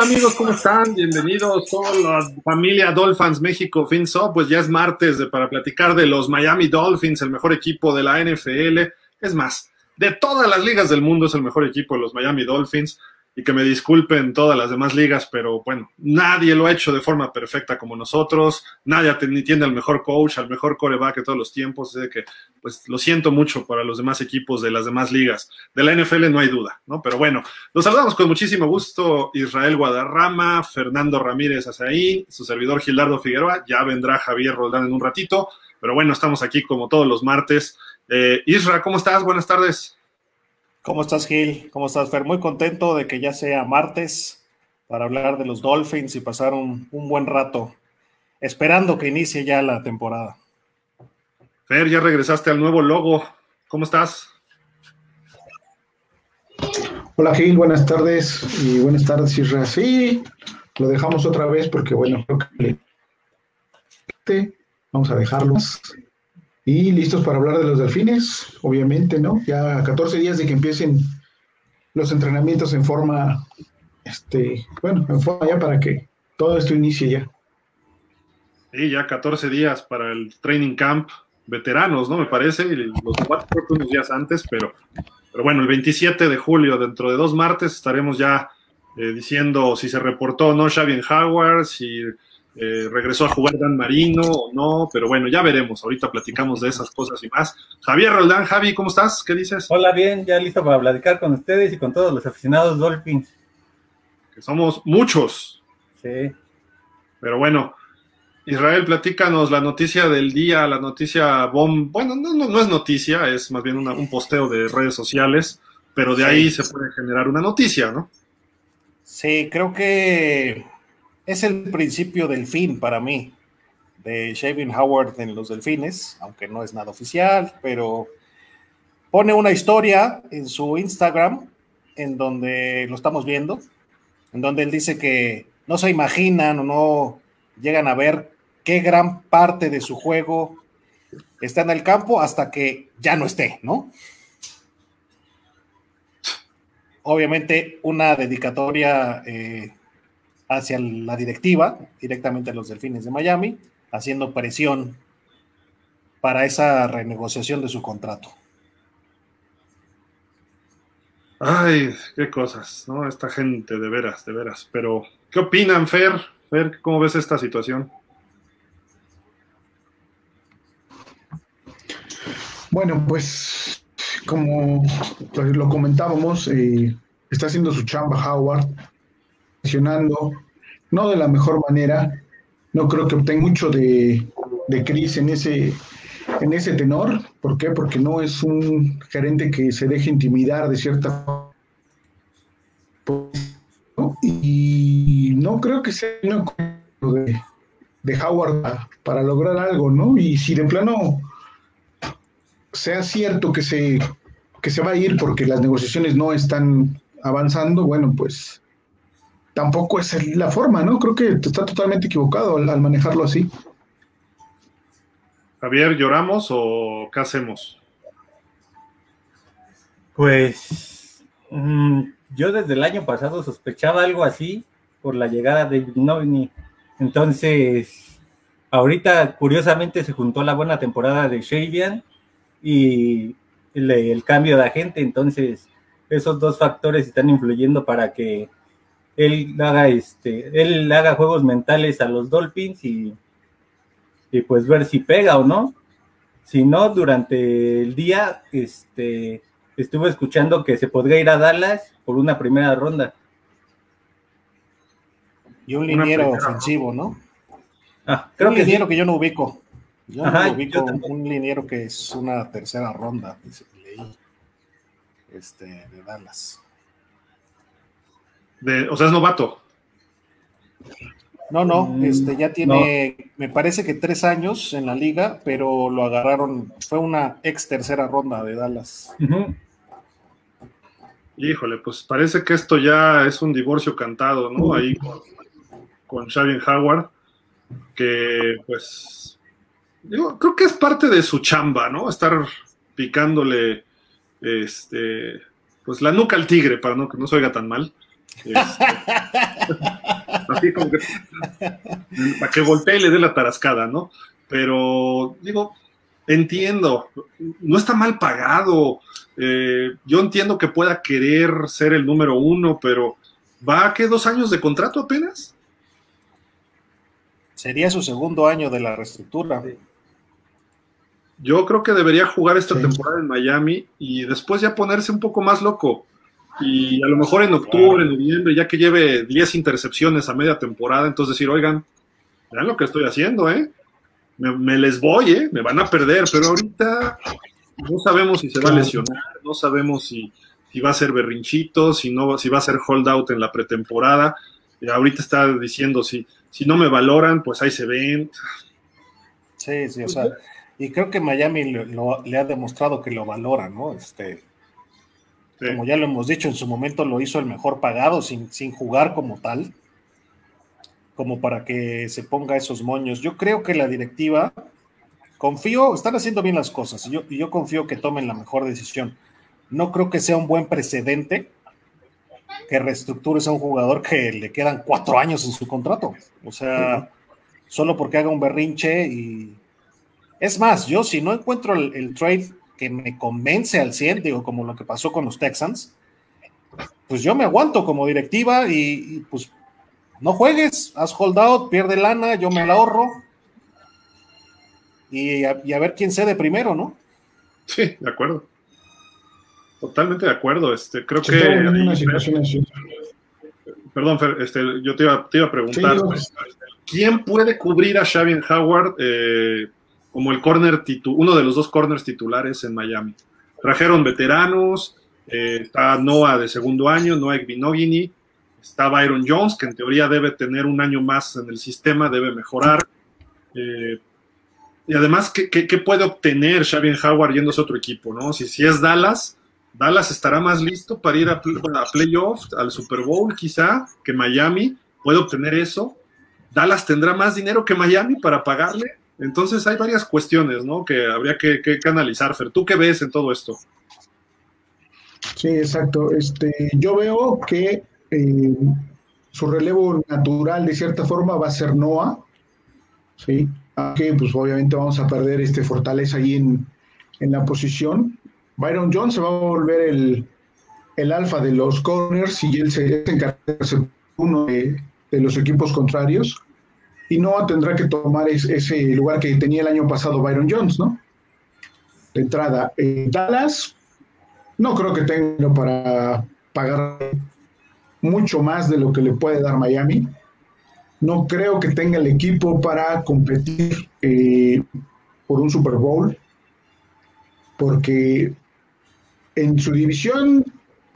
Hola amigos, ¿cómo están? Bienvenidos a la familia Dolphins México FinSop. Pues ya es martes para platicar de los Miami Dolphins, el mejor equipo de la NFL. Es más, de todas las ligas del mundo es el mejor equipo de los Miami Dolphins y que me disculpen todas las demás ligas, pero bueno, nadie lo ha hecho de forma perfecta como nosotros, nadie tiene al mejor coach, al mejor coreback de todos los tiempos, así que pues lo siento mucho para los demás equipos de las demás ligas. De la NFL no hay duda, ¿no? Pero bueno, los saludamos con muchísimo gusto Israel Guadarrama, Fernando Ramírez Azaín, su servidor Gilardo Figueroa, ya vendrá Javier Roldán en un ratito, pero bueno, estamos aquí como todos los martes. Eh, Isra, ¿cómo estás? Buenas tardes. ¿Cómo estás, Gil? ¿Cómo estás, Fer? Muy contento de que ya sea martes para hablar de los Dolphins y pasar un, buen rato, esperando que inicie ya la temporada. Fer, ya regresaste al nuevo logo. ¿Cómo estás? Hola, Gil. Buenas tardes y buenas tardes, Isra. Sí, lo dejamos otra vez porque, bueno, creo que vamos a dejarlo. Y listos para hablar de los delfines, obviamente, ¿no? Ya a 14 días de que empiecen los entrenamientos en forma, este, bueno, en forma ya para que todo esto inicie ya. Sí, ya 14 días para el training camp, veteranos, ¿no? Me parece, los cuatro unos días antes, pero, pero bueno, el 27 de julio, dentro de dos martes, estaremos ya eh, diciendo si se reportó o no Xavier Howard, si eh, regresó a jugar Dan Marino o no, pero bueno, ya veremos. Ahorita platicamos de esas cosas y más. Javier Roldán, Javi, ¿cómo estás? ¿Qué dices? Hola, bien, ya listo para platicar con ustedes y con todos los aficionados Dolphins. Que somos muchos. Sí. Pero bueno, Israel, platícanos la noticia del día, la noticia bomb. Bueno, no, no, no es noticia, es más bien un posteo de redes sociales, pero de ahí se puede generar una noticia, ¿no? Sí, creo que es el principio del fin para mí de Shavin Howard en los Delfines, aunque no es nada oficial, pero pone una historia en su Instagram en donde lo estamos viendo, en donde él dice que no se imaginan o no llegan a ver qué gran parte de su juego está en el campo hasta que ya no esté, ¿no? Obviamente una dedicatoria eh, hacia la directiva, directamente a los Delfines de Miami, haciendo presión para esa renegociación de su contrato. Ay, qué cosas, ¿no? Esta gente, de veras, de veras. Pero, ¿qué opinan, Fer? Fer, ¿cómo ves esta situación? Bueno, pues, como lo comentábamos, eh, está haciendo su chamba Howard, no de la mejor manera. No creo que obtenga mucho de, de Cris en ese, en ese tenor. ¿Por qué? Porque no es un gerente que se deje intimidar de cierta forma. Y no creo que sea de, de Howard para, lograr algo, ¿no? Y si de plano sea cierto que se, que se va a ir porque las negociaciones no están avanzando, bueno, pues tampoco es la forma, ¿no? Creo que está totalmente equivocado al, manejarlo así. Javier, ¿lloramos o qué hacemos? Pues mm, yo desde el año pasado sospechaba algo así por la llegada de Ginobili. Entonces, ahorita curiosamente se juntó la buena temporada de Shavian y el, el cambio de agente. Entonces, esos dos factores están influyendo para que él haga este, él haga juegos mentales a los Dolphins y, y pues ver si pega o no. Si no, durante el día, este, estuve escuchando que se podría ir a Dallas por una primera ronda. Y un liniero ofensivo, ¿no? Ah, creo un que liniero que yo no ubico. Yo no ubico un liniero que es una tercera ronda, leí, este, de Dallas o sea, es novato. No, no, mm, este ya tiene, me parece que tres años en la liga, pero lo agarraron, fue una ex tercera ronda de Dallas. Híjole, pues parece que esto ya es un divorcio cantado, ¿no? Ahí con, con Xavier Howard, que pues, digo, creo que es parte de su chamba, ¿no? Estar picándole, este, pues la nuca al tigre, para no que no se oiga tan mal Este, así como que para que voltee y le dé la tarascada, ¿no? Pero digo, entiendo, no está mal pagado. Eh, yo entiendo que pueda querer ser el número uno, pero ¿va a qué dos años de contrato apenas? Sería su segundo año de la reestructura. Yo creo que debería jugar esta temporada en Miami y después ya ponerse un poco más loco. Y a lo mejor en octubre, en noviembre, ya que lleve 10 intercepciones a media temporada, entonces decir, oigan, vean lo que estoy haciendo, ¿eh? Me, les voy, ¿eh? Me van a perder, pero ahorita no sabemos si se va a lesionar, no sabemos si, si va a ser berrinchito, si, no, si va a ser holdout en la pretemporada. Y ahorita está diciendo, si, si no me valoran, pues ahí se ven. Sí, sí, o sea, y creo que Miami le ha demostrado que lo valora, ¿no? Este, como ya lo hemos dicho, en su momento lo hizo el mejor pagado sin, sin jugar como tal, como para que se ponga esos moños. Yo creo que la directiva, confío, están haciendo bien las cosas y yo, yo confío que tomen la mejor decisión. No creo que sea un buen precedente que reestructures a un jugador que le quedan cuatro años en su contrato. O sea, solo porque haga un berrinche y... Es más, yo si no encuentro el trade que me convence al 100, digo, como lo que pasó con los Texans, pues yo me aguanto como directiva y, pues no juegues, haz holdout, pierde lana, yo me la ahorro y a, ver quién cede primero, ¿no? Sí, de acuerdo. Totalmente de acuerdo. Este, creo que. Perdón, Fer, este, yo te iba, te iba a preguntar. ¿Quién puede cubrir a Xavier Howard eh, como el corner uno de los dos corners titulares en Miami. Trajeron veteranos, eh, está Noah de segundo año, Noah Binogini, está Byron Jones, que en teoría debe tener un año más en el sistema, debe mejorar. Eh, y además, ¿qué, puede obtener Xavier Howard yéndose a otro equipo? ¿no? Si, si es Dallas, Dallas estará más listo para ir a, a playoffs, al Super Bowl quizá, que Miami, puede obtener eso. Dallas tendrá más dinero que Miami para pagarle. Entonces hay varias cuestiones, ¿no? Que habría que, canalizar, Fer. ¿Tú qué ves en todo esto? Sí, exacto. Este, yo veo que eh, su relevo natural, de cierta forma, va a ser Noah, ¿sí? Aunque, pues, obviamente vamos a perder este fortaleza ahí en, la posición. Byron Jones se va a volver el, alfa de los corners y él se encarga de ser uno de los equipos contrarios y no tendrá que tomar ese lugar que tenía el año pasado Byron Jones, ¿no? De entrada, eh, Dallas, no creo que tenga para pagar mucho más de lo que le puede dar Miami. No creo que tenga el equipo para competir eh, por un Super Bowl, porque en su división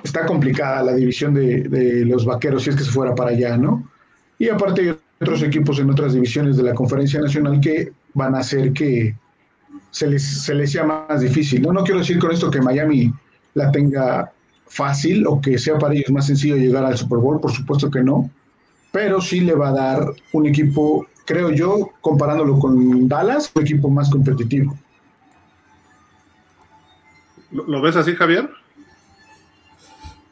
está complicada la división de, de, los vaqueros si es que se fuera para allá, ¿no? Y aparte otros equipos en otras divisiones de la Conferencia Nacional que van a hacer que se les, se les sea más difícil. No, no quiero decir con esto que Miami la tenga fácil o que sea para ellos más sencillo llegar al Super Bowl, por supuesto que no, pero sí le va a dar un equipo, creo yo, comparándolo con Dallas, un equipo más competitivo. ¿Lo ves así, Javier?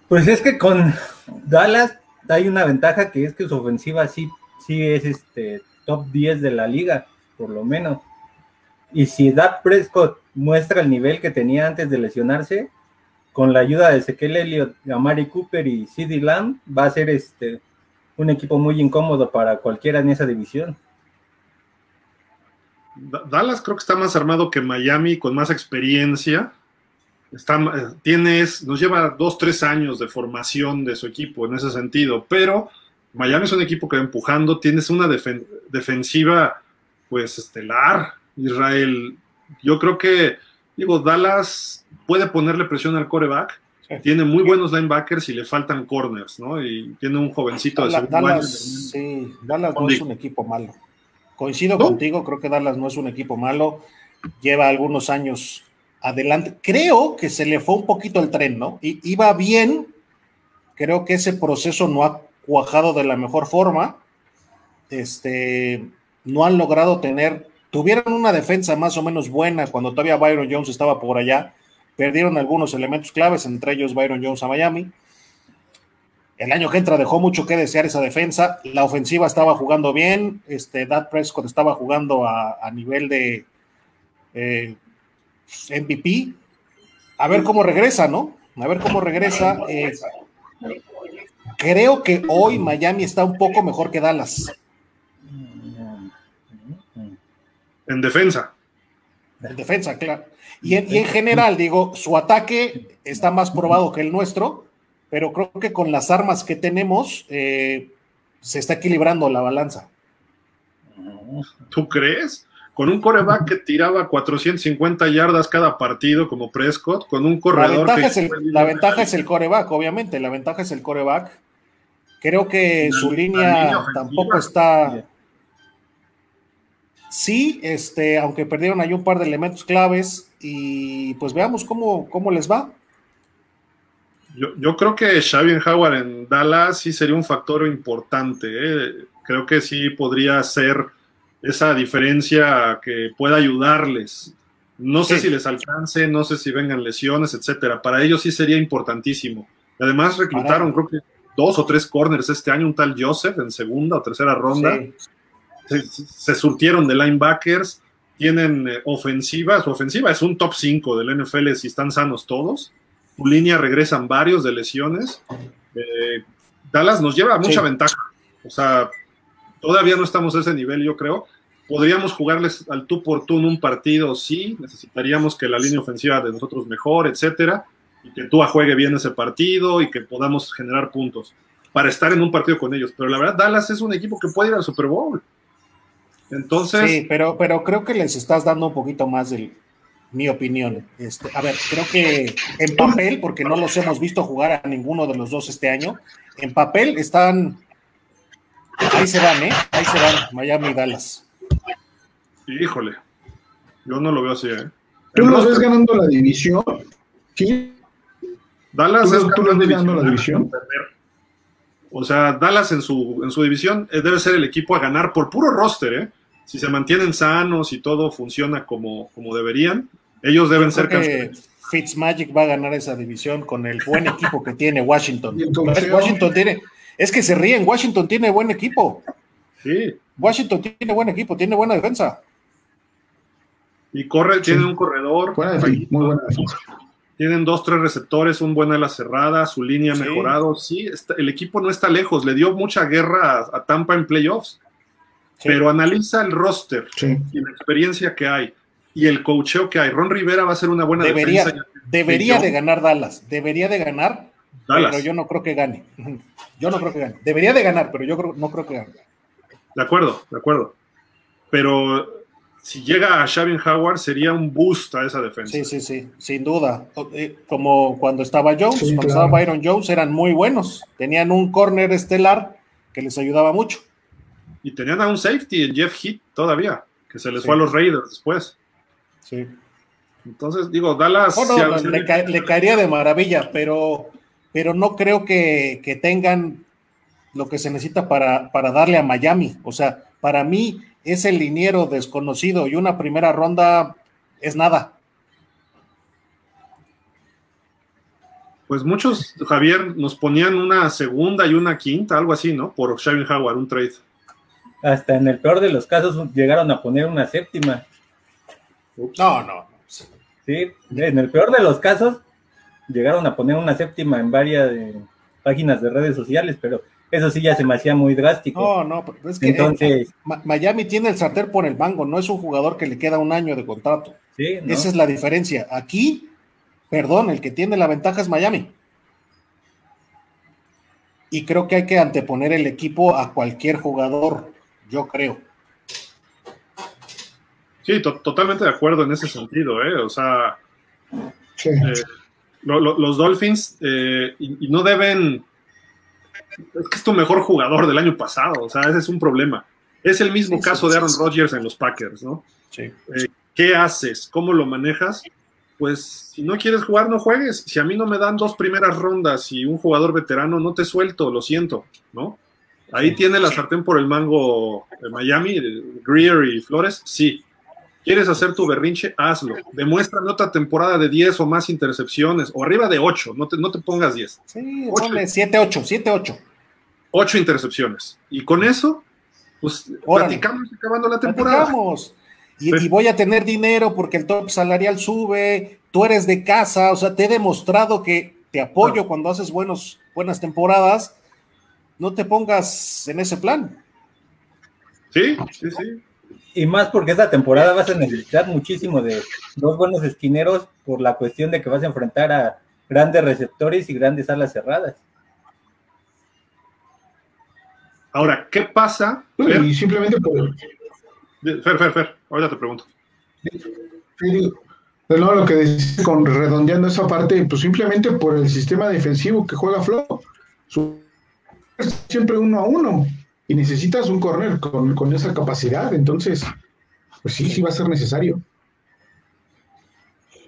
Pues es que con Dallas hay una ventaja que es que su ofensiva sí sí es este top 10 de la liga, por lo menos. Y si Dak Prescott muestra el nivel que tenía antes de lesionarse, con la ayuda de Ezequiel Elliott, Amari Cooper y CeeDee Lamb, va a ser este un equipo muy incómodo para cualquiera en esa división. Dallas creo que está más armado que Miami, con más experiencia. Está, tienes, nos lleva dos, tres años de formación de su equipo en ese sentido, pero Miami es un equipo que va empujando, tienes una defensiva pues estelar, Israel. Yo creo que, digo, Dallas puede ponerle presión al coreback, tiene muy buenos linebackers y le faltan corners, ¿no? Y tiene un jovencito de Dallas, Sí, Dallas no es un equipo malo. Coincido contigo, creo que Dallas no es un equipo malo, lleva algunos años adelante. Creo que se le fue un poquito el tren, ¿no? Y iba bien, creo que ese proceso no ha cuajado de la mejor forma. Este, no han logrado tener, tuvieron una defensa más o menos buena cuando todavía Byron Jones estaba por allá. Perdieron algunos elementos claves, entre ellos Byron Jones a Miami. el año que entra dejó mucho que desear esa defensa. La ofensiva estaba jugando bien. Este, Dad Prescott estaba jugando a, nivel de eh, MVP. A ver cómo regresa, ¿no? A ver cómo regresa. Eh, creo que hoy Miami está un poco mejor que Dallas. En defensa. En defensa, claro. Y en, general, digo, su ataque está más probado que el nuestro, pero creo que con las armas que tenemos eh, se está equilibrando la balanza. ¿Tú crees? Con un coreback que tiraba 450 yardas cada partido como Prescott, con un corredor. La ventaja, es, el, la ventaja es el coreback, obviamente, la ventaja es el coreback. Creo que su línea tampoco está sí, este, aunque perdieron ahí un par de elementos claves y pues veamos cómo, cómo les va. Yo, creo que Xavier Howard en Dallas sí sería un factor importante. ¿eh? Creo que sí podría ser esa diferencia que pueda ayudarles. No sé si les alcance, no sé si vengan lesiones, etcétera. Para ellos sí sería importantísimo. Además, reclutaron, creo que dos o tres corners este año, un tal Joseph en segunda o tercera ronda se, surtieron de linebackers, tienen eh, ofensiva, su ofensiva es un top 5 del NFL si están sanos todos. Su línea regresan varios de lesiones. Eh, Dallas nos lleva mucha ventaja. O sea, todavía no estamos a ese nivel, yo creo. Podríamos jugarles al tú por tú en un partido, sí. Necesitaríamos que la línea ofensiva de nosotros mejore, etcétera, y que tú juegue bien ese partido y que podamos generar puntos para estar en un partido con ellos. Pero la verdad, Dallas es un equipo que puede ir al Super Bowl. Entonces. Sí, pero, pero creo que les estás dando un poquito más de mi opinión. Este, a ver, creo que en papel, porque no los hemos visto jugar a ninguno de los dos este año, en papel están. Ahí se van, ¿eh? Ahí se van, Miami y Dallas. Híjole, yo no lo veo así, ¿eh? ¿Tú los ves ganando la división? ¿Qué? Dallas ¿Tú, es ganando la división. O sea, Dallas en su, en su división eh, debe ser el equipo a ganar por puro roster, ¿eh? si se mantienen sanos y todo funciona como, como deberían, ellos deben ser campeones. Fitzmagic va a ganar esa división con el buen equipo que tiene Washington. Washington tiene, es que se ríen, Washington tiene buen equipo. Sí. Washington tiene buen equipo, tiene buena defensa. Y corre, tiene un corredor. muy buena defensa. Tienen dos, tres receptores, un buen ala cerrada, su línea ha mejorado. Sí, el equipo no está lejos, le dio mucha guerra a Tampa en playoffs pero analiza el roster y la experiencia que hay y el coacheo que hay. Ron Rivera va a ser una buena debería, defensa. Debería de ganar Dallas, debería de ganar, pero yo no creo que gane. Yo no creo que gane. Debería de ganar, pero yo no creo que gane. De acuerdo, de acuerdo. Pero si llega a Shavin Howard sería un boost a esa defensa. Sí, sí, sí, sin duda. Eh, como cuando estaba Jones, cuando estaba Byron Jones, eran muy buenos. Tenían un corner estelar que les ayudaba mucho. Y tenían a un safety, el Jeff Heath, todavía, que se les fue a los Raiders después. Sí. Entonces, digo, Dallas. le, caería de maravilla, pero, pero no creo que, tengan lo que se necesita para, para, darle a Miami. O sea, para mí, ese liniero desconocido y una primera ronda es nada. Pues muchos, Javier, nos ponían una segunda y una quinta, algo así, ¿no? Por Shavin Howard, un trade hasta en el peor de los casos llegaron a poner una séptima. No, no. Sí, en el peor de los casos llegaron a poner una séptima en varias eh, páginas de redes sociales, pero eso sí ya se me hacía muy drástico. No, no, es que Entonces, eh, Miami tiene el sartén por el mango, no es un jugador que le queda un año de contrato. Sí, Esa es la diferencia. Aquí, perdón, el que tiene la ventaja es Miami. Y creo que hay que anteponer el equipo a cualquier jugador yo creo. Sí, totalmente de acuerdo en ese sentido, ¿eh? O sea, eh, los Dolphins eh, y, no deben... Es que es tu mejor jugador del año pasado, o sea, ese es un problema. Es el mismo caso de Aaron Rodgers en los Packers, ¿no? Sí. Eh, ¿Qué haces? ¿Cómo lo manejas? Pues si no quieres jugar, no juegues. Si a mí no me dan dos primeras rondas y un jugador veterano, no te suelto, lo siento, ¿no? Ahí tiene la sartén por el mango de Miami, Greer y Flores, sí. ¿Quieres hacer tu berrinche? Hazlo. Demuéstrame otra temporada de 10 o más intercepciones, o arriba de 8, no te, no te pongas 10. Sí, ponle 7, 8, 7, 8. 8 intercepciones. Y con eso, pues platicamos acabando la temporada. Y, y, voy a tener dinero porque el top salarial sube, tú eres de casa, o sea, te he demostrado que te apoyo cuando haces buenos, buenas temporadas, no te pongas en ese plan. Sí, sí, sí. Y más porque esta temporada vas a necesitar muchísimo de dos buenos esquineros por la cuestión de que vas a enfrentar a grandes receptores y grandes alas cerradas. Ahora, ¿qué pasa? Y simplemente por... Fer, Fer, Fer, ahorita te pregunto. No, lo que decís con redondeando esa parte, pues simplemente por el sistema defensivo que juega Flo. Siempre uno a uno. Y necesitas un corner con, esa capacidad. Entonces, pues sí, sí va a ser necesario.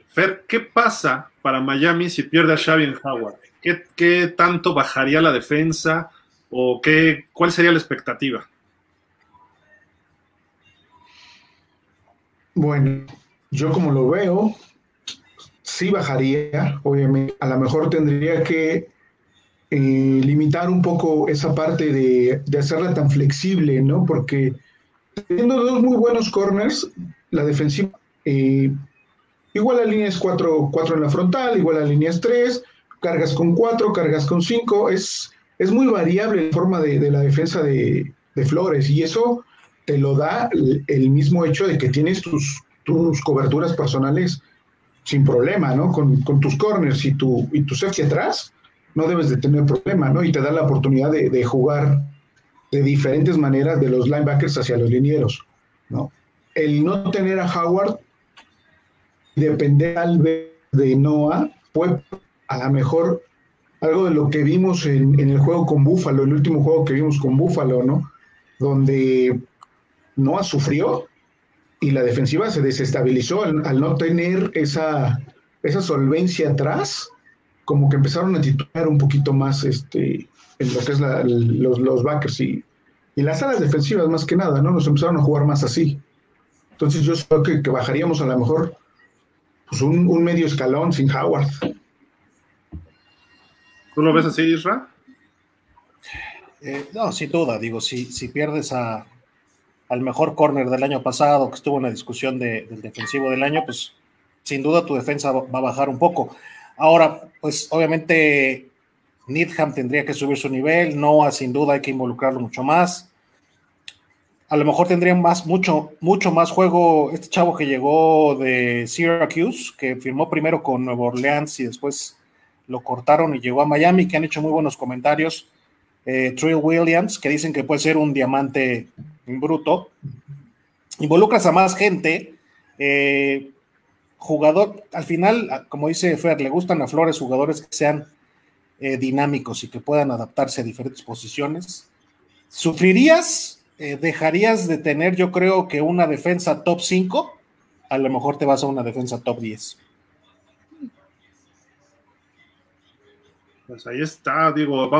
Fer, ¿qué pasa para Miami si pierde a Xavier Howard? ¿Qué, ¿Qué, tanto bajaría la defensa? ¿O qué, cuál sería la expectativa? Bueno, yo como lo veo, sí bajaría, obviamente. A lo mejor tendría que eh, limitar un poco esa parte de, hacerla tan flexible, ¿no? Porque teniendo dos muy buenos corners, la defensiva, eh, igual la línea es 4, en la frontal, igual la línea es 3, cargas con 4, cargas con 5, es, es muy variable la forma de, la defensa de, Flores y eso te lo da el mismo hecho de que tienes tus tus coberturas personales sin problema, ¿no? Con, tus corners y tu, y tu safety atrás, no debes de tener problema, ¿no? Y te da la oportunidad de, jugar de diferentes maneras de los linebackers hacia los linieros, ¿no? El no tener a Howard, depender al de Noah, fue a lo mejor algo de lo que vimos en, en el juego con Buffalo, el último juego que vimos con Buffalo, ¿no? Donde Noah sufrió y la defensiva se desestabilizó al, no tener esa, esa solvencia atrás, como que empezaron a titular un poquito más este, en lo que es los, los, backers y, y, las alas defensivas más que nada, ¿no? Nos empezaron a jugar más así. Entonces yo creo que, que bajaríamos a lo mejor pues un, medio escalón sin Howard. ¿Tú lo ves así, Isra? Eh, no, sin duda, digo, si, si pierdes a, al mejor corner del año pasado, que estuvo en la discusión del defensivo del año, pues sin duda tu defensa va a bajar un poco. Ahora, pues obviamente Needham tendría que subir su nivel, Noah sin duda hay que involucrarlo mucho más. A lo mejor tendría más, mucho, mucho más juego este chavo que llegó de Syracuse, que firmó primero con Nueva Orleans y después lo cortaron y llegó a Miami, que han hecho muy buenos comentarios. Eh, Trill Williams, que dicen que puede ser un diamante bruto, involucras a más gente, eh, jugador, al final, como dice Fer, le gustan a Flores jugadores que sean eh, dinámicos y que puedan adaptarse a diferentes posiciones. ¿Sufrirías? Eh, ¿Dejarías de tener, yo creo que una defensa top 5? A lo mejor te vas a una defensa top 10. Pues ahí está, digo,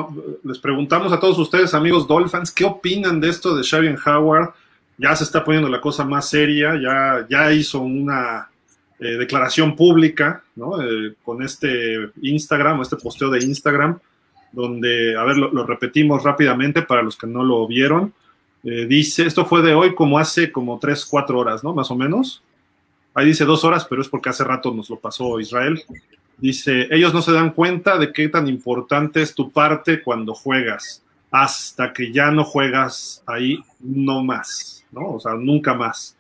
les preguntamos a todos ustedes, amigos Dolphins, ¿qué opinan de esto de Xavier Howard? Ya se está poniendo la cosa más seria, ya, ya hizo una eh, declaración pública, ¿no? Eh, con este Instagram, este posteo de Instagram, donde, a ver, lo, repetimos rápidamente para los que no lo vieron. Eh, dice, esto fue de hoy como hace como tres, cuatro horas, ¿no? Más o menos. Ahí dice dos horas, pero es porque hace rato nos lo pasó Israel. Dice, ellos no se dan cuenta de qué tan importante es tu parte cuando juegas, hasta que ya no juegas ahí, no más, ¿no? O sea, nunca más.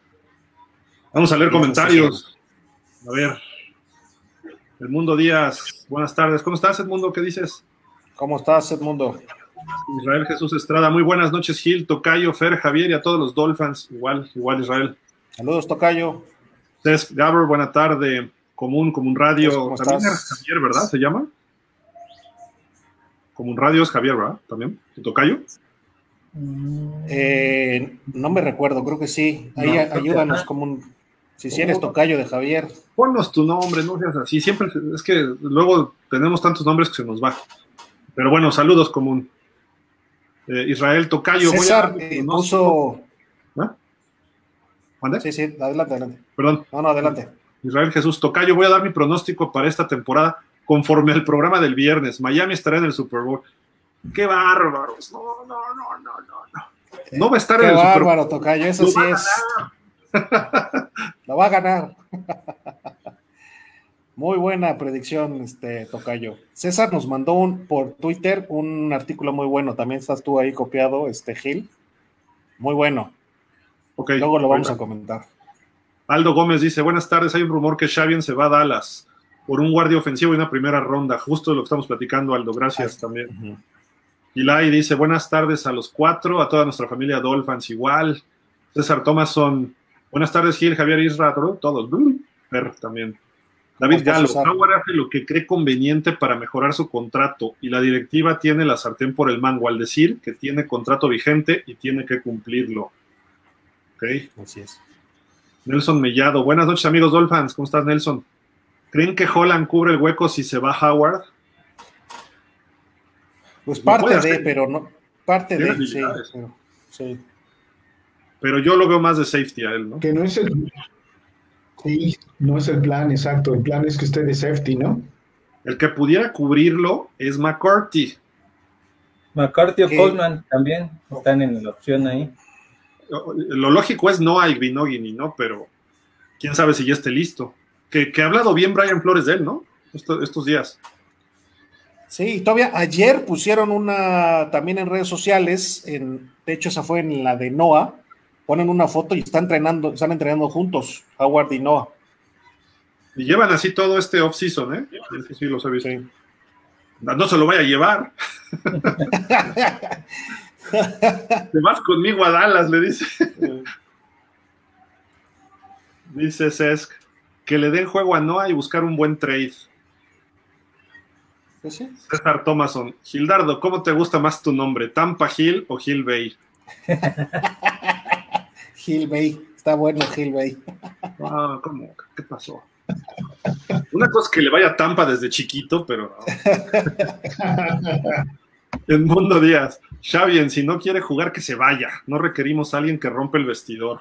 Vamos a leer comentarios. A ver. Edmundo Díaz, buenas tardes. ¿Cómo estás, Edmundo? ¿Qué dices? ¿Cómo estás, Edmundo? Israel Jesús Estrada, muy buenas noches, Gil, Tocayo, Fer, Javier y a todos los Dolphins. Igual, igual, Israel. Saludos, Tocayo. Cés Gabber, buena tarde común, como un radio. Pues, también es Javier, ¿verdad? ¿Se llama? Como un radio es Javier, ¿verdad? También. ¿Tu tocayo? Eh, no me recuerdo, creo que sí. Ahí ayúdanos como un. Si si eres tocayo de Javier. Ponnos tu nombre, no seas así. Siempre es que luego tenemos tantos nombres que se nos va. Pero bueno, saludos común. Eh, Israel Tocayo. César voy a, eh, puso. ¿Mande? Sí, sí, adelante, adelante. Perdón. No, no, adelante. Israel Jesús Tocayo, voy a dar mi pronóstico para esta temporada conforme al programa del viernes. Miami estará en el Super Bowl. ¡Qué bárbaros! No, no, no, no, no. No, no va a estar en el Super Bowl. ¡Qué bárbaro, Tocayo! Eso sí es. Lo va a ganar. Muy buena predicción, este Tocayo. César nos mandó un, por Twitter un artículo muy bueno. También estás tú ahí copiado, este Gil. Muy bueno. Okay, Luego lo vamos a comentar. Aldo Gómez dice: Buenas tardes. Hay un rumor que Xavier se va a Dallas por un guardia ofensivo y una primera ronda. Justo lo que estamos platicando, Aldo. Gracias también. Uh dice: Buenas tardes a los cuatro, a toda nuestra familia Dolphins igual. César Thomason. Buenas tardes, Gil, Javier Isra, todos. Per también. David Galo, Howard hace lo que cree conveniente para mejorar su contrato y la directiva tiene la sartén por el mango al decir que tiene contrato vigente y tiene que cumplirlo. Ok. Así es. Nelson Mellado, buenas noches amigos Dolphins, ¿cómo estás Nelson? ¿Creen que Holland cubre el hueco si se va Howard? Pues parte de, pero no, parte de, sí pero, sí. Pero yo lo veo más de safety a él, ¿no? Que no es el, Sí, no es el plan, exacto. El plan es que esté de safety, ¿no? El que pudiera cubrirlo es McCarthy. McCarthy o Coleman también están en la opción ahí. Lo lógico es no a Igbinogini, ¿no? Pero quién sabe si ya esté listo. Que, ha hablado bien Brian Flores de él, ¿no? estos días. Sí, todavía ayer pusieron una también en redes sociales, en, de hecho esa fue en la de Noah, ponen una foto y están entrenando, están entrenando juntos, Howard y Noah. Y llevan así todo este off-season, ¿eh? Sí, sí, lo sabéis. No se lo vaya a llevar. Te vas conmigo a Dallas, le dice. dice Cesc, que le den juego a Noah y buscar un buen trade. Sí. César Thomason, Gildardo, ¿cómo te gusta más tu nombre? ¿Tampa Hill o Hill Bay? Hill Bay. Está bueno Hill Bay. Ah, ¿cómo? ¿Qué pasó? Una cosa es que le vaya a Tampa desde chiquito, pero En Mundo Díaz. Xavier, si no quiere jugar, que se vaya. No requerimos a alguien que rompe el vestidor.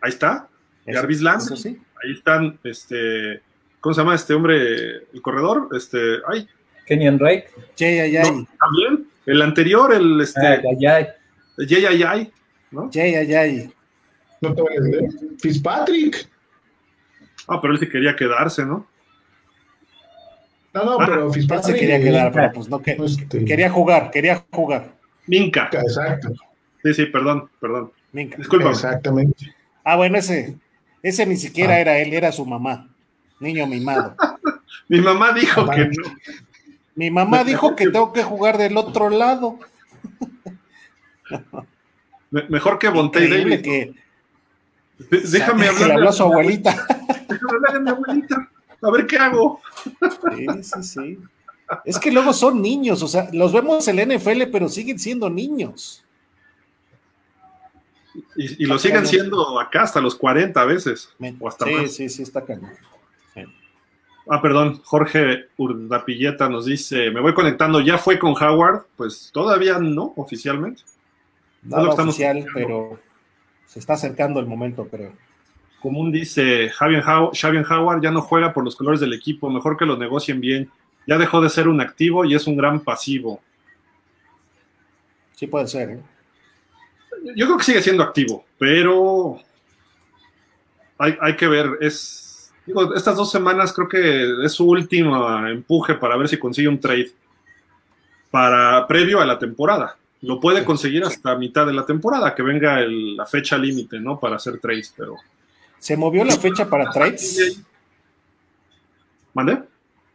Ahí está. Jarvis Lance. Sí. Ahí están, este. ¿Cómo se llama este hombre? El corredor. Este. Ay. Kenyan Drake. Jay Ayay. también. El anterior, el este. Ah, Ayay. Jay Ayay. ¿no? Jay Ayay. No te vayas a Fitzpatrick. Ah, pero él sí quería quedarse, ¿no? No, no, ah, pero Fitzpatrick. se quería quedar, pero pues no, que, este, quería jugar, quería jugar. Minka. Exacto. Sí, sí, perdón, perdón. Minka. Disculpa. Exactamente. Ah, bueno, ese, ese ni siquiera ah. era él, era su mamá. Niño mimado. Mi mamá dijo que no. Mi mamá dijo que tengo que jugar del otro lado. Mejor que Bontey David. Que, Déjame hablar. Le habló a su abuelita. Déjame hablar a mi abuelita. A ver qué hago. Sí, sí, sí. Es que luego son niños, o sea, los vemos en la NFL, pero siguen siendo niños. Y, lo siguen siendo acá hasta los 40 veces. O hasta sí, sí, sí, está cañón. Ah, perdón, Jorge Urdapilleta nos dice, me voy conectando, ¿ya fue con Howard? Pues todavía no, oficialmente. No, no oficial, pero se está acercando el momento, creo. Común dice, Javier, Howard ya no juega por los colores del equipo, mejor que lo negocien bien. Ya dejó de ser un activo y es un gran pasivo. Sí puede ser. ¿eh? Yo creo que sigue siendo activo, pero hay, hay que ver. Es, digo, estas dos semanas creo que es su último empuje para ver si consigue un trade para previo a la temporada lo puede conseguir hasta mitad de la temporada, que venga la fecha límite, ¿no? Para hacer trades, pero. ¿Se movió la fecha para trades? ¿Mande?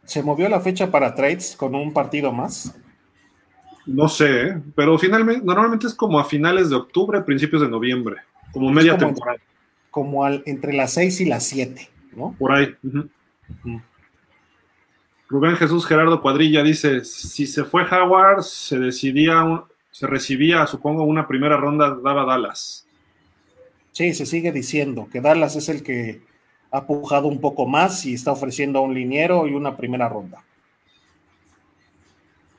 ¿Se movió la fecha para trades con un partido más? No sé, ¿eh? pero finalmente, normalmente es como a finales de octubre, principios de noviembre, como media temporada. Como al, entre las 6 y las 7, ¿no? Por ahí. Rubén Jesús Gerardo Cuadrilla dice: si se fue Howard, se decidía un, se recibía, supongo, una primera ronda daba Dallas. Sí, se sigue diciendo que Dallas es el que ha pujado un poco más y está ofreciendo a un liniero y una primera ronda.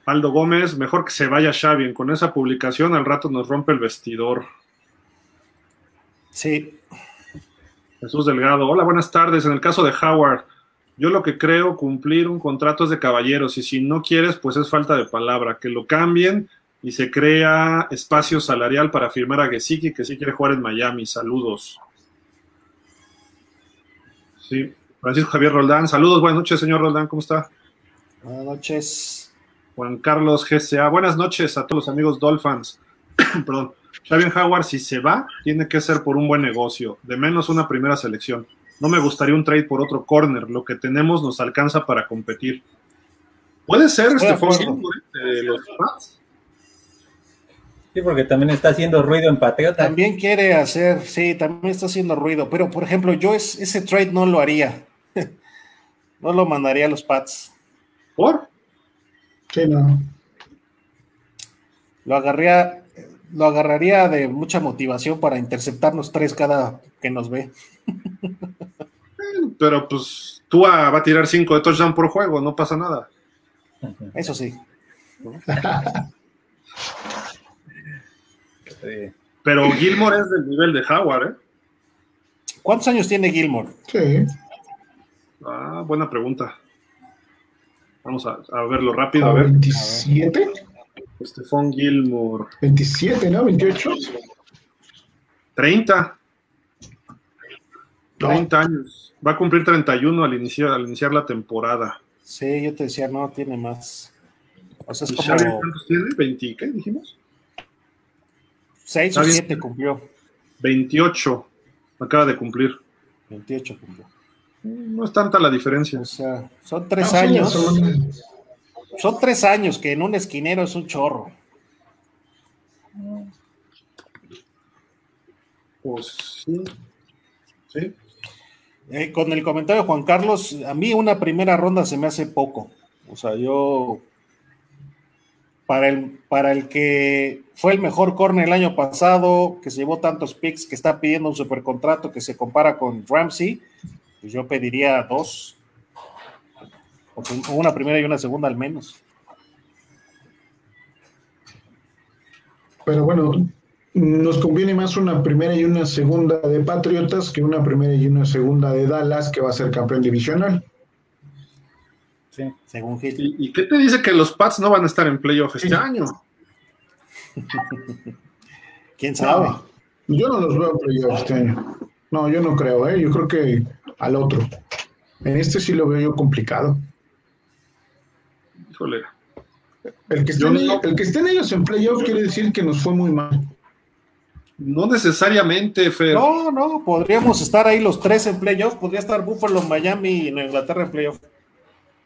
Aldo Gómez, mejor que se vaya Xavi. Con esa publicación al rato nos rompe el vestidor. Sí. Jesús Delgado. Hola, buenas tardes. En el caso de Howard, yo lo que creo, cumplir un contrato es de caballeros y si no quieres, pues es falta de palabra. Que lo cambien y se crea espacio salarial para firmar a Gesicki, que sí quiere jugar en Miami. Saludos. Sí, Francisco Javier Roldán. Saludos, buenas noches, señor Roldán, ¿cómo está? Buenas noches. Juan Carlos GCA. Buenas noches a todos los amigos Dolphins. Perdón. Xavier Howard, si se va, tiene que ser por un buen negocio, de menos una primera selección. No me gustaría un trade por otro corner. Lo que tenemos nos alcanza para competir. Puede ser este de los Pats. Sí, porque también está haciendo ruido en Patriota. También quiere hacer, sí, también está haciendo ruido. Pero, por ejemplo, yo ese trade no lo haría. no lo mandaría a los Pats. ¿Por? Sí, no. Lo agarraría, lo agarraría de mucha motivación para interceptarnos tres cada que nos ve. Pero pues tú va a tirar cinco de touchdown por juego, no pasa nada. Eso sí. Pero Gilmore es del nivel de Howard, ¿eh? ¿Cuántos años tiene Gilmore? Sí. Ah, buena pregunta. Vamos a, verlo rápido, a ver. 27. Estefan Gilmore. 27, ¿no? 28. 30. 30 años. Va a cumplir 31 al iniciar, al iniciar la temporada. Sí, yo te decía, no, tiene más. O sea, es como... ¿Cuántos tiene? ¿20 qué dijimos? 6 o 7 cumplió. 28 acaba de cumplir. 28 cumplió. No es tanta la diferencia. O sea, son tres años. Son... tres años que en un esquinero es un chorro. Pues sí. Sí. Eh, con el comentario de Juan Carlos, a mí una primera ronda se me hace poco. O sea, yo para el, para el que fue el mejor corner el año pasado, que se llevó tantos picks, que está pidiendo un supercontrato que se compara con Ramsey, pues yo pediría dos, una primera y una segunda al menos. Pero bueno, nos conviene más una primera y una segunda de Patriotas que una primera y una segunda de Dallas, que va a ser campeón divisional. Sí, según ¿Y, qué te dice que los Pats no van a estar en playoff este año? ¿Quién sabe? yo no los veo en playoff este año. No, yo no creo, ¿eh? Yo creo que al otro. En este sí lo veo yo complicado. Híjole. El que, estén, el que estén ellos en playoff quiere decir que nos fue muy mal. No necesariamente, Fer. No, no, podríamos estar ahí los tres en playoff. Podría estar Buffalo, Miami y Inglaterra en playoff.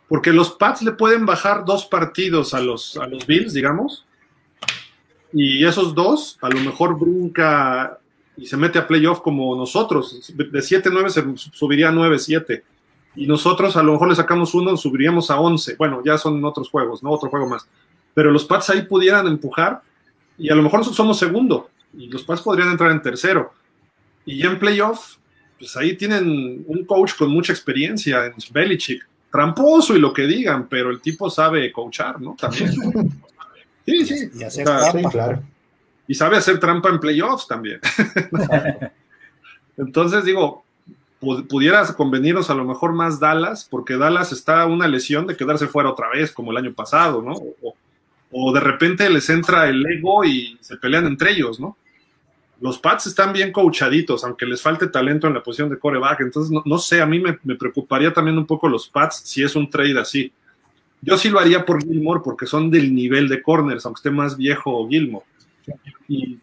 Porque los Pats le pueden bajar dos partidos a los, a los Bills, digamos. Y esos dos, a lo mejor brinca y se mete a playoff como nosotros. De 7-9 se subiría a 9-7. Y nosotros a lo mejor le sacamos uno, subiríamos a 11. Bueno, ya son otros juegos, ¿no? Otro juego más. Pero los Pats ahí pudieran empujar y a lo mejor somos segundo y los Pats podrían entrar en tercero. Y en playoff, pues ahí tienen un coach con mucha experiencia en Belichick tramposo y lo que digan, pero el tipo sabe coachar, ¿no? También. Sí, sí. Y hacer trampa. claro. Y sabe hacer trampa en playoffs también. Entonces digo, pudieras convenirnos a lo mejor más Dallas, porque Dallas está una lesión de quedarse fuera otra vez, como el año pasado, ¿no? o de repente les entra el ego y se pelean entre ellos, ¿no? Los Pats están bien coachaditos, aunque les falte talento en la posición de coreback. Entonces, no, sé, a mí me, preocuparía también un poco los Pats si es un trade así. Yo sí lo haría por Gilmore porque son del nivel de corners, aunque esté más viejo Gilmore. Y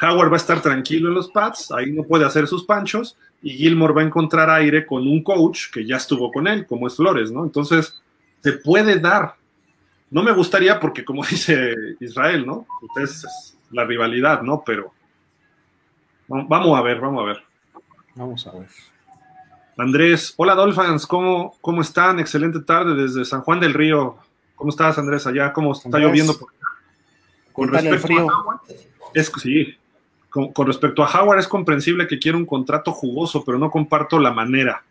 Howard va a estar tranquilo en los Pats, ahí no puede hacer sus panchos, y Gilmore va a encontrar aire con un coach que ya estuvo con él, como es Flores, ¿no? Entonces, se puede dar. No me gustaría porque, como dice Israel, ¿no? Entonces, es la rivalidad, ¿no? Pero Vamos a ver, vamos a ver. Vamos a ver. Andrés, hola Dolphins, ¿cómo, ¿cómo están? Excelente tarde desde San Juan del Río. ¿Cómo estás, Andrés, allá? ¿Cómo está lloviendo? Con respecto a Howard, es, sí, con, respecto a Howard es comprensible que quiera un contrato jugoso, pero no comparto la manera.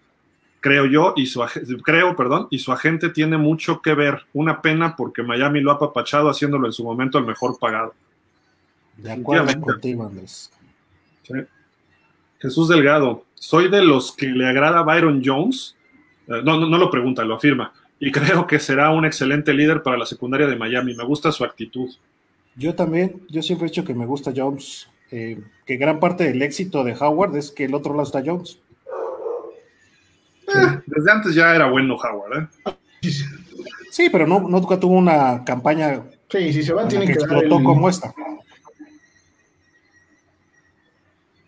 Creo yo, y su creo, perdón, y su agente tiene mucho que ver. Una pena porque Miami lo ha apapachado haciéndolo en su momento el mejor pagado. De acuerdo contigo, Andrés. Jesús Delgado. soy de los que le agrada Byron Jones. Eh, no, no, no lo pregunta, lo afirma. Y creo que será un excelente líder para la secundaria de Miami. Me gusta su actitud. Yo también, yo siempre he dicho que me gusta Jones, eh, que gran parte del éxito de Howard es que el otro lado está Jones. Eh, desde antes ya era bueno Howard, ¿eh? Sí, pero no, nunca tuvo una campaña Sí, si se va, tiene que que explotó el- como esta.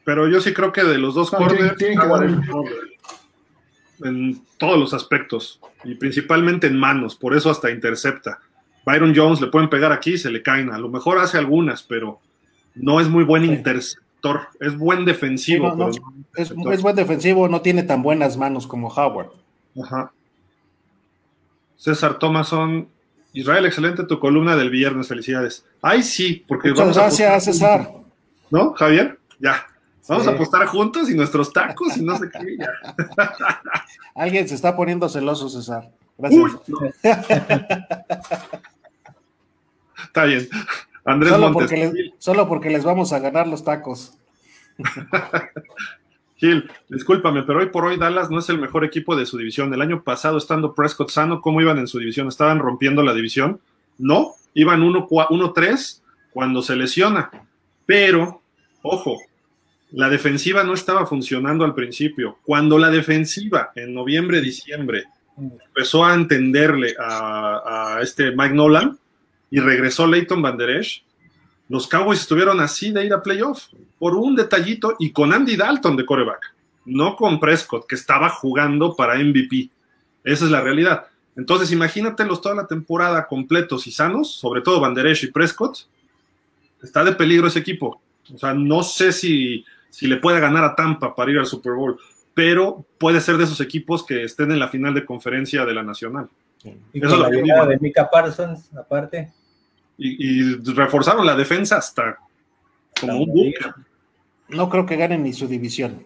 Pero yo sí creo que de los dos No, tiene- corners, tiene que dar es el- en todos los aspectos y principalmente en manos, por eso hasta intercepta. Byron Jones le pueden pegar aquí y se le caen. A lo mejor hace algunas, pero no es muy buen Sí. interceptor. Es buen defensivo. Sí, no, no. pero no Es, buen defensivo, no tiene tan buenas manos como Howard. Ajá. César Thomason. Israel, excelente tu columna del viernes, felicidades. Ay, sí, porque Muchas vamos gracias, César. ¿No, Javier? Ya. Vamos Sí. a apostar juntos y nuestros tacos y no sé qué. Alguien se está poniendo celoso, César. Gracias. Uy, no. Está bien. Andrés solo, Montes. porque les, solo porque les vamos a ganar los tacos. Gil, discúlpame, pero hoy por hoy Dallas no es el mejor equipo de su división. El año pasado, estando Prescott sano, ¿cómo iban en su división? ¿Estaban rompiendo la división? No, iban 1-3 cuando se lesiona. Pero, ojo, la defensiva no estaba funcionando al principio. Cuando la defensiva en noviembre, diciembre empezó a entenderle a, este Mike Nolan y regresó Leighton Van los Cowboys estuvieron así de ir a playoff por un detallito y con Andy Dalton de coreback, no con Prescott, que estaba jugando para MVP. Esa es la realidad. Entonces, imagínatelos toda la temporada completos y sanos, sobre todo Van Der Esch y Prescott. Está de peligro ese equipo. O sea, no sé si, si le puede ganar a Tampa para ir al Super Bowl, pero puede ser de esos equipos que estén en la final de conferencia de la Nacional. Y Eso con la lo que llegada digo. de Mika Parsons, aparte. Y, y reforzaron la defensa hasta como un buque. No creo que ganen ni su división,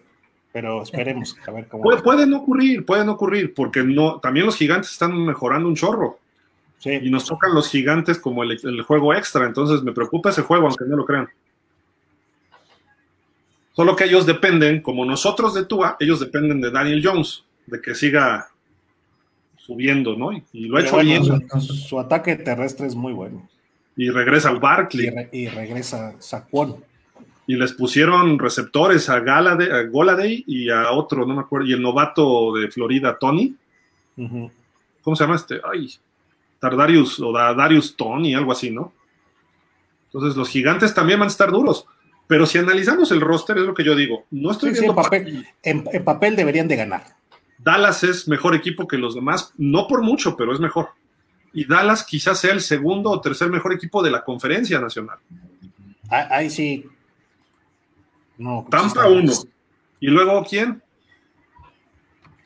pero esperemos a ver cómo. Puede, puede no ocurrir, puede no ocurrir, porque no, también los gigantes están mejorando un chorro. Sí. Y nos tocan los gigantes como el, el juego extra, entonces me preocupa ese juego, aunque no lo crean. Solo que ellos dependen, como nosotros de Tua, ellos dependen de Daniel Jones, de que siga subiendo, ¿no? Y, y lo ha hecho bueno, bien. su, su ataque terrestre es muy bueno. Y regresa Y, Barkley. re- y regresa Saquon. Y les pusieron receptores a, Galade- a Goladay y a otro, no me acuerdo, y el novato de Florida, Tony. ¿cómo se llama este? Ay, Tardarius o Da- Darius Tony, algo así, ¿no? Entonces los gigantes también van a estar duros. Pero si analizamos el roster, es lo que yo digo. No estoy Sí, en papel, en, en papel deberían de ganar. Dallas es mejor equipo que los demás, no por mucho, pero es mejor. Y Dallas quizás sea el segundo o tercer mejor equipo de la conferencia nacional. Ah, Ahí sí. No, pues Tampa uno. Y luego, ¿quién?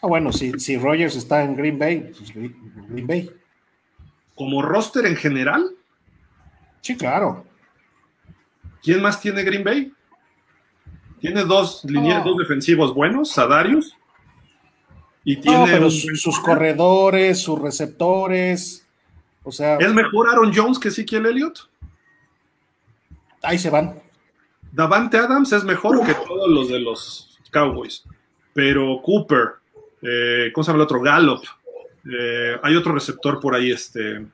Ah, bueno, si, si Rogers está en Green Bay, pues Green Bay. Como roster en general, Sí, claro. ¿Quién más tiene Green Bay? Tiene dos linieros, No. dos defensivos buenos, Sadarius. Y No, tiene pero sus corredores, sus receptores, o sea, ¿Es mejor Aaron Jones que Ezekiel Elliott? ahí se van. Davante Adams es mejor que todos los de los Cowboys. Pero Cooper, eh, ¿cómo se llama el otro? Gallup. eh, hay otro receptor por ahí, este.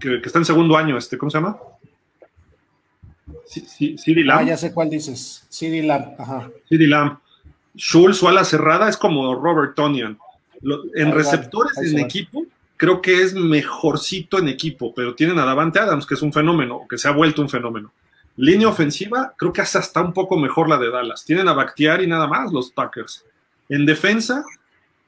Que, que está en segundo año, este, ¿cómo se llama? Sí, CeeDee Ah, Lamb. ya sé cuál dices. CD Lamb, ajá. CeeDee Lamb. Schultz, su ala cerrada, es como Robert Tonian. En Ahí van, receptores en equipo, creo que es mejorcito en equipo, pero tienen a Davante Adams, que es un fenómeno, que se ha vuelto un fenómeno. Línea ofensiva, creo que hasta está un poco mejor la de Dallas. Tienen a Bakhtiari y nada más los Packers. En defensa,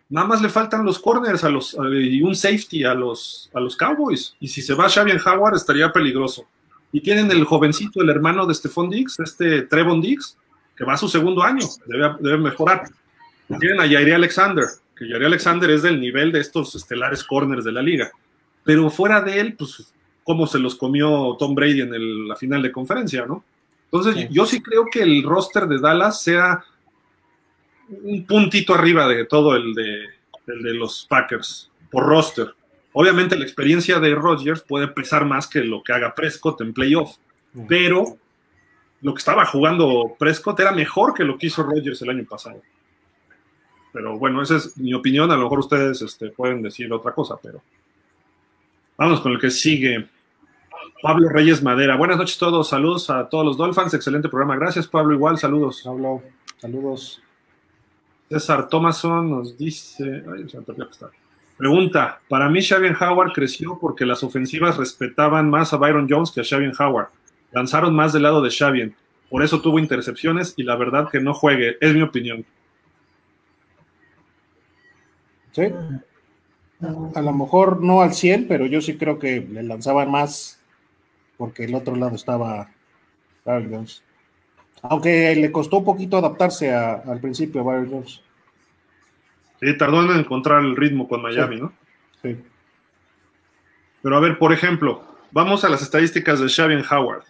nada más le faltan los corners a los, a- y un safety a los, a los Cowboys. Y si se va Xavier Howard, estaría peligroso. Y tienen el jovencito, el hermano de Stephon Diggs, este Trevon Diggs, que va a su segundo año, debe, debe mejorar. Tienen a Jairi Alexander, que Jairi Alexander es del nivel de estos estelares corners de la liga. Pero fuera de él, pues, cómo se los comió Tom Brady en el- la final de conferencia, ¿no? Entonces, Sí. yo sí creo que el roster de Dallas sea un puntito arriba de todo el de, el de los Packers, por roster. Obviamente la experiencia de Rodgers puede pesar más que lo que haga Prescott en playoff, pero lo que estaba jugando Prescott era mejor que lo que hizo Rodgers el año pasado. Pero bueno, esa es mi opinión. A lo mejor ustedes este, pueden decir otra cosa, pero vamos con el que sigue. Pablo Reyes Madera. Buenas noches a todos. Saludos a todos los Dolphins. Excelente programa. Gracias, Pablo. Igual, saludos. Pablo, saludos. César Thomason nos dice. Pregunta: Para mí, Xavier Howard creció porque las ofensivas respetaban más a Byron Jones que a Xavier Howard. Lanzaron más del lado de Xavier. Por eso tuvo intercepciones y la verdad que no juegue. Es mi opinión. Sí. A lo mejor no al 100, pero yo sí creo que le lanzaban más porque el otro lado estaba Byron Jones. Aunque le costó un poquito adaptarse al principio a Byron Jones. Sí, tardó en encontrar el ritmo con Miami, ¿no? Sí. Pero a ver, por ejemplo, vamos a las estadísticas de Xavier Howard.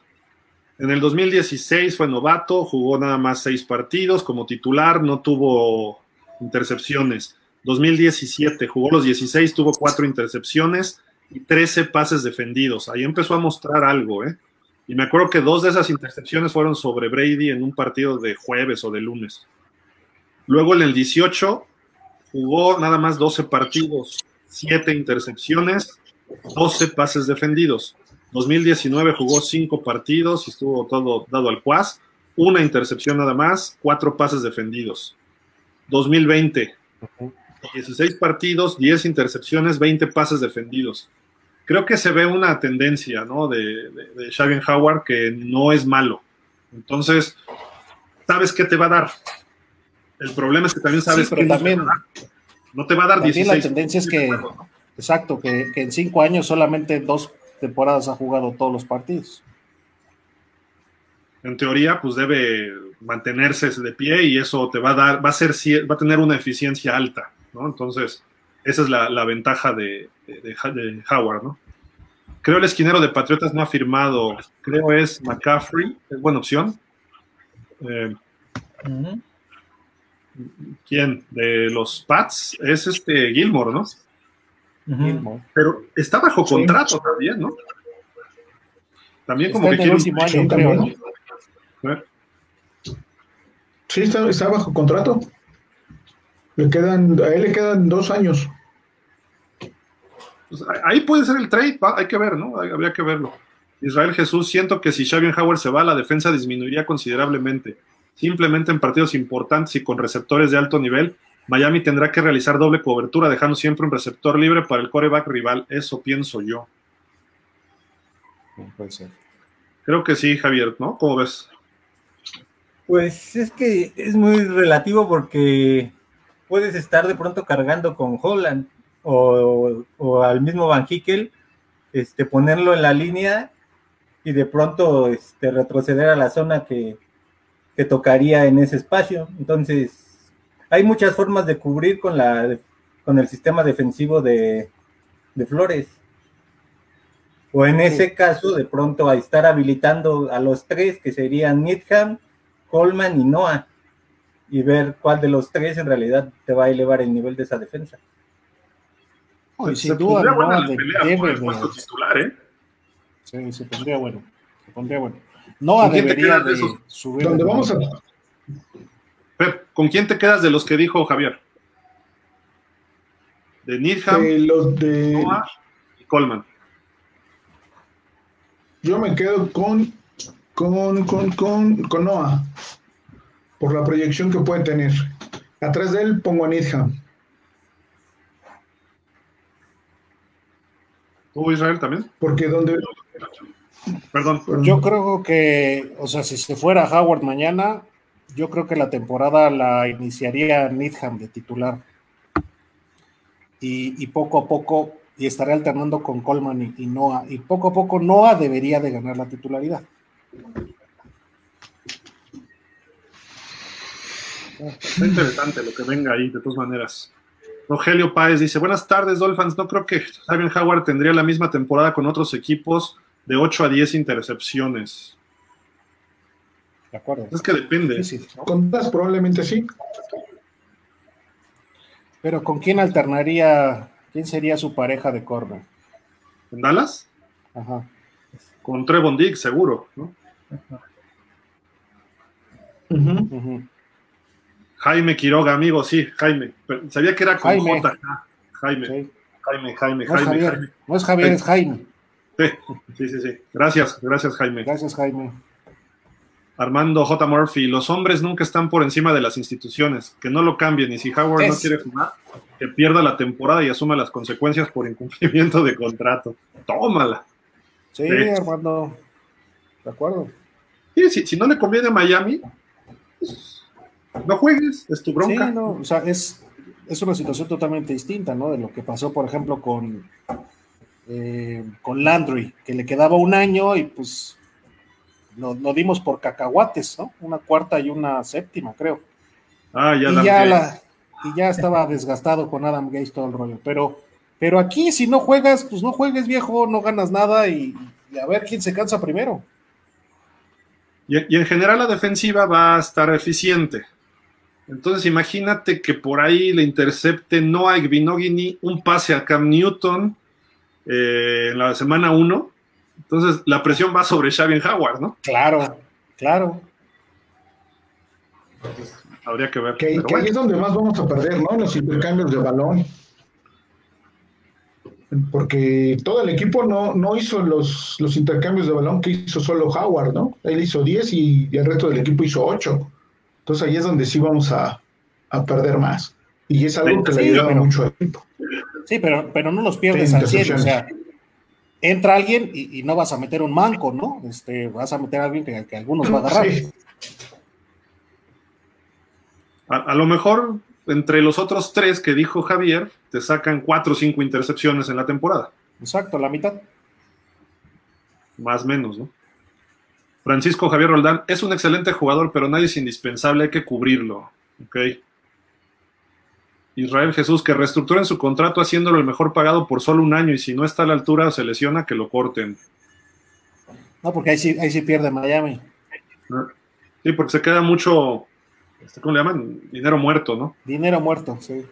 En el 2016 fue novato, jugó nada más seis partidos como titular, no tuvo intercepciones. 2017 jugó los 16, tuvo cuatro intercepciones y 13 pases defendidos. Ahí empezó a mostrar algo, ¿eh? Y me acuerdo que dos de esas intercepciones fueron sobre Brady en un partido de jueves o de lunes. Luego en el 18 jugó nada más 12 partidos, 7 intercepciones, 12 pases defendidos. 2019 jugó 5 partidos y estuvo todo dado al cuas, una intercepción nada más, 4 pases defendidos. 2020, 16 partidos, 10 intercepciones, 20 pases defendidos. Creo que se ve una tendencia, ¿no? De, de, Howard que no es malo. Entonces, ¿sabes qué te va a dar? El problema es que también sabes que también, no te va a dar también la tendencia es que, exacto, que, que en cinco años solamente dos temporadas ha jugado todos los partidos. En teoría, pues debe mantenerse de pie y eso te va a dar, va a ser, va a tener una eficiencia alta. Entonces, esa es la, ventaja de, Howard, ¿no? Creo el esquinero de Patriotas no ha firmado, creo es McCaffrey, es buena opción. Eh, ¿Quién? De los Pats, es este Gilmore, ¿no? Pero está bajo contrato también, ¿no? También como que año, creo, Sí, está bajo contrato. Le quedan, a él le quedan dos años. Pues, ahí puede ser el trade, hay que ver, ¿no? Habría que verlo. Israel Jesús, siento que si Xavier Howard se va, la defensa disminuiría considerablemente. Simplemente en partidos importantes y con receptores de alto nivel, Miami tendrá que realizar doble cobertura, dejando siempre un receptor libre para el coreback rival. Eso pienso yo. Puede ser. Creo que sí, Javier, ¿no? ¿Cómo ves? Pues es que es muy relativo porque puedes estar de pronto cargando con Holland o, al mismo Van Hickel, este, ponerlo en la línea y de pronto este, retroceder a la zona que, tocaría en ese espacio. Entonces, hay muchas formas de cubrir con, la, con el sistema defensivo de, Flores. O en ese caso, de pronto a estar habilitando a los tres, que serían Needham, Coleman y Noah y ver cuál de los tres en realidad te va a elevar el nivel de esa defensa. Pues sin duda, no, de, debe de, titular, ¿eh? Sí, se pondría bueno. Se pondría bueno. No debería de, de subir. ¿Dónde vamos a... ¿con quién te quedas de los que dijo Javier? De Needham, de los de... Noah y Coleman. Yo me quedo con con, con, con, con Noah por la proyección que puede tener. Atrás de él pongo a Needham. ¿Tú, Israel, también? Porque donde... Perdón. Yo creo que, o sea, si se fuera Howard mañana, yo creo que la temporada la iniciaría Needham de titular. Y, poco a poco, y estaré alternando con Coleman y, y Noah. Y poco a poco Noah debería de ganar la titularidad. Está interesante lo que venga ahí, de todas maneras. Rogelio Páez dice: Buenas tardes, Dolphins. No creo que Xavier Howard tendría la misma temporada con otros equipos de 8 a 10 intercepciones. De acuerdo. Es que depende. Con Dallas probablemente sí. Pero ¿con quién alternaría? ¿Quién sería su pareja de corner? ¿En Dallas? Ajá. Con Trevon Diggs, seguro, ¿no? Jaime Quiroga, amigo, sí, Jaime. Sabía que era con Jaime. J. Jaime. Jaime, Jaime, no Jaime. No es Javier, es Jaime. Sí, sí, sí. Gracias, gracias, Jaime. Gracias, Jaime. Armando J. Murphy, los hombres nunca están por encima de las instituciones, que no lo cambien y si Howard no quiere jugar, que pierda la temporada y asuma las consecuencias por incumplimiento de contrato. Tómala. Sí, Armando, de acuerdo. Sí, si, no le conviene a Miami, pues, no juegues, es tu bronca. Sí, no, o sea, es, es una situación totalmente distinta, ¿no? De lo que pasó, por ejemplo, con, eh, con Landry, que le quedaba un año y pues lo, dimos por cacahuates, ¿no? Una cuarta y una séptima, creo. Ah, ya, y, ya y ya estaba desgastado con Adam Gates todo el rollo. Pero, pero aquí, si no juegas, pues no juegues, viejo, no ganas nada y, a ver quién se cansa primero. Y, en general la defensiva va a estar eficiente. Entonces imagínate que por ahí le intercepte Noah Igbinogini un pase a Cam Newton eh, en la semana 1 entonces, la presión va sobre Xavier Howard, ¿no? Claro, claro. habría que ver. Que, ahí es donde más vamos a perder, ¿no? Los intercambios de balón. Porque todo el equipo no, no hizo los, los intercambios de balón que hizo solo Howard, ¿no? Él hizo 10 y, el resto del equipo hizo 8. Entonces ahí es donde sí vamos a, perder más. Y es algo que le ayuda mucho al equipo. Sí, pero, pero no los pierdes al 100, o sea, entra alguien y, no vas a meter un manco, ¿no? Este, vas a meter a alguien que, algunos va a agarrar. A, lo mejor entre los otros tres que dijo Javier, te sacan cuatro o cinco intercepciones en la temporada. Exacto, la mitad. Más o menos, ¿no? Francisco Javier Roldán es un excelente jugador, pero nadie es indispensable, hay que cubrirlo. ¿ok? Israel Jesús, que reestructuren su contrato haciéndolo el mejor pagado por solo un año y si no está a la altura o se lesiona, que lo corten. No, porque ahí sí, ahí sí pierde Miami. Sí, porque se queda mucho, este, ¿cómo le llaman? Dinero muerto, ¿no? Dinero muerto, sí.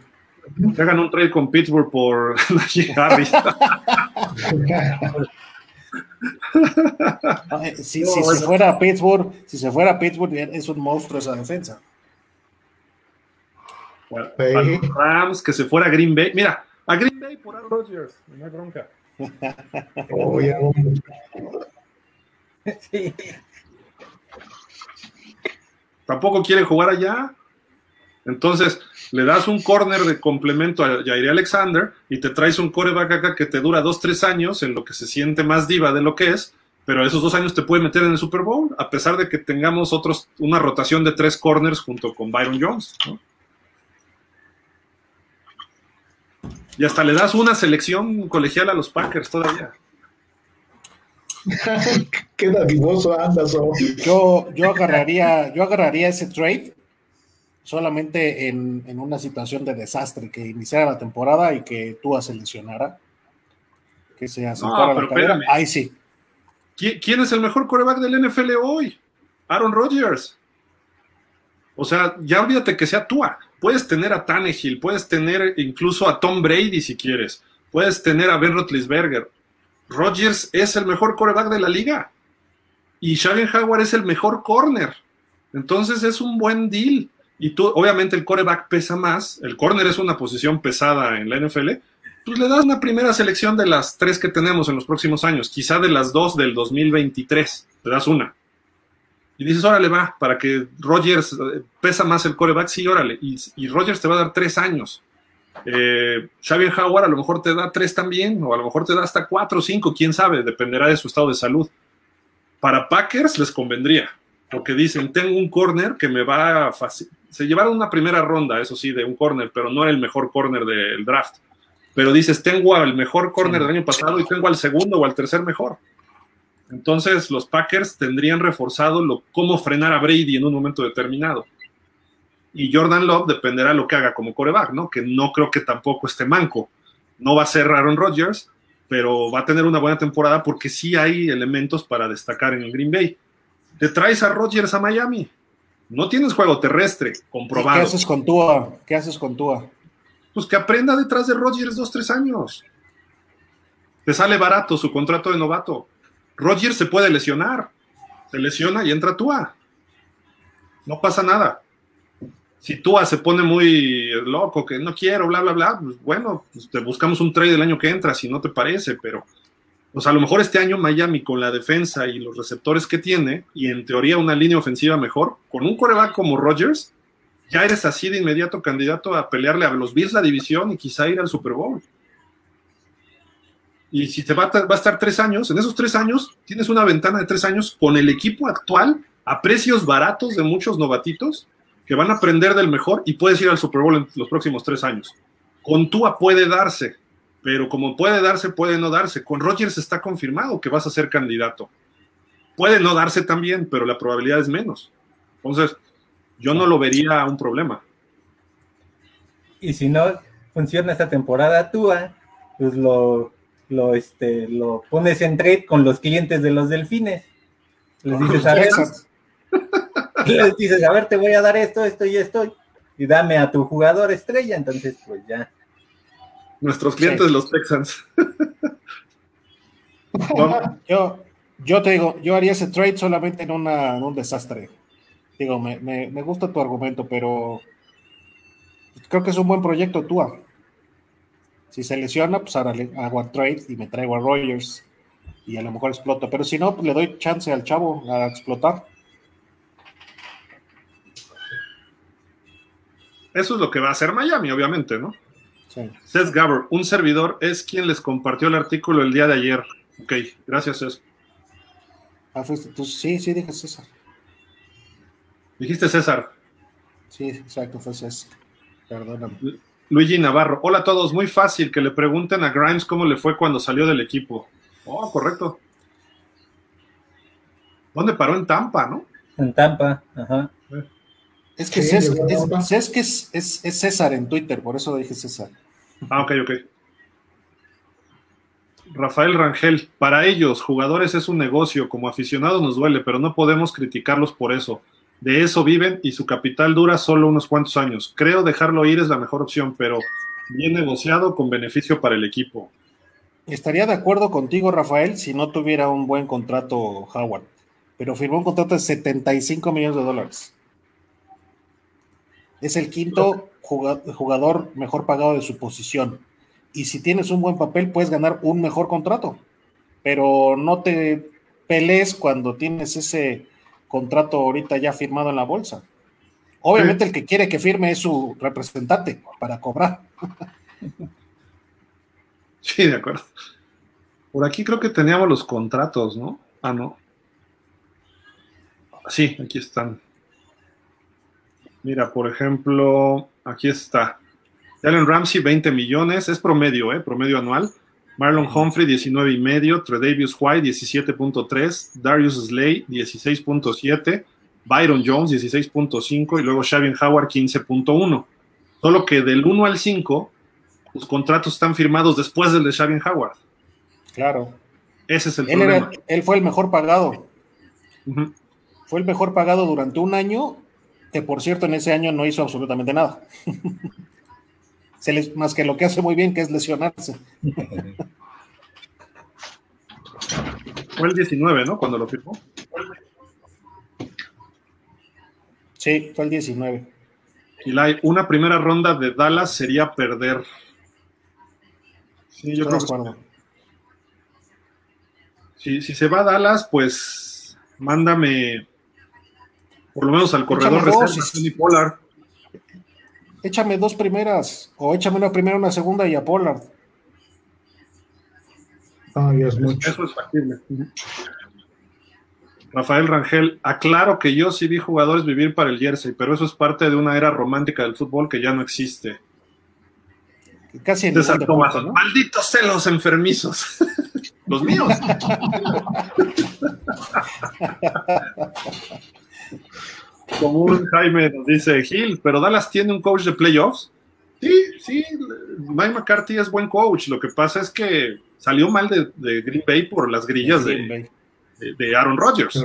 Que hagan un trade con Pittsburgh por Harris. Eh, si, si se fuera a Pittsburgh, si se fuera a Pittsburgh, es un monstruo esa defensa. Rams, que se fuera a Green Bay. Mira, a Green Bay por Aaron Rodgers, no hay bronca. Tampoco quiere jugar allá. Entonces, le das un corner de complemento a Jair Alexander y te traes un coreback acá que te dura dos, tres años en lo que se siente más diva de lo que es, pero esos dos años te puede meter en el Super Bowl, a pesar de que tengamos otros, una rotación de tres corners junto con Byron Jones. ¿no? Y hasta le das una selección colegial a los Packers todavía. Qué dadivoso andas. Yo, yo, agarraría, yo agarraría ese trade solamente en, una situación de desastre, que iniciara la temporada y que tú seleccionara. Que se acercara la. Ahí sí. ¿Quién es el mejor coreback del NFL hoy? Aaron Rodgers. O sea, ya olvídate que sea Tua. Puedes tener a Tannehill, puedes tener incluso a Tom Brady si quieres, puedes tener a Ben Roethlisberger. Rodgers es el mejor coreback de la liga. Y Xavier Howard es el mejor corner. Entonces es un buen deal. Y tú, obviamente el coreback pesa más, el corner es una posición pesada en la NFL, pues le das una primera selección de las tres que tenemos en los próximos años, quizá de las dos del 2023, te das una y dices, órale, va, para que Rogers eh, pesa más el coreback, sí, órale, y, y Rogers te va a dar tres años. Eh, Xavier Howard a lo mejor te da tres también, o a lo mejor te da hasta cuatro o cinco, quién sabe, dependerá de su estado de salud. Para Packers les convendría, porque dicen, tengo un corner que me va a Se llevaron una primera ronda, eso sí, de un corner, pero no era el mejor corner del draft. Pero dices, tengo al mejor corner del año pasado y tengo al segundo o al tercer mejor. Entonces los Packers tendrían reforzado lo, cómo frenar a Brady en un momento determinado. Y Jordan Love dependerá de lo que haga como coreback, ¿no? Que no creo que tampoco esté manco. No va a ser Aaron Rodgers, pero va a tener una buena temporada porque sí hay elementos para destacar en el Green Bay. Te traes a Rodgers a Miami. No tienes juego terrestre, comprobado. ¿Qué haces con Tua? ¿Qué haces con Tua? Pues que aprenda detrás de Rodgers dos, tres años. Te sale barato su contrato de novato. Roger se puede lesionar. Se lesiona y entra Tua. No pasa nada. Si Tua se pone muy loco, que no quiero, bla, bla, bla, pues bueno, pues te buscamos un trade el año que entra, si no te parece, pero pues a lo mejor este año Miami con la defensa y los receptores que tiene, y en teoría una línea ofensiva mejor, con un coreback como Rodgers, ya eres así de inmediato candidato a pelearle a los Bills la división y quizá ir al Super Bowl. Y si te va a, estar tres años, en esos tres años tienes una ventana de tres años con el equipo actual a precios baratos de muchos novatitos que van a aprender del mejor y puedes ir al Super Bowl en los próximos tres años. Con Tua puede darse, pero como puede darse, puede no darse. Con Rodgers está confirmado que vas a ser candidato. Puede no darse también, pero la probabilidad es menos. Entonces, yo no lo vería un problema. Y si no funciona esta temporada Tua, pues lo, lo, este, lo pones en trade con los clientes de los delfines. Les dices, a ver, les dices, a ver, te voy a dar esto, esto y esto, y dame a tu jugador estrella, entonces pues ya. Nuestros clientes, sí. los Texans. yo, yo te digo, yo haría ese trade solamente en, una, en un desastre. Digo, me, me, me, gusta tu argumento, pero creo que es un buen proyecto Tua. Si se lesiona, pues ahora le hago a trade y me traigo a Rogers y a lo mejor exploto. Pero si no, pues le doy chance al chavo a explotar. Eso es lo que va a hacer Miami, obviamente, ¿no? Sí. Seth Gabber, un servidor, es quien les compartió el artículo el día de ayer. Ok, gracias, César. Ah, fuiste tú. Sí, sí, dije César. Dijiste César. Sí, exacto, fue César. Perdóname. Luigi Navarro. Hola a todos. Muy fácil que le pregunten a Grimes cómo le fue cuando salió del equipo. Oh, correcto. ¿Dónde paró? En Tampa, ¿no? En Tampa, ajá. Es que, sí, César, es, es, que es, es, es, César en Twitter, por eso dije César. Ah, ok, ok. Rafael Rangel, para ellos, jugadores es un negocio, como aficionados nos duele, pero no podemos criticarlos por eso. De eso viven y su capital dura solo unos cuantos años. Creo dejarlo ir es la mejor opción, pero bien negociado con beneficio para el equipo. Estaría de acuerdo contigo, Rafael, si no tuviera un buen contrato Howard, pero firmó un contrato de 75 millones de dólares. Es el quinto jugador mejor pagado de su posición. Y si tienes un buen papel, puedes ganar un mejor contrato. Pero no te pelees cuando tienes ese contrato ahorita ya firmado en la bolsa. Obviamente sí. el que quiere que firme es su representante para cobrar. Sí, de acuerdo. Por aquí creo que teníamos los contratos, ¿no? Ah, no. Sí, aquí están. Mira, por ejemplo, aquí está. Allen Ramsey, 20 millones, es promedio, ¿eh? Promedio anual. Marlon Humphrey, 19 y medio. Tredavious White, 17.3. Darius Slay, 16.7. Byron Jones, 16.5. Y luego Shavin Howard, 15.1. Solo que del 1 al 5, los contratos están firmados después del de Shavin Howard. Claro. Ese es el él problema. Era, él fue el mejor pagado. Uh -huh. Fue el mejor pagado durante un año, que por cierto en ese año no hizo absolutamente nada. Se les, más que lo que hace muy bien, que es lesionarse. Fue el 19, ¿no? Cuando lo firmó. Sí, fue el 19. Y la, una primera ronda de Dallas sería perder. Sí, yo creo que si, si, se va a Dallas, pues mándame por lo menos al corredor de Pollard. Échame dos primeras, o échame una primera, una segunda y a Pollard. Ay, es mucho. Eso es factible. Rafael Rangel, aclaro que yo sí vi jugadores vivir para el jersey, pero eso es parte de una era romántica del fútbol que ya no existe. Casi en César Tomás, ¿no? malditos celos enfermizos. Los míos. Como un Jaime nos dice Gil, pero Dallas tiene un coach de playoffs. Sí, sí, Mike McCarthy es buen coach. Lo que pasa es que salió mal de, de Green Bay por las grillas de, de, de, Aaron Rodgers.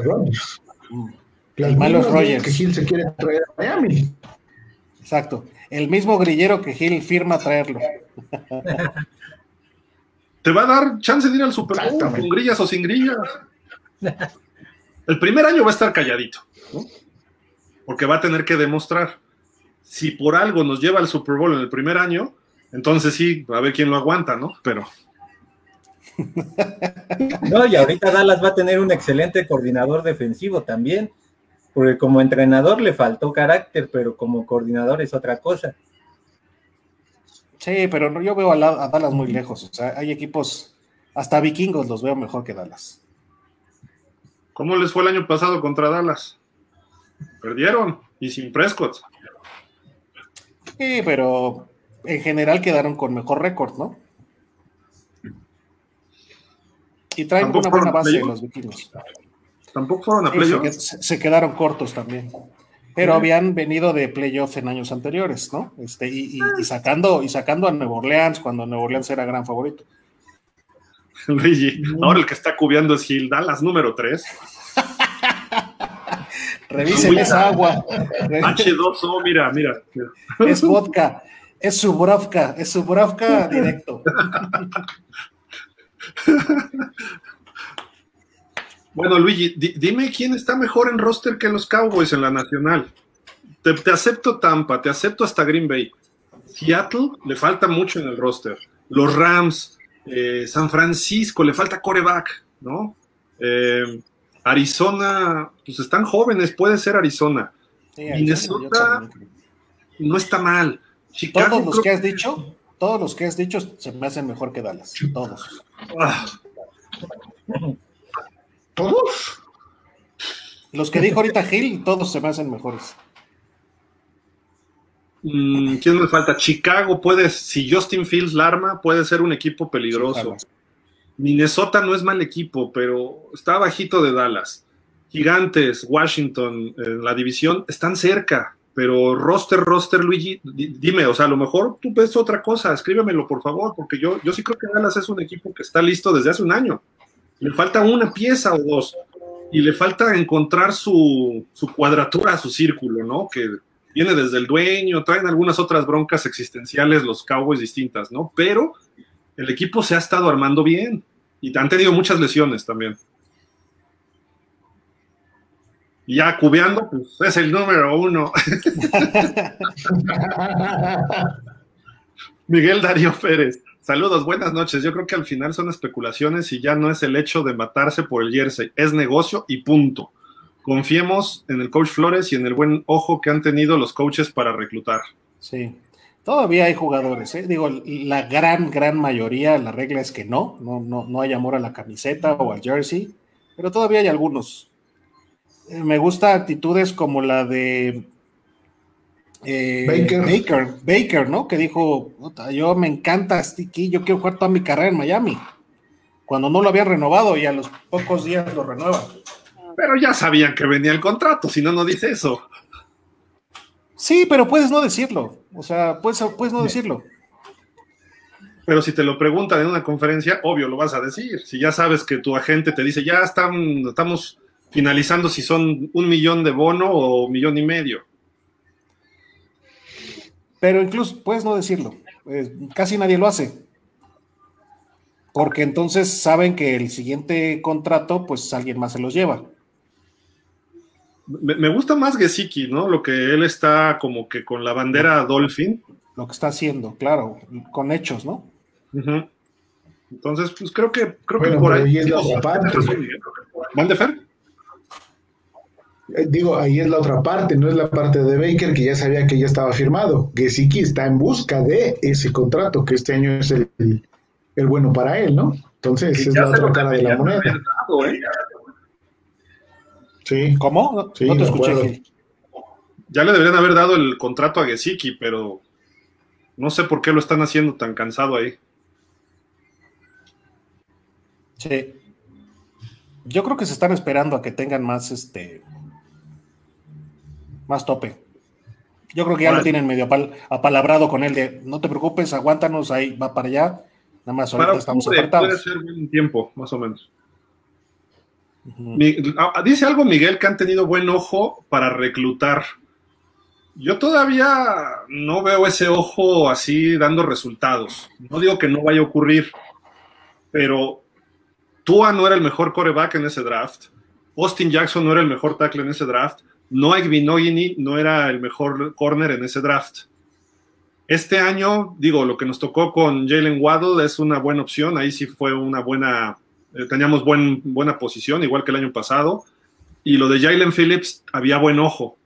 Los malos Rodgers. Que Gil se quiere traer a Miami. Exacto. El mismo grillero que Gil firma traerlo. Te va a dar chance de ir al Super Bowl con grillas o sin grillas. El primer año va a estar calladito. ¿no? Porque va a tener que demostrar. Si por algo nos lleva al Super Bowl en el primer año, entonces sí, a ver quién lo aguanta, ¿no? Pero. No, y ahorita Dallas va a tener un excelente coordinador defensivo también, porque como entrenador le faltó carácter, pero como coordinador es otra cosa. Sí, pero yo veo a, Dallas muy lejos. O sea, hay equipos, hasta vikingos los veo mejor que Dallas. ¿Cómo les fue el año pasado contra Dallas? Perdieron y sin Prescott. Sí, pero en general quedaron con mejor récord, ¿no? Y traen una buena base los vikingos. Tampoco fueron a playoffs. Se, se, quedaron cortos también. Pero habían venido de playoffs en años anteriores, ¿no? Este, y, y, sacando, y sacando a Nuevo Orleans cuando Nuevo Orleans era gran favorito. Luigi, ahora el que está cubiendo es Gil Dallas número 3. Revisen esa agua. H2O, mira, mira. Es vodka, es Subrovka, es Subrovka directo. Bueno, Luigi, dime quién está mejor en roster que los Cowboys en la nacional. Te, te, acepto Tampa, te acepto hasta Green Bay. Seattle le falta mucho en el roster. Los Rams, eh, San Francisco, le falta coreback, ¿no? Eh, Arizona, pues están jóvenes, puede ser Arizona. Sí, Minnesota no está mal. Chicago, todos los que has dicho, todos los que has dicho se me hacen mejor que Dallas, todos. Ah. ¿Todos? Los que dijo ahorita Gil, todos se me hacen mejores. Mm, ¿Quién me falta? Chicago puede, si Justin Fields la arma, puede ser un equipo peligroso. Minnesota no es mal equipo, pero está bajito de Dallas. Gigantes, Washington, en la división, están cerca, pero roster, roster, Luigi, dime, o sea, a lo mejor tú ves otra cosa, escríbemelo por favor, porque yo, yo sí creo que Dallas es un equipo que está listo desde hace un año. Le falta una pieza o dos, y le falta encontrar su, su cuadratura, su círculo, ¿no? Que viene desde el dueño, traen algunas otras broncas existenciales los Cowboys distintas, ¿no? Pero el equipo se ha estado armando bien y han tenido muchas lesiones también. Ya cubeando, pues es el número uno. Miguel Darío Pérez. Saludos, buenas noches. Yo creo que al final son especulaciones y ya no es el hecho de matarse por el jersey, es negocio y punto. Confiemos en el coach Flores y en el buen ojo que han tenido los coaches para reclutar. Sí, Todavía hay jugadores, ¿eh? digo, la gran, gran mayoría, la regla es que no, no, no, no hay amor a la camiseta o al jersey, pero todavía hay algunos. Eh, me gusta actitudes como la de eh, Baker. Baker. ¿no? Que dijo, yo me encanta Sticky, yo quiero jugar toda mi carrera en Miami. Cuando no lo había renovado y a los pocos días lo renueva. Pero ya sabían que venía el contrato, si no, no dice eso. Sí, pero puedes no decirlo. O sea, puedes, puedes no decirlo. Pero si te lo preguntan en una conferencia, obvio lo vas a decir. Si ya sabes que tu agente te dice, ya están, estamos finalizando si son un millón de bono o un millón y medio. Pero incluso puedes no decirlo. casi nadie lo hace. Porque entonces saben que el siguiente contrato, pues alguien más se los lleva. Me, gusta más Gesicki, ¿no? Lo que él está como que con la bandera Dolphin. Lo que está haciendo, claro, con hechos, ¿no? Entonces, pues creo que, creo que por ahí. es la otra parte. ¿Mande Fer? Eh, digo, ahí es la otra parte, no es la parte de Baker que ya sabía que ya estaba firmado. Gesicki está en busca de ese contrato, que este año es el, el bueno para él, ¿no? Entonces, es la otra cara de la moneda. ¿eh? Sí. ¿Cómo? No, te escuché. Ya le deberían haber dado el contrato a Gesicki, pero no sé por qué lo están haciendo tan cansado ahí. Sí. Yo creo que se están esperando a que tengan más este más tope. Yo creo que ya lo tienen medio apalabrado con él de no te preocupes, aguántanos ahí, va para allá. Nada más ahorita estamos apartados. Puede ser un tiempo, más o menos. Ah, dice algo Miguel que han tenido buen ojo para reclutar. Yo todavía no veo ese ojo así dando resultados. No digo que no vaya a ocurrir, pero Tua no era el mejor coreback en ese draft. Austin Jackson no era el mejor tackle en ese draft. Noah Vinogini no era el mejor corner en ese draft. Este año, digo, lo que nos tocó con Jalen Waddle es una buena opción. Ahí sí fue una buena, eh, teníamos buen, buena posición, igual que el año pasado. Y lo de Jalen Phillips había buen ojo.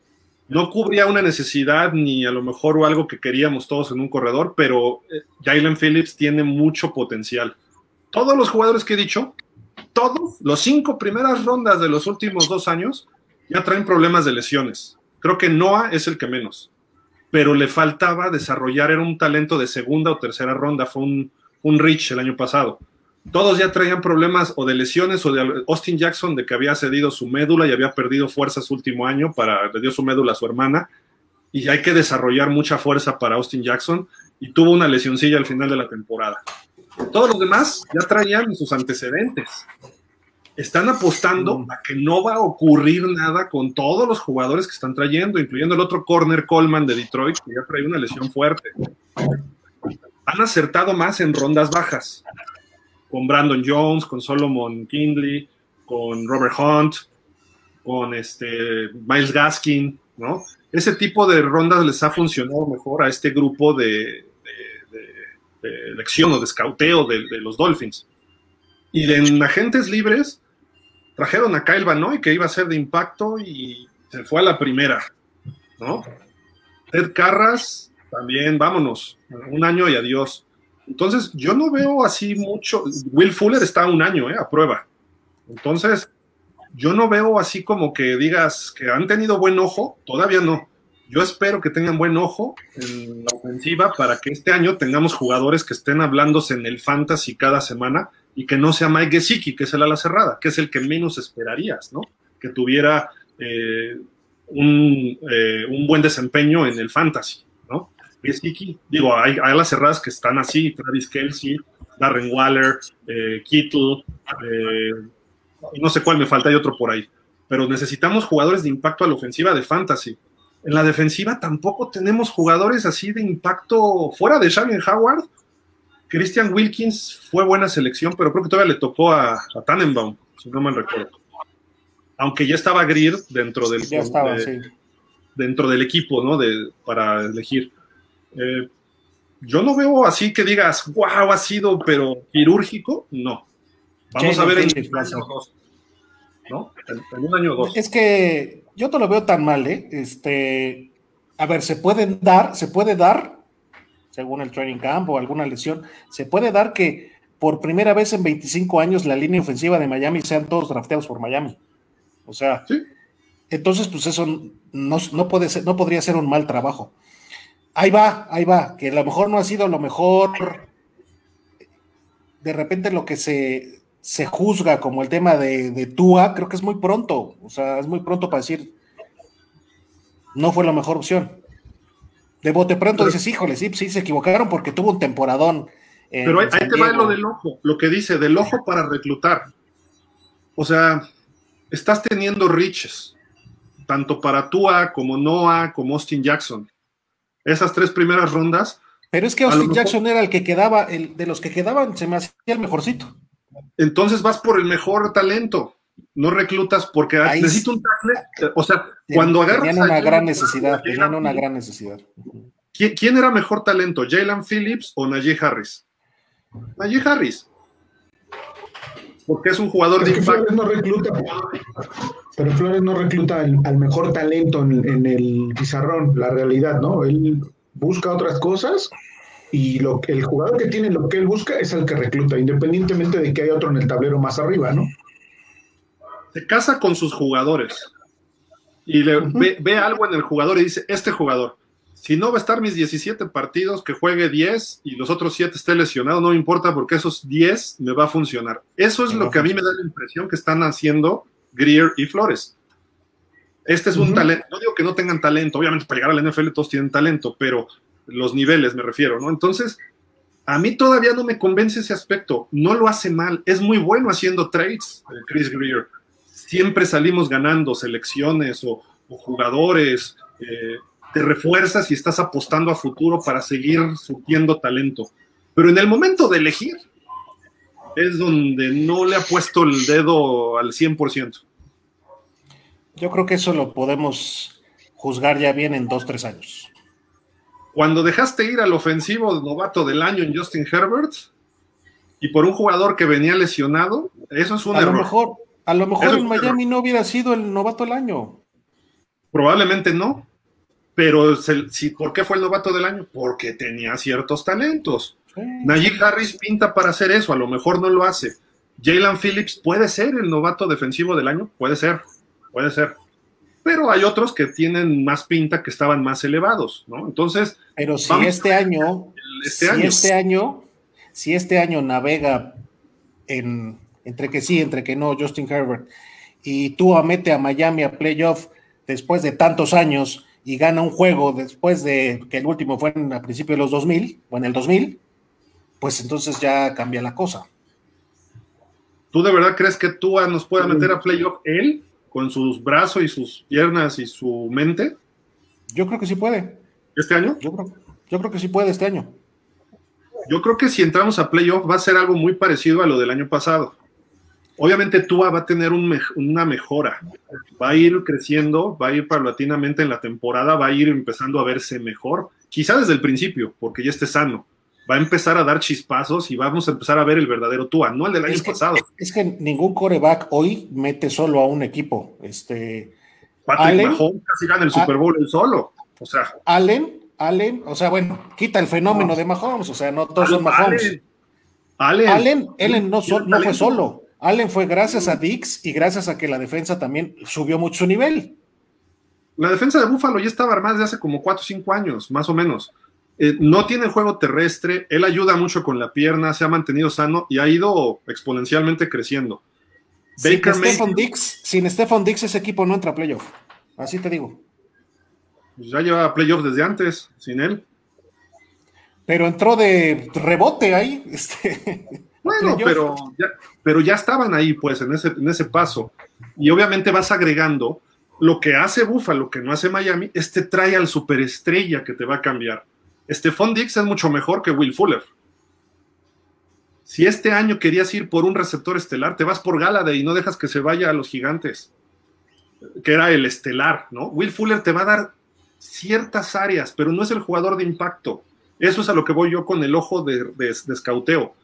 No cubría una necesidad ni a lo mejor algo que queríamos todos en un corredor, pero eh, Jalen Phillips tiene mucho potencial. Todos los jugadores que he dicho, todos, los cinco primeras rondas de los últimos dos años, ya traen problemas de lesiones. Creo que Noah es el que menos pero le faltaba desarrollar, era un talento de segunda o tercera ronda, fue un, un Rich el año pasado. Todos ya traían problemas o de lesiones o de Austin Jackson de que había cedido su médula y había perdido fuerza su último año, para, le dio su médula a su hermana, y hay que desarrollar mucha fuerza para Austin Jackson, y tuvo una lesioncilla al final de la temporada. Todos los demás ya traían sus antecedentes. Están apostando a que no va a ocurrir nada con todos los jugadores que están trayendo, incluyendo el otro corner Coleman de Detroit, que ya trae una lesión fuerte. Han acertado más en rondas bajas, con Brandon Jones, con Solomon Kindley, con Robert Hunt, con este Miles Gaskin, ¿no? Ese tipo de rondas les ha funcionado mejor a este grupo de, elección o de escauteo de, de los Dolphins. Y en agentes libres, trajeron a Kyle Van que iba a ser de impacto y se fue a la primera, ¿no? Ted Carras, también, vámonos, un año y adiós. Entonces, yo no veo así mucho. Will Fuller está un año, ¿eh? A prueba. Entonces, yo no veo así como que digas que han tenido buen ojo, todavía no. Yo espero que tengan buen ojo en la ofensiva para que este año tengamos jugadores que estén hablándose en el fantasy cada semana y que no sea Mike Gesicki, que es el ala cerrada, que es el que menos esperarías, ¿no? Que tuviera eh, eh, un, buen desempeño en el fantasy. Gesicki, digo, hay, alas cerradas que están así, Travis Kelsey, Darren Waller, eh, Kittle, no sé cuál me falta, hay otro por ahí, pero necesitamos jugadores de impacto a la ofensiva de fantasy. En la defensiva tampoco tenemos jugadores así de impacto fuera de Shannon Howard, Christian Wilkins fue buena selección, pero creo que todavía le tocó a, Tannenbaum, si no mal recuerdo. Aunque ya estaba Greer dentro del, dentro del equipo, ¿no? De, para elegir. Eh, yo no veo así que digas, wow, ha sido, pero quirúrgico, no. Vamos a ver en un año o dos. ¿No? En, un año o dos. Es que yo te lo veo tan mal, ¿eh? Este, a ver, se pueden dar, se puede dar según el training camp o alguna lesión, se puede dar que por primera vez en 25 años la línea ofensiva de Miami sean todos drafteados por Miami. O sea, entonces pues eso no, puede ser, no podría ser un mal trabajo. Ahí va, ahí va, que a lo mejor no ha sido lo mejor. De repente lo que se, se juzga como el tema de, de Tua, creo que es muy pronto. O sea, es muy pronto para decir, no fue la mejor opción. De bote pronto dices, híjole, sí, sí, se equivocaron porque tuvo un temporadón. Pero ahí, te va lo del ojo, lo que dice, del ojo para reclutar. O sea, estás teniendo riches, tanto para Tua como Noah, como Austin Jackson. Esas tres primeras rondas. Pero es que Austin Jackson era el que quedaba, el, de los que quedaban, se me hacía el mejorcito. Entonces vas por el mejor talento no reclutas porque necesito un tackle. O sea, cuando agarras. Tenían una gran necesidad, tenían una gran necesidad. ¿Quién, era mejor talento, Jalen Phillips o Najee Harris? Najee Harris. Porque es un jugador de Flores no recluta, pero Flores no recluta al, mejor talento en, en, el pizarrón, la realidad, ¿no? Él busca otras cosas y lo, el jugador que tiene lo que él busca es el que recluta, independientemente de que hay otro en el tablero más arriba, ¿no? se casa con sus jugadores y le, ve, algo en el jugador y dice, este jugador, si no va a estar mis 17 partidos, que juegue 10 y los otros 7 esté lesionado, no me importa porque esos 10 me va a funcionar. Eso es lo que a mí me da la impresión que están haciendo Greer y Flores. Este es un talento, no digo que no tengan talento, obviamente para llegar al NFL todos tienen talento, pero los niveles me refiero, ¿no? Entonces, a mí todavía no me convence ese aspecto, no lo hace mal, es muy bueno haciendo trades, Chris Greer siempre salimos ganando selecciones o, jugadores, eh, te refuerzas y estás apostando a futuro para seguir surtiendo talento. Pero en el momento de elegir es donde no le ha puesto el dedo al 100%. Yo creo que eso lo podemos juzgar ya bien en dos, tres años. Cuando dejaste ir al ofensivo novato del año en Justin Herbert y por un jugador que venía lesionado, eso es un a error. Lo mejor, a lo mejor Eso en Miami no hubiera sido el novato del año. Probablemente no, pero se- si, ¿por qué fue el novato del año? Porque tenía ciertos talentos. Sí. Najee Harris pinta para hacer eso, a lo mejor no lo hace. Jalen Phillips puede ser el novato defensivo del año, puede ser, puede ser. Pero hay otros que tienen más pinta, que estaban más elevados, ¿no? Entonces, Pero si este año, este si año, este año, si este año navega en entre que sí, entre que no, Justin Herbert, y tú mete a Miami a playoff después de tantos años y gana un juego después de que el último fue en, a principios de los 2000 o en el 2000, pues entonces ya cambia la cosa. ¿tú de verdad crees que Tua nos pueda meter a playoff él, con sus brazos y sus piernas y su mente, Yo creo que sí puede. este año? Yo creo, yo creo que sí puede este año. Yo creo que si entramos a playoff va a ser algo muy parecido a lo del año pasado. Obviamente Tua va a tener un una mejora, va a ir creciendo, va a ir paulatinamente en la temporada, va a ir empezando a verse mejor, quizá desde el principio, porque ya esté sano. Va a empezar a dar chispazos y vamos a empezar a ver el verdadero Tua, no el del año Es que, pasado. es que ningún coreback hoy mete solo a un equipo. Este, Patrick Allen- Mahomes casi gana el Super Bowl él solo. O sea, Allen, Allen, o sea, bueno, quita el fenómeno de Mahomes, o sea, no todos son Mahomes. Allen, Allen, Allen, no, tiene no fue solo. Allen fue gracias a Dix y gracias a que la defensa también subió mucho su nivel. La defensa de Búfalo ya estaba armada desde hace como 4 o 5 años, más o menos. Eh, no tiene juego terrestre, él ayuda mucho con la pierna, se ha mantenido sano y ha ido exponencialmente creciendo. Sin Dix, sin Stephon Dix ese equipo no entra a playoff. Así te digo. pues, ya lleva playoffs desde antes, sin él. Pero entró de rebote ahí. Este, Bueno, pero ya, pero ya estaban ahí, pues, en ese, en ese paso. Y obviamente vas agregando lo que hace Buffalo, que no hace Miami, este trae al superestrella que te va a cambiar. Stephon Dix es mucho mejor que Will Fuller. Si este año querías ir por un receptor estelar, te vas por Galladay y no dejas que se vaya a los gigantes, que era el estelar, ¿no? Will Fuller te va a dar ciertas áreas, pero no es el jugador de impacto. Eso es a lo que voy yo con el ojo de, de, de escauteo.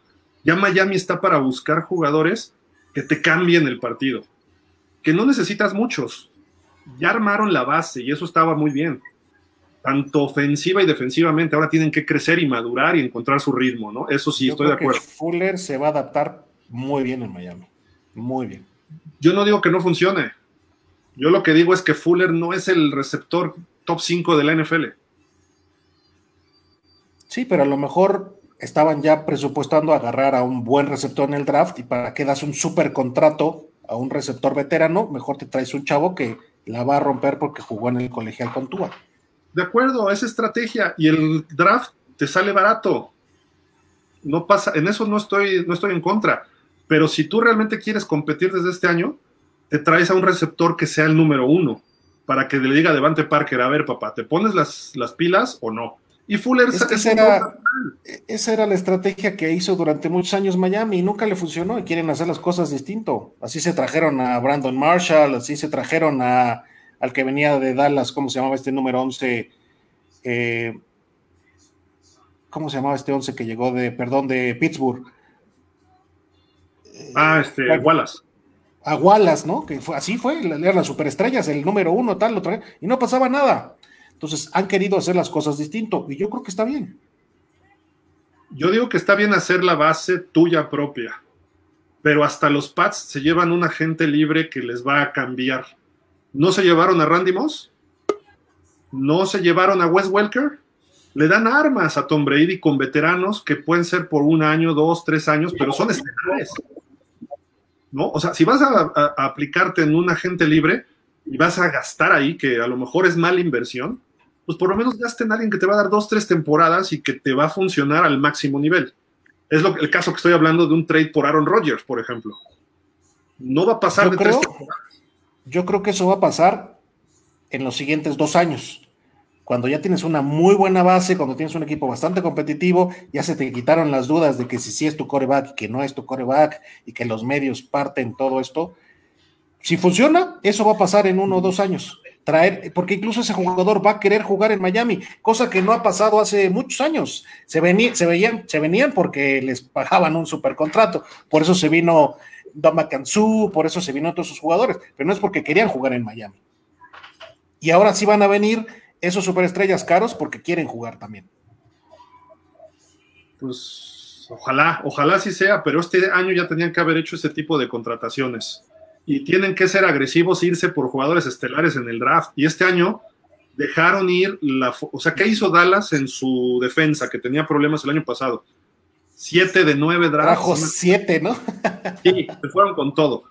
Ya Miami está para buscar jugadores que te cambien el partido, que no necesitas muchos. Ya armaron la base y eso estaba muy bien, tanto ofensiva y defensivamente. Ahora tienen que crecer y madurar y encontrar su ritmo, ¿no? Eso sí, Yo estoy de que acuerdo. Fuller se va a adaptar muy bien en Miami. Muy bien. Yo no digo que no funcione. Yo lo que digo es que Fuller no es el receptor top 5 de la NFL. Sí, pero a lo mejor estaban ya presupuestando agarrar a un buen receptor en el draft y para que das un super contrato a un receptor veterano, mejor te traes un chavo que la va a romper porque jugó en el colegial con Tua. De acuerdo, es estrategia y el draft te sale barato. No pasa, en eso no estoy, no estoy en contra. Pero si tú realmente quieres competir desde este año, te traes a un receptor que sea el número uno para que le diga a Devante Parker, a ver, papá, ¿te pones las, las pilas o no? Y Fuller Es que es esa era, esa era la estrategia que hizo durante muchos años Miami y nunca le funcionó y quieren hacer las cosas distinto. Así se trajeron a Brandon Marshall, así se trajeron a, al que venía de Dallas, ¿cómo se llamaba este número 11? Eh, ¿Cómo se llamaba este 11 que llegó de, perdón, de Pittsburgh? Ah, este, Bueno. Wallace. A Wallace, ¿no? Que fue, así fue, eran las superestrellas, el número uno, tal, lo trajeron, y no pasaba nada. Entonces han querido hacer las cosas distinto y yo creo que está bien. Yo digo que está bien hacer la base tuya propia, pero hasta los Pats se llevan un agente libre que les va a cambiar. ¿No se llevaron a Randy Moss? ¿No se llevaron a Wes Welker? Le dan armas a Tom Brady con veteranos que pueden ser por un año, dos, tres años, pero son estelares. ¿No? O sea, si vas a, a- a aplicarte en un agente libre y vas a gastar ahí, que a lo mejor es mala inversión, pues por lo menos gaste en alguien que te va a dar dos, tres temporadas y que te va a funcionar al máximo nivel. Es lo, el caso que estoy hablando de un trade por Aaron Rodgers, por ejemplo. No va a pasar Yo de creo, tres temporadas. yo creo que eso va a pasar en los siguientes dos años. Cuando ya tienes una muy buena base, cuando tienes un equipo bastante competitivo, ya se te quitaron las dudas de que si sí es tu coreback y que no es tu coreback y que los medios parten todo esto. si funciona, eso va a pasar en uno o dos años. Traer, porque incluso ese jugador va a querer jugar en Miami, cosa que no ha pasado hace muchos años. Se, se, veían, se venían porque les pagaban un supercontrato. Por eso se vino Dama Kansu, por eso se vino todos esos jugadores, pero no es porque querían jugar en Miami. Y ahora sí van a venir esos superestrellas caros porque quieren jugar también. Pues ojalá, ojalá sí sea, pero este año ya tenían que haber hecho ese tipo de contrataciones y tienen que ser agresivos, irse por jugadores estelares en el draft. Y este año dejaron ir la, o sea, ¿qué hizo Dallas en su defensa que tenía problemas el año pasado? Siete de nueve drafts. siete, ¿no? sí, se fueron con todo.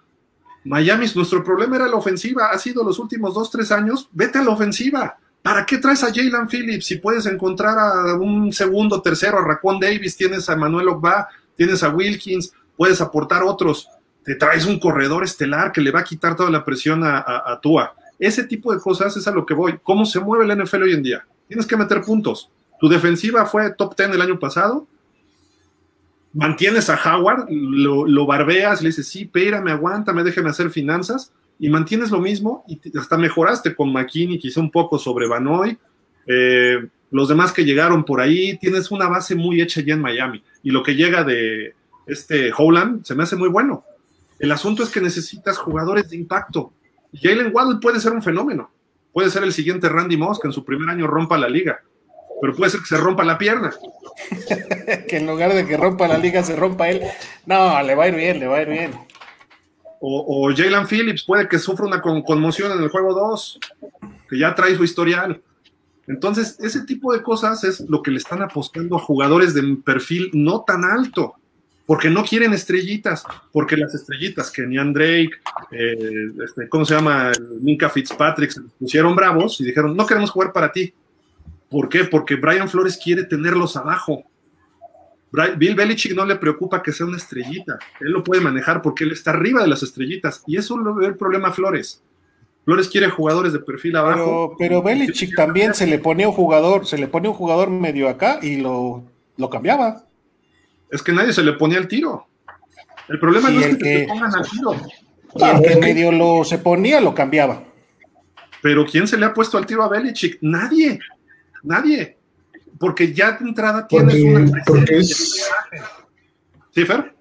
Miami, nuestro problema era la ofensiva, ha sido los últimos dos, tres años, vete a la ofensiva. ¿Para qué traes a Jalen Phillips si puedes encontrar a un segundo, tercero, a Raquan Davis, tienes a Manuel Ogba, tienes a Wilkins, puedes aportar otros? Te traes un corredor estelar que le va a quitar toda la presión a, a, Tua. Ese tipo de cosas es a lo que voy. ¿Cómo se mueve el NFL hoy en día? Tienes que meter puntos. Tu defensiva fue top 10 el año pasado. Mantienes a Howard, lo, barbeas, le dices, sí, espérame, aguántame, déjeme hacer finanzas y mantienes lo mismo y hasta mejoraste con McKinney, quizá un poco sobre Banoy, eh, los demás que llegaron por ahí, tienes una base muy hecha ya en Miami y lo que llega de este Howland se me hace muy bueno. El asunto es que necesitas jugadores de impacto. Jalen Waddle puede ser un fenómeno, puede ser el siguiente Randy Moss que en su primer año rompa la liga, pero puede ser que se rompa la pierna. que en lugar de que rompa la liga se rompa él. No, le va a ir bien, le va a ir bien. O, Jalen Phillips puede que sufra una conmoción en el juego 2, que ya trae su historial. Entonces, ese tipo de cosas es lo que le están apostando a jugadores de perfil no tan alto, porque no quieren estrellitas, porque las estrellitas, Kenyan Drake, eh, este, ¿cómo se llama? Minka Fitzpatrick, se pusieron bravos y dijeron, no queremos jugar para ti. ¿Por qué? Porque Brian Flores quiere tenerlos abajo. Bill Belichick no le preocupa que sea una estrellita. Él lo puede manejar porque él está arriba de las estrellitas. Y eso lo ve el problema a Flores. Flores quiere jugadores de perfil abajo. Pero, Belichick también se le ponía un jugador, se le ponía un jugador medio acá y lo, lo cambiaba. Es que nadie se le ponía el tiro. El problema no es que, se pongan al tiro. Y el que medio lo se ponía, lo cambiaba. Pero ¿quién se le ha puesto al tiro a Belichick? Nadie. Nadie porque ya de entrada tienes una. Porque es. ¿Sí, Fer?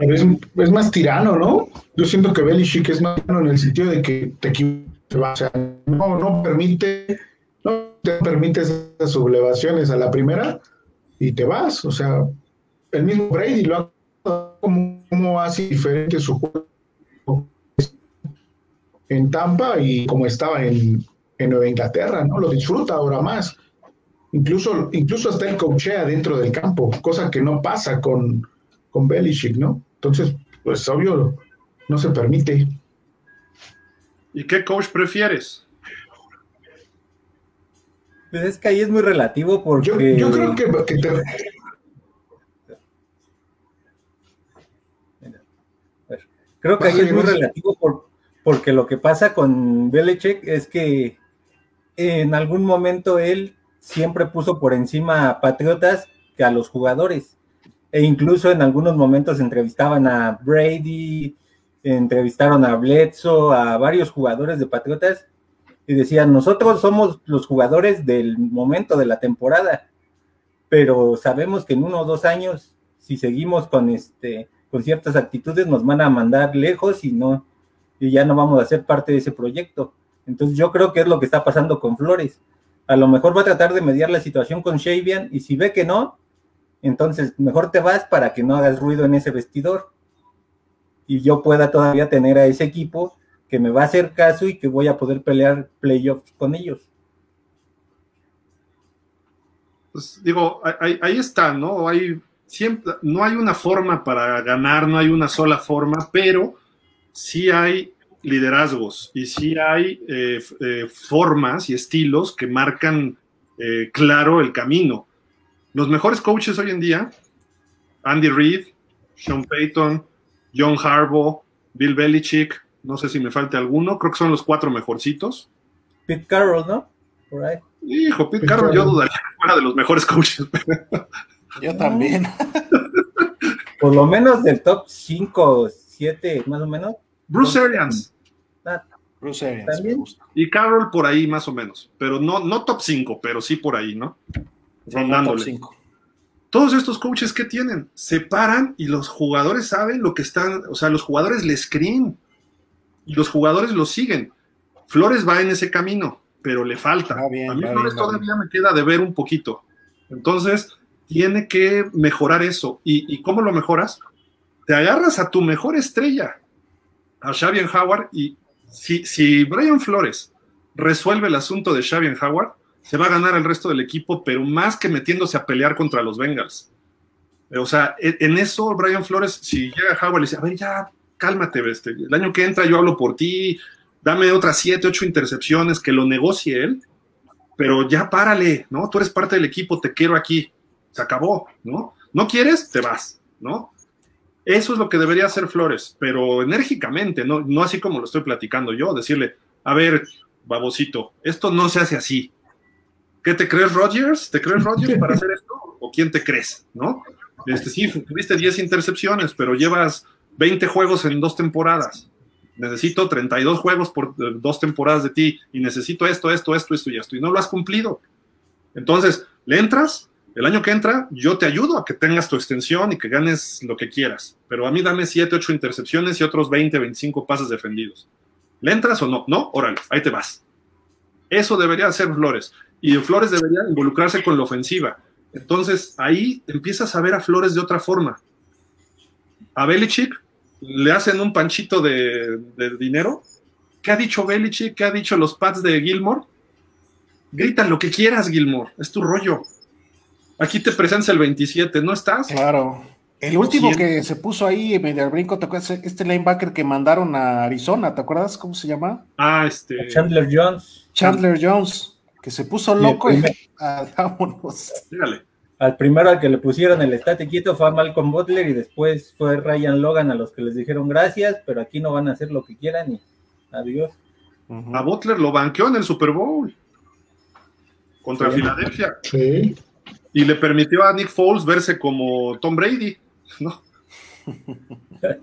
Es, es, más tirano, ¿no? Yo siento que Belichick es más tirano en el sentido de que te o sea, no, no permite, no te permite esas sublevaciones a la primera y te vas. O sea, el mismo Brady lo ha como, como hace diferente su juego en Tampa y como estaba en, en Nueva Inglaterra, ¿no? Lo disfruta ahora más. Incluso, incluso hasta el coachea dentro del campo, cosa que no pasa con, con Belichick, ¿no? Entonces, pues obvio, no se permite. ¿Y qué coach prefieres? Pues es que ahí es muy relativo porque... Yo, creo que, Creo que ahí es muy relativo porque lo que pasa con Belichick es que en algún momento él siempre puso por encima a Patriotas que a los jugadores. E incluso en algunos momentos entrevistaban a Brady, entrevistaron a Bledsoe, a varios jugadores de Patriotas y decían, nosotros somos los jugadores del momento de la temporada, pero sabemos que en uno o dos años, si seguimos con este con ciertas actitudes, nos van a mandar lejos y no y ya no vamos a ser parte de ese proyecto. Entonces yo creo que es lo que está pasando con Flores. A lo mejor va a tratar de mediar la situación con Shavian y si ve que no, entonces mejor te vas para que no hagas ruido en ese vestidor y yo pueda todavía tener a ese equipo que me va a hacer caso y que voy a poder pelear playoffs con ellos. Pues digo, ahí, está, ¿no? Hay siempre, no hay una forma para ganar, no hay una sola forma, pero sí hay liderazgos y sí hay eh, eh, formas y estilos que marcan eh, claro el camino. Los mejores coaches hoy en día, Andy Reid, Sean Payton, John Harbaugh, Bill Belichick, no sé si me falta alguno, creo que son los cuatro mejorcitos. Pete Carroll, ¿no? Por ahí. Hijo, Pete, Carroll, yo dudaría que fuera de los mejores coaches. yo también. Por lo menos del top 5 7 más o menos. Bruce Arians. Ah, Bruce Arians, ¿También? me gusta. Y Carroll por ahí más o menos. Pero no, no top 5, pero sí por ahí, ¿no? Sí, Rondándole. cinco. Todos estos coaches que tienen, se paran y los jugadores saben lo que están, o sea, los jugadores les creen y los jugadores lo siguen. Flores va en ese camino, pero le falta. Bien, a mí Flores bien, todavía me queda de ver un poquito. Entonces, tiene que mejorar eso. ¿Y, y cómo lo mejoras? Te agarras a tu mejor estrella, a Xavier Howard, y si, si Brian Flores resuelve el asunto de Xavier Howard, se va a ganar el resto del equipo, pero más que metiéndose a pelear contra los Bengals. O sea, en en eso, Brian Flores, si llega Howard y le dice, a ver, ya, cálmate, este, el año que entra yo hablo por ti, dame otras siete, ocho intercepciones, que lo negocie él, pero ya párale, ¿no? Tú eres parte del equipo, te quiero aquí, se acabó, ¿no? No quieres, te vas, ¿no? Eso es lo que debería hacer Flores, pero enérgicamente, no, no así como lo estoy platicando yo, decirle, a ver, babosito, esto no se hace así. ¿Qué te crees, Rodgers? ¿Te crees Rodgers para hacer esto? ¿O quién te crees? ¿No? Este, sí, tuviste 10 intercepciones, pero llevas 20 juegos en dos temporadas. Necesito 32 juegos por eh, dos temporadas de ti y necesito esto, esto, esto, esto y esto. Y no lo has cumplido. Entonces, le entras, el año que entra, yo te ayudo a que tengas tu extensión y que ganes lo que quieras. Pero a mí dame 7, 8 intercepciones y otros 20, 25 pases defendidos. ¿Le entras o no? No, órale, ahí te vas. Eso debería hacer Flores. Y Flores debería involucrarse con la ofensiva. Entonces, ahí empiezas a ver a Flores de otra forma. A Belichick le hacen un panchito de, de dinero. ¿Qué ha dicho Belichick? ¿Qué ha dicho los Pats de Gilmore? Grita lo que quieras, Gilmore. Es tu rollo. Aquí te presencia el 27, ¿no estás? Claro. El último que se puso ahí medio al brinco, ¿te acuerdas? Este linebacker que mandaron a Arizona, ¿te acuerdas cómo se llama? Ah, este. Chandler Jones. Chandler Jones, que se puso Y loco y primer- ah, vámonos. Dígale. Al primero al que le pusieron el estate quieto fue a Malcolm Butler y después fue Ryan Logan a los que les dijeron gracias, pero aquí no van a hacer lo que quieran y adiós. A Butler lo banqueó en el Super Bowl contra Sí. Filadelfia Sí. y le permitió a Nick Foles verse como Tom Brady, ¿no?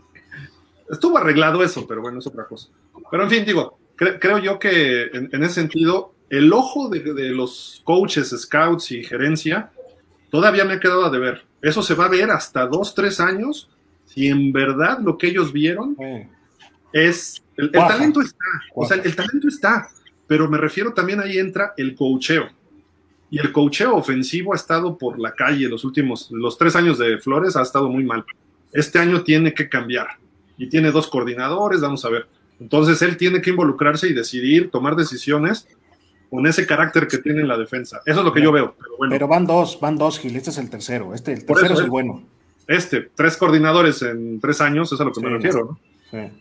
Estuvo arreglado eso, pero bueno, es otra cosa. Pero en fin, digo, cre- creo yo que en, en ese sentido, el ojo de, de los coaches, scouts y gerencia todavía me ha quedado a deber. Eso se va a ver hasta dos, tres años si en verdad lo que ellos vieron es el, talento está, o sea, el talento está, pero me refiero también ahí entra el coacheo. Y el coacheo ofensivo ha estado por la calle los últimos, los tres años de Flores ha estado muy mal. Este año tiene que cambiar y tiene dos coordinadores, vamos a ver. Entonces él tiene que involucrarse y decidir, tomar decisiones con ese carácter que tiene en la defensa. Eso es lo que yo veo. Pero bueno, Pero van dos, van dos, Gil. Este es el tercero. Este, el tercero eso, es el bueno. este, tres coordinadores en tres años, es a lo que me refiero, ¿no? Sí.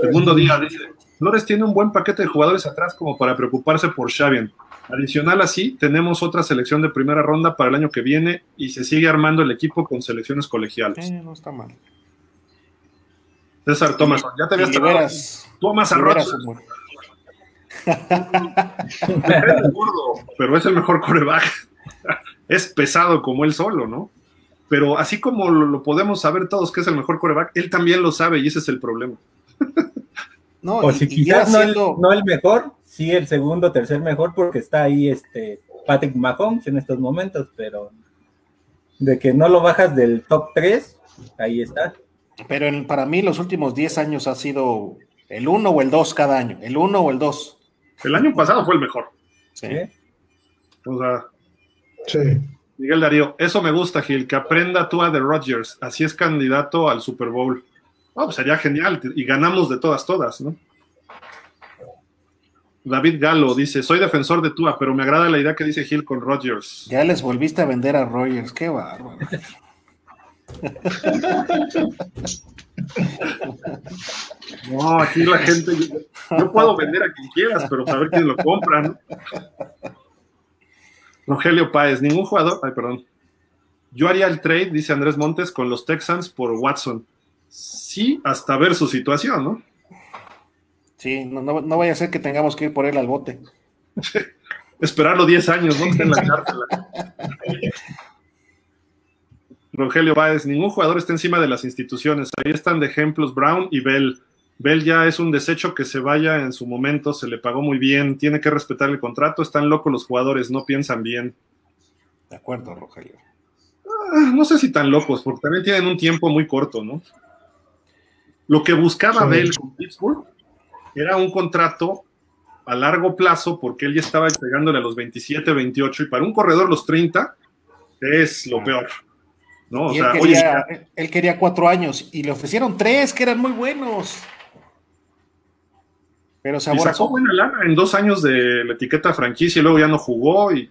Segundo día, dice, Flores tiene un buen paquete de jugadores atrás como para preocuparse por Xavier. Adicional así, tenemos otra selección de primera ronda para el año que viene y se sigue armando el equipo con selecciones colegiales. Eh, no está mal. César Thomas, ya te habías liberas, Thomas liberas Gordo, pero es el mejor coreback. es pesado como él solo, ¿no? Pero así como lo, lo podemos saber todos que es el mejor coreback, él también lo sabe y ese es el problema. No, O y- si y quizás no el, siendo- no el mejor, sí el segundo, tercer mejor, porque está ahí este Patrick Mahomes en estos momentos, pero de que no lo bajas del top 3, ahí está. Pero en- para mí los últimos 10 años ha sido el 1 o el 2 cada año. El 1 o el 2. El año pasado fue el mejor. Sí. O sea, Sí. Miguel Darío, eso me gusta, Gil, que aprenda tú a de Rodgers, así es candidato al Super Bowl. No, pues sería genial y ganamos de todas, todas, ¿no? David Galo dice, soy defensor de Tua, pero me agrada la idea que dice Gil con Rodgers. Ya les volviste a vender a Rogers. Qué bárbaro. No, aquí la gente, yo, yo puedo vender a quien quieras, pero saber quién lo compra, ¿no? Rogelio Páez, ningún jugador, ay, perdón. Yo haría el trade, dice Andrés Montes, con los Texans por Watson. Sí, hasta ver su situación, ¿no? Sí, no, no, no vaya a ser que tengamos que ir por él al bote. Esperarlo 10 años, ¿no? En la cárcel. Rogelio Báez, ningún jugador está encima de las instituciones. Ahí están de ejemplos Brown y Bell. Bell ya es un desecho que se vaya en su momento, se le pagó muy bien, tiene que respetar el contrato, están locos los jugadores, no piensan bien. De acuerdo, Rogelio. Ah, no sé si tan locos, porque también tienen un tiempo muy corto, ¿no? Lo que buscaba Bell con Pittsburgh era un contrato a largo plazo, porque él ya estaba llegándole a los 27, 28, y para un corredor los 30 es lo peor. ¿No? él, quería, él, quería, cuatro años y le ofrecieron tres que eran muy buenos. Pero se sacó buena lana en dos años de la etiqueta franquicia y luego ya no jugó y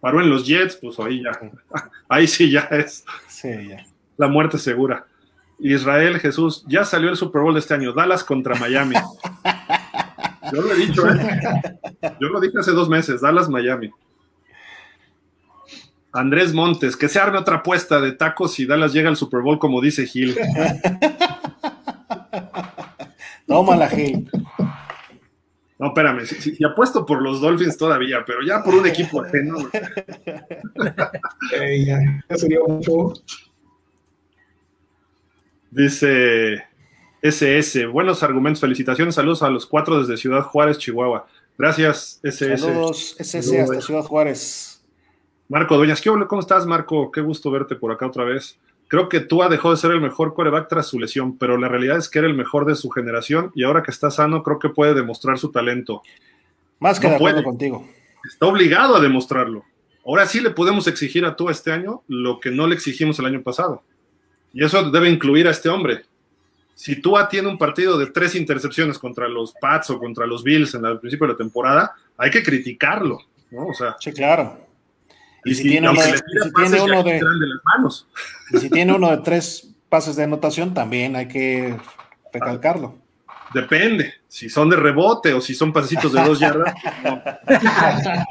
paró en los Jets, pues ahí ya. Ahí sí ya es. Sí, ya. La muerte segura. Israel Jesús, ya salió el Super Bowl de este año, Dallas contra Miami. Yo lo he dicho, ¿eh? Yo lo dije hace dos meses, Dallas, Miami. Andrés Montes, que se arme otra apuesta de tacos y Dallas llega al Super Bowl como dice Gil. Tómala, Gil. No, espérame, si, apuesto por los Dolphins todavía, pero ya por un equipo ajeno. ya, sería mucho. Dice SS, buenos argumentos, felicitaciones, saludos a los cuatro desde Ciudad Juárez, Chihuahua. Gracias, SS. Saludos, SS, hasta Ciudad Juárez. Marco Dueñas, ¿cómo estás, Marco? Qué gusto verte por acá otra vez. Creo que Tua dejó de ser el mejor coreback tras su lesión, pero la realidad es que era el mejor de su generación y ahora que está sano, creo que puede demostrar su talento. Más que de acuerdo contigo. Está obligado a demostrarlo. Ahora sí le podemos exigir a Tua este año lo que no le exigimos el año pasado. Y eso debe incluir a este hombre. Si Tua tiene un partido de tres intercepciones contra los Pats o contra los Bills en el principio de la temporada, hay que criticarlo, ¿no? O sea, sí, claro. Y, si, tiene uno, de, si tiene uno de tres pases de anotación, también hay que recalcarlo. Depende, si son de rebote o si son pasecitos de dos yardas.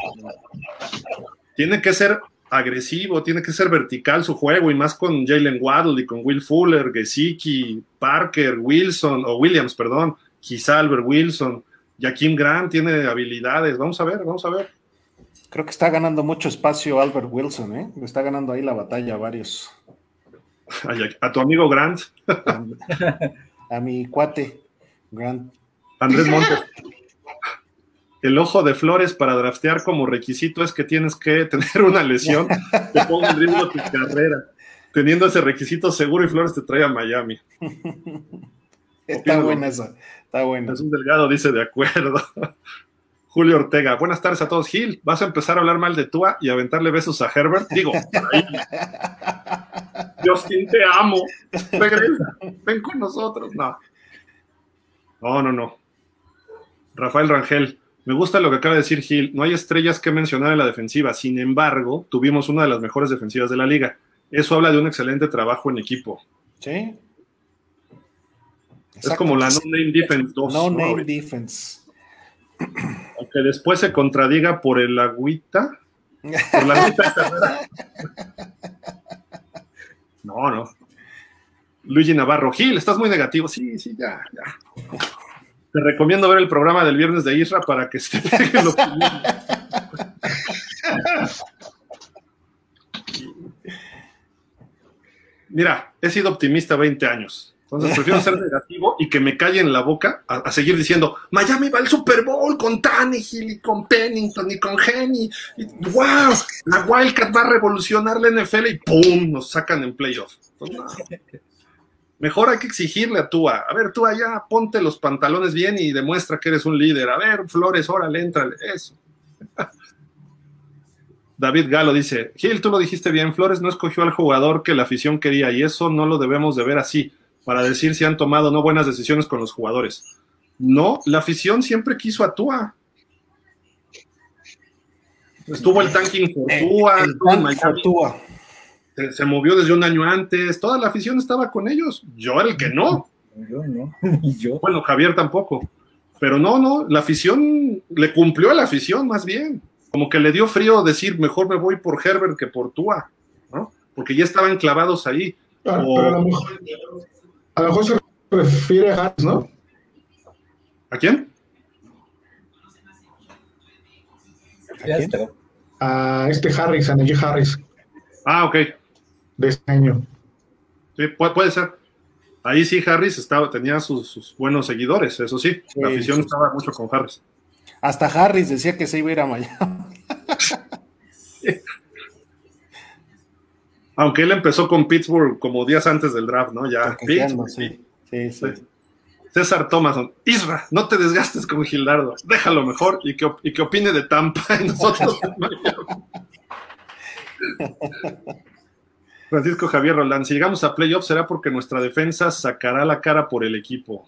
tiene que ser agresivo, tiene que ser vertical su juego y más con Jalen Waddle y con Will Fuller, Gesicki, Parker, Wilson o Williams, perdón, quizá Albert Wilson, Jaquim Grant tiene habilidades, vamos a ver, vamos a ver. Creo que está ganando mucho espacio Albert Wilson, ¿eh? Está ganando ahí la batalla a varios. A, tu amigo Grant. A, mi cuate, Grant. Andrés Montes. El ojo de Flores para draftear como requisito es que tienes que tener una lesión que ponga en riesgo tu carrera. Teniendo ese requisito seguro y Flores te trae a Miami. Está buena esa, está buena. Es un delgado, dice de acuerdo. Julio Ortega, buenas tardes a todos. Gil, ¿vas a empezar a hablar mal de Tua y aventarle besos a Herbert? Digo, Justin, te amo. Regresa, ven con nosotros. No. No, no, no. Rafael Rangel, me gusta lo que acaba de decir Gil. No hay estrellas que mencionar en la defensiva. Sin embargo, tuvimos una de las mejores defensivas de la liga. Eso habla de un excelente trabajo en equipo. Sí. Es como la no-name defense 2. No-name defense. Aunque después se contradiga por el agüita. Por la agüita No, no. Luigi Navarro, Gil, estás muy negativo. Sí, sí, ya, ya. Te recomiendo ver el programa del viernes de Isra para que se te lo Mira, he sido optimista 20 años. Entonces prefiero ser negativo y que me calle en la boca a, seguir diciendo, Miami va al Super Bowl con Tannehill y con Pennington y con Henny. Y, ¡Wow! La Wildcat va a revolucionar la NFL y ¡pum! Nos sacan en playoffs. Mejor hay que exigirle a Tua. A ver, Tua, ya ponte los pantalones bien y demuestra que eres un líder. A ver, Flores, órale, entrale. Eso. David Galo dice, Gil, tú lo dijiste bien, Flores no escogió al jugador que la afición quería y eso no lo debemos de ver así para decir si han tomado no buenas decisiones con los jugadores. No, la afición siempre quiso a Tua. Estuvo el tanking por eh, Tua, Se, movió desde un año antes, toda la afición estaba con ellos. Yo era el que no. Yo no, yo. Bueno, Javier tampoco. Pero no, no, la afición le cumplió a la afición más bien. Como que le dio frío decir, mejor me voy por Herbert que por Tua, ¿no? Porque ya estaban clavados ahí. Ah, pero a lo mejor a lo mejor se refiere a Harris, ¿no? ¿A quién? ¿A, quién? a este Harris, a Najee Harris. Ah, ok. de este año. Sí, puede, ser. Ahí sí, Harris estaba, tenía sus, buenos seguidores, eso sí. la afición estaba mucho con Harris. Hasta Harris decía que se iba a ir a Miami. Aunque él empezó con Pittsburgh como días antes del draft, ¿no? Ya. sí. Sí, sí. César Thomason, Isra, no te desgastes con Gildardo, déjalo mejor y que, y que opine de Tampa y nosotros. Francisco Javier Roland, si llegamos a playoffs será porque nuestra defensa sacará la cara por el equipo.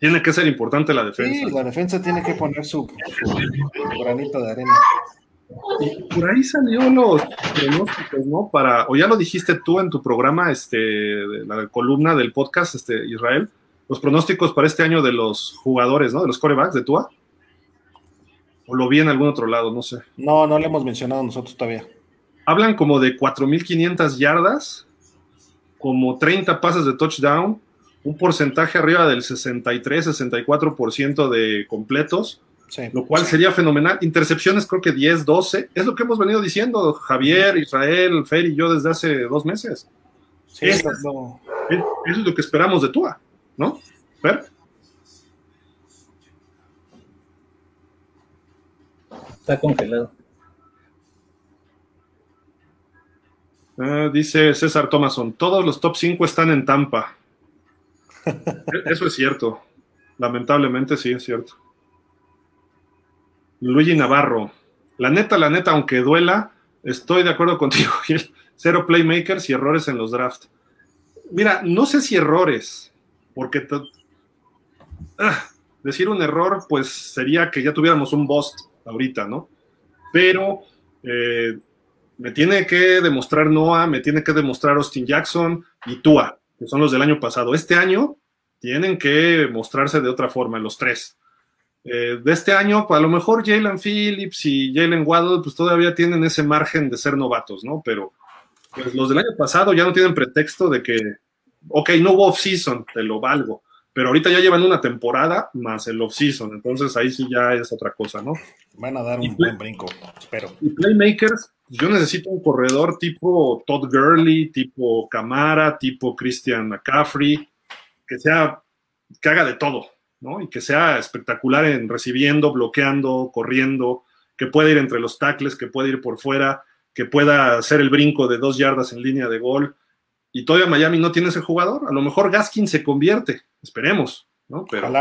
Tiene que ser importante la defensa. Sí, la defensa tiene que poner su, granito de arena. Y por ahí salió los pronósticos, ¿no? Para, o ya lo dijiste tú en tu programa, este, la columna del podcast, este, Israel, los pronósticos para este año de los jugadores, ¿no? De los corebacks de Tua. O lo vi en algún otro lado, no sé. No, no le hemos mencionado nosotros todavía. Hablan como de 4.500 yardas, como 30 pases de touchdown, un porcentaje arriba del 63-64% de completos, lo cual sería fenomenal. Intercepciones creo que 10, 12, es lo que hemos venido diciendo Javier, Israel, Fer y yo desde hace dos meses. eso, es, lo que esperamos de Tua, ¿no? Fer. Está congelado. Ah, dice César Thomason, todos los top 5 están en Tampa. Eso es cierto. Lamentablemente sí es cierto. Luigi Navarro, la neta, la neta, aunque duela, estoy de acuerdo contigo, Cero playmakers y errores en los drafts. Mira, no sé si errores, porque ah, decir un error, pues sería que ya tuviéramos un bust ahorita, ¿no? Pero eh, me tiene que demostrar Noah, me tiene que demostrar Austin Jackson y Tua, que son los del año pasado. Este año tienen que mostrarse de otra forma, los tres. Eh, de este año, pues, a lo mejor Jalen Phillips y Jalen Waddle, pues todavía tienen ese margen de ser novatos, ¿no? Pero pues, los del año pasado ya no tienen pretexto de que, ok, no hubo off-season, te lo valgo, pero ahorita ya llevan una temporada más el off-season, entonces ahí sí ya es otra cosa, ¿no? Van a dar un buen brinco, espero. Y Playmakers, yo necesito un corredor tipo Todd Gurley, tipo Camara, tipo Christian McCaffrey, que sea, que haga de todo, ¿no? Y que sea espectacular en recibiendo, bloqueando, corriendo, que pueda ir entre los tackles, que pueda ir por fuera, que pueda hacer el brinco de dos yardas en línea de gol. Y todavía Miami no tiene ese jugador. A lo mejor Gaskin se convierte, esperemos, ¿no? Pero,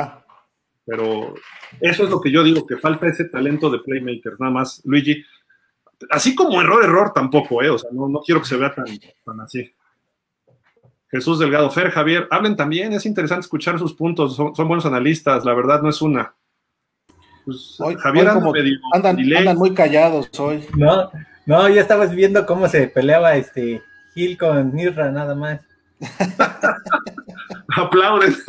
pero eso es lo que yo digo, que falta ese talento de playmaker, nada más, Luigi así como error, error tampoco, ¿eh? O sea, no, quiero que se vea tan, así. Jesús Delgado, Fer, Javier, hablen también, es interesante escuchar sus puntos, son, buenos analistas, la verdad no es una. Pues, Javier andan, muy callados hoy. No, no, ya estabas viendo cómo se peleaba este Gil con Nirra nada más. Aplauden.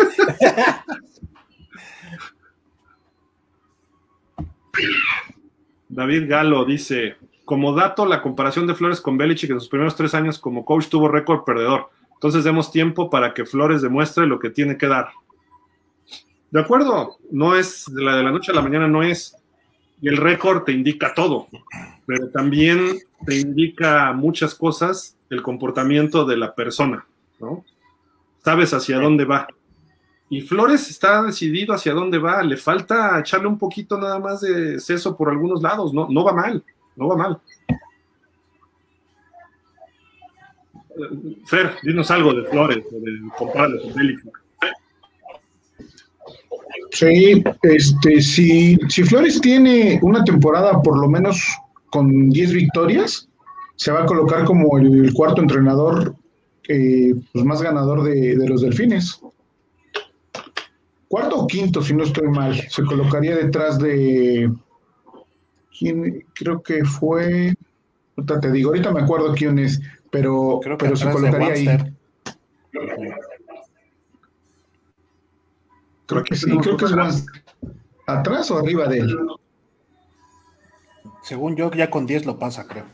David Galo dice, como dato, la comparación de Flores con Belichick en sus primeros tres años como coach tuvo récord perdedor. Entonces demos tiempo para que Flores demuestre lo que tiene que dar. De acuerdo, no es de la de la noche a la mañana, no es. Y el récord te indica todo, pero también te indica muchas cosas el comportamiento de la persona, ¿no? Sabes hacia dónde va. Y Flores está decidido hacia dónde va, le falta echarle un poquito nada más de seso por algunos lados, no, no va mal no va mal. Fer, dinos algo de Flores, de compadre con Sí, este, si, si Flores tiene una temporada por lo menos con 10 victorias, se va a colocar como el cuarto entrenador eh, pues más ganador de, de, los delfines. Cuarto o quinto, si no estoy mal, se colocaría detrás de creo que fue, te digo, ahorita me acuerdo quién es, pero, pero se colocaría ahí. Creo que sí, creo que es más atrás o arriba de él. Según yo, ya con 10 lo pasa, creo.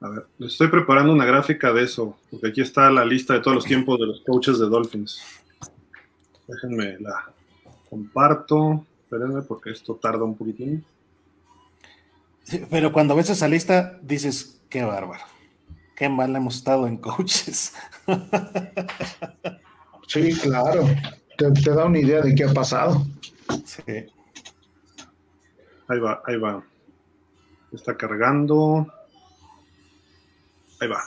A ver, estoy preparando una gráfica de eso, porque aquí está la lista de todos los tiempos de los coaches de Dolphins. Déjenme la comparto. Espérenme porque esto tarda un poquitín. Pero cuando ves esa lista, dices, qué bárbaro. Qué mal hemos estado en coaches. sí, claro. Te, da una idea de qué ha pasado. Sí. Ahí va, ahí va. Está cargando. Ahí va.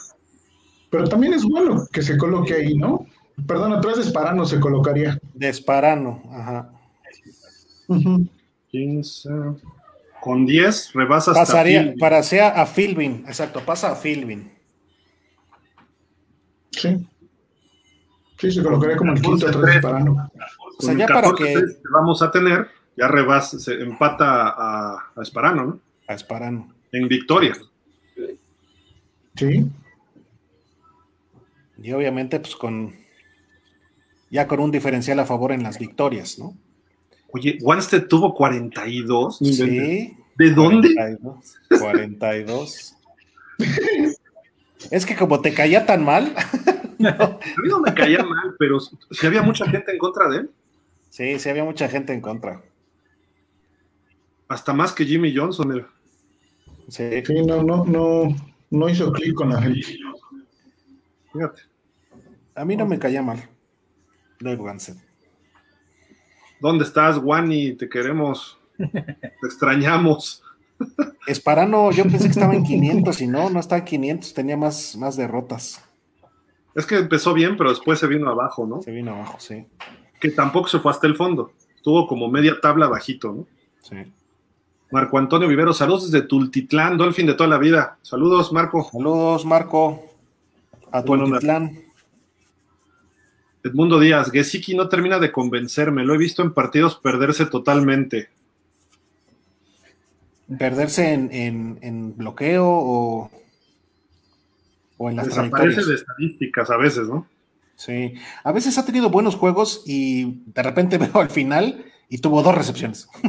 Pero también es bueno que se coloque ahí, ¿no? Perdón, atrás de Esparano se colocaría. De Esparano, ajá. 15. Con 10 rebasa hasta Pasaría, para sea a Philbin, exacto, pasa a Philbin. Sí. Sí, se colocaría como el quinto atrás de Esparano. O sea, ya para que vamos a tener, ya rebasa, se empata a, a Esparano, ¿no? A Esparano. En victoria. Sí. Y obviamente, pues con ya con un diferencial a favor en las victorias, ¿no? Oye, Wanstead tuvo 42. Sí. ¿De dónde? 42. 42. es que como te caía tan mal. no. A mí no me caía mal, pero si había mucha gente en contra de él. Sí, sí había mucha gente en contra. Hasta más que Jimmy Johnson. Sí. sí, no, no, no, no hizo clic con la gente. Fíjate. A mí no me caía mal. Dave Wanstead. ¿Dónde estás, Wani? Te queremos. Te extrañamos. Esparano, yo pensé que estaba en 500 y no, no está en 500, tenía más, más derrotas. Es que empezó bien, pero después se vino abajo, ¿no? Se vino abajo, sí. Que tampoco se fue hasta el fondo. Estuvo como media tabla bajito, ¿no? Sí. Marco Antonio Vivero, saludos desde Tultitlán, Dolphin de toda la vida. Saludos, Marco. Saludos, Marco. A Tultitlán. Edmundo Díaz, Gesicki no termina de convencerme, lo he visto en partidos perderse totalmente. ¿Perderse en, bloqueo o, o en las Desaparece de estadísticas a veces, ¿no? Sí, a veces ha tenido buenos juegos y de repente veo al final y tuvo dos recepciones.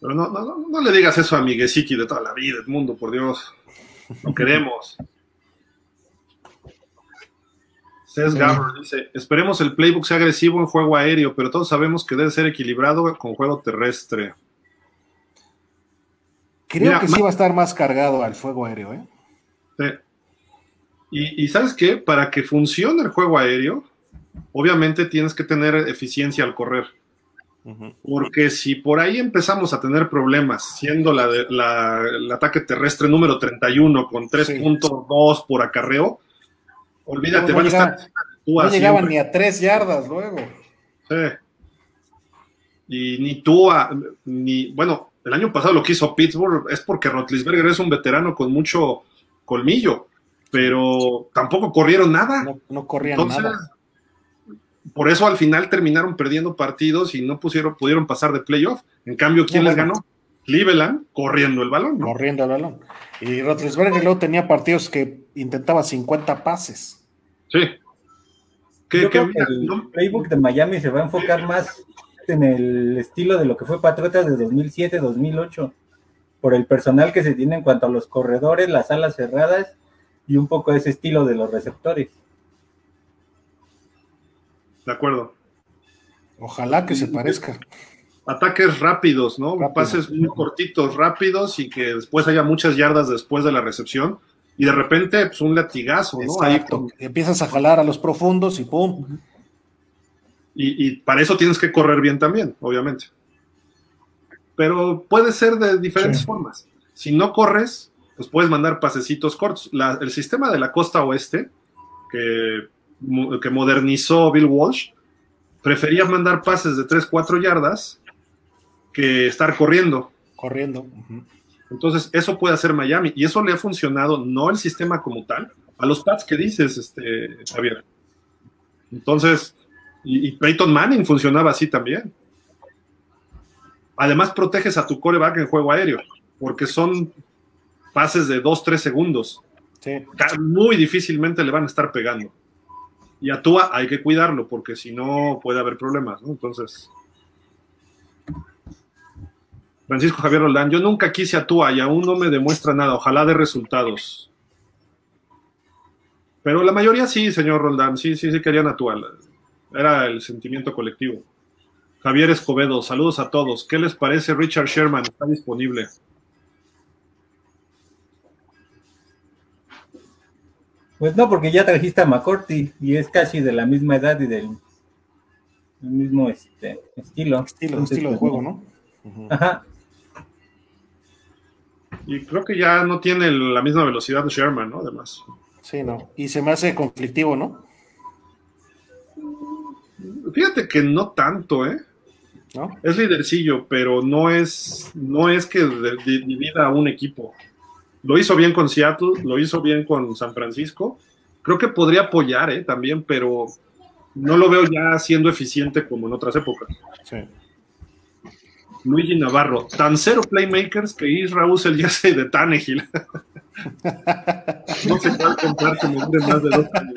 Pero no, no, le digas eso a mi Gesicki de toda la vida, Edmundo, por Dios. Lo queremos. Cés dice, esperemos el playbook sea agresivo en juego aéreo, pero todos sabemos que debe ser equilibrado con juego terrestre. Creo que sí va a estar más cargado al fuego aéreo, ¿eh? Sí. Y, sabes qué, para que funcione el juego aéreo, obviamente tienes que tener eficiencia al correr. Porque si por ahí empezamos a tener problemas, siendo la, el ataque terrestre número 31 con 3.2 por acarreo, Olvídate, no, no llegaban ni a tres yardas luego. Sí. Y ni tú, ni, bueno, el año pasado lo que hizo Pittsburgh es porque Rotlisberger es un veterano con mucho colmillo, pero tampoco corrieron nada. No, corrieron nada. Por eso al final terminaron perdiendo partidos y no pusieron, pudieron pasar de playoff. En cambio, ¿quién les ganó? Cleveland corriendo el balón. Corriendo el balón. Y Rotlisberger luego tenía partidos que intentaba 50 pases. Sí. el playbook de Miami se va a enfocar más en el estilo de lo que fue Patriotas de 2007-2008, por el personal que se tiene en cuanto a los corredores, las alas cerradas y un poco ese estilo de los receptores. De acuerdo. Ojalá que se parezca. Ataques rápidos, ¿no? Pases muy cortitos, rápidos y que después haya muchas yardas después de la recepción y de repente, pues un latigazo, ¿no? Ahí Empiezas a jalar a los profundos y ¡pum! Y, para eso tienes que correr bien también, obviamente. Pero puede ser de diferentes formas. Si no corres, pues puedes mandar pasecitos cortos. el sistema de la costa oeste, que, que modernizó Bill Walsh, prefería mandar pases de 3, 4 yardas que estar corriendo. Corriendo. Entonces, eso puede hacer Miami y eso le ha funcionado, no el sistema como tal, a los Pats que dices, este, Javier. Entonces, y, Peyton Manning funcionaba así también. Además, proteges a tu coreback en juego aéreo, porque son pases de 2, 3 segundos. Muy difícilmente le van a estar pegando. Y a Tua hay que cuidarlo, porque si no puede haber problemas, ¿no? Entonces, Francisco Javier Roldán, yo nunca quise a y aún no me demuestra nada, ojalá de resultados. Pero la mayoría sí, señor Roldán, sí, sí, sí querían a Era el sentimiento colectivo. Javier Escobedo, saludos a todos. ¿Qué les parece Richard Sherman? Está disponible. Pues no, porque ya trajiste a McCorty y es casi de la misma edad y del, mismo este, estilo. Estilo, Entonces, estilo de pues, juego, ¿no? Ajá. Y creo que ya no tiene la misma velocidad de Sherman, ¿no? Además. Sí, no. Y se me hace conflictivo, ¿no? Fíjate que no tanto, ¿eh? ¿No? Es lidercillo, pero no es, no es que divida a un equipo. Lo hizo bien con Seattle, lo hizo bien con San Francisco. Creo que podría apoyar, ¿eh? También, pero no lo veo ya siendo eficiente como en otras épocas. Sí. Luigi Navarro, tan cero playmakers que Isra usa el jersey de Tannehill. no sé cuál comprar me dure más de dos años.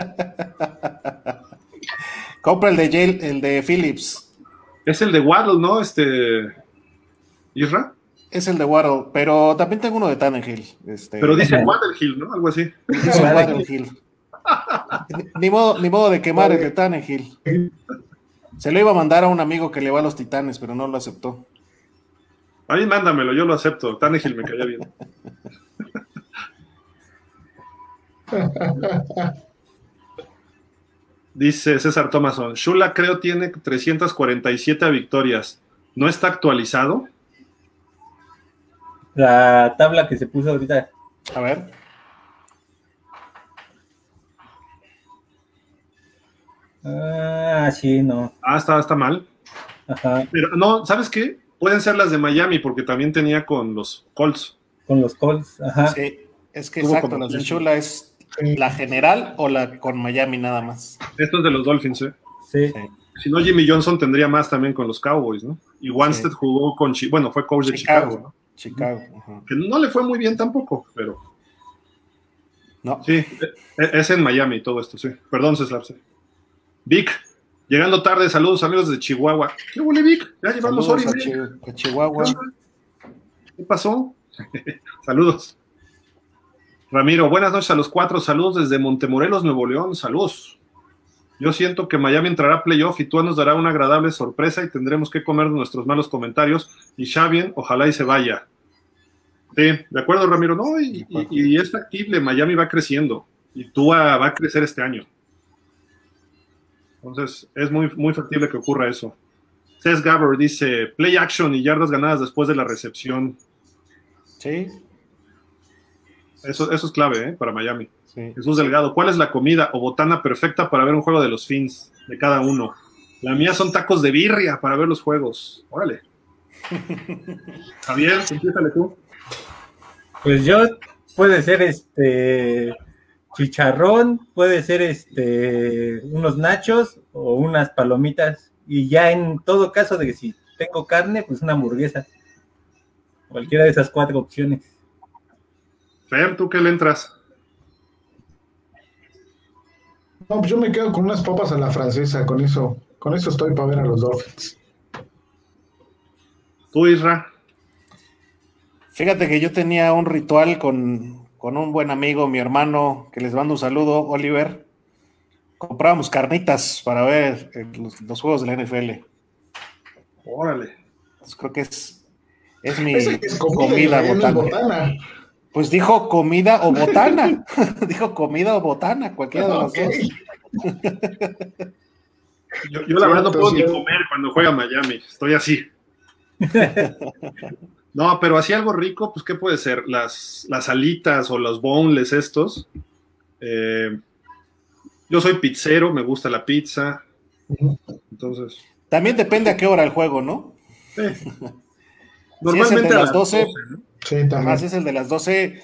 Compra el de Yale, el de Phillips. Es el de Waddle, ¿no? Este. Isra. Es el de Waddle, pero también tengo uno de Tannehill. Este, Pero dice Waddle Hill, ¿no? Algo así. dice Waddle Hill. Ni modo, ni modo de quemar el de Tannehill. Se lo iba a mandar a un amigo que le va a los titanes, pero no lo aceptó. Ahí mándamelo, yo lo acepto. Tannehill me caía bien. Dice César Thomason, Shula creo tiene 347 victorias. ¿No está actualizado? La tabla que se puso ahorita. A ver. Ah, sí, no. Ah, está, está mal. Ajá. Pero no, ¿sabes qué? Pueden ser las de Miami, porque también tenía con los Colts. Con los Colts. Ajá. Sí, es que exacto, como la de. Chula es la general o la con Miami nada más. Esto es de los Dolphins, ¿eh? Sí. Sí. Si no, Jimmy Johnson tendría más también con los Cowboys, ¿no? Y Wanstead Sí. jugó con, bueno, fue coach de Chicago, Chicago. ¿no? Chicago. ajá. Que no le fue muy bien tampoco, pero No, sí, e- es en Miami todo esto, sí. Perdón, César. sí. Vic, llegando tarde, saludos amigos de Chihuahua. ¿Qué huele, Vic? Ya llevamos hora y media. Chi- Chihuahua. ¿Qué pasó? saludos. Ramiro, buenas noches a los cuatro. Saludos desde Montemorelos, Nuevo León. Saludos. Yo siento que Miami entrará a playoff y tú nos dará una agradable sorpresa y tendremos que comer nuestros malos comentarios. Y Xavier, ojalá y se vaya. Sí, de acuerdo, Ramiro. No, y, y- y es factible. Miami va creciendo y tú va a crecer este año. Entonces, es muy, muy factible que ocurra eso. Cés Gabber dice: play action y yardas ganadas después de la recepción. Sí, Eso, eso es clave ¿eh? para Miami. sí. Jesús Delgado, ¿cuál es la comida o botana perfecta para ver un juego de los Fins de cada uno? La mía son tacos de birria para ver los juegos. Órale. Javier, empiézale tú. Pues yo puede ser este chicharrón, puede ser este unos nachos o unas palomitas y ya en todo caso de que si tengo carne, pues una hamburguesa. Cualquiera de esas cuatro opciones. Fer, ¿tú qué le entras? No, pues yo me quedo con unas papas a la francesa, con eso, con eso estoy para ver a los Dolphins. Tú, Isra. Fíjate que yo tenía un ritual con, con un buen amigo, mi hermano, que les mando un saludo, Oliver. Comprábamos carnitas para ver eh, los, los juegos de la NFL. Órale. Creo que es, es mi es comida, comida, botana. botana. Pues dijo comida o botana. dijo comida o botana, cualquiera de las Ok. dos. Yo, yo la verdad no puedo ni comer cuando juega Miami. Estoy así. No, pero así algo rico, pues ¿qué puede ser? Las, las alitas o los boneless estos. Eh, yo soy pizzero, me gusta la pizza. Entonces, También depende a qué hora el juego, ¿no? Si es el normalmente de a las las 12, 12, ¿no? Sí, Además es el de las 12.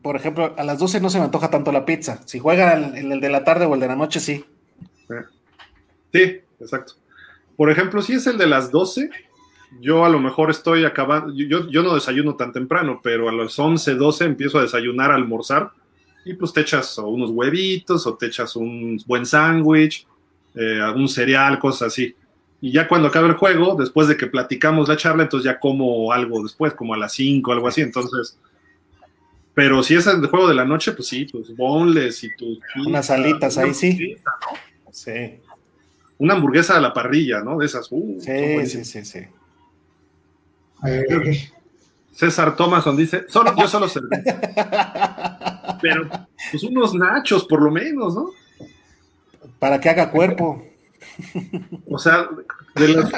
Por ejemplo, a las 12 no se me antoja tanto la pizza. Si juega el, el de la tarde o el de la noche, sí. Sí, exacto. Por ejemplo, si es el de las 12, yo a lo mejor estoy acabando, yo, yo no desayuno tan temprano, pero a las 11, 12 empiezo a desayunar, a almorzar, y pues te echas o unos huevitos o te echas un buen sándwich, eh, algún cereal, cosas así. Y ya cuando acabe el juego, después de que platicamos la charla, entonces ya como algo después, como a las 5, algo así, entonces... Pero si es el juego de la noche, pues sí, pues boneless y tus... Unas alitas ahí, sí. ¿no? Sí, Una hamburguesa a la parrilla, ¿no? De esas. uh, sí, sí, sí, sí. Eh, César Thomason dice, solo, yo solo serví. Pero pues unos nachos por lo menos, ¿no? Para que haga cuerpo. O sea, de los,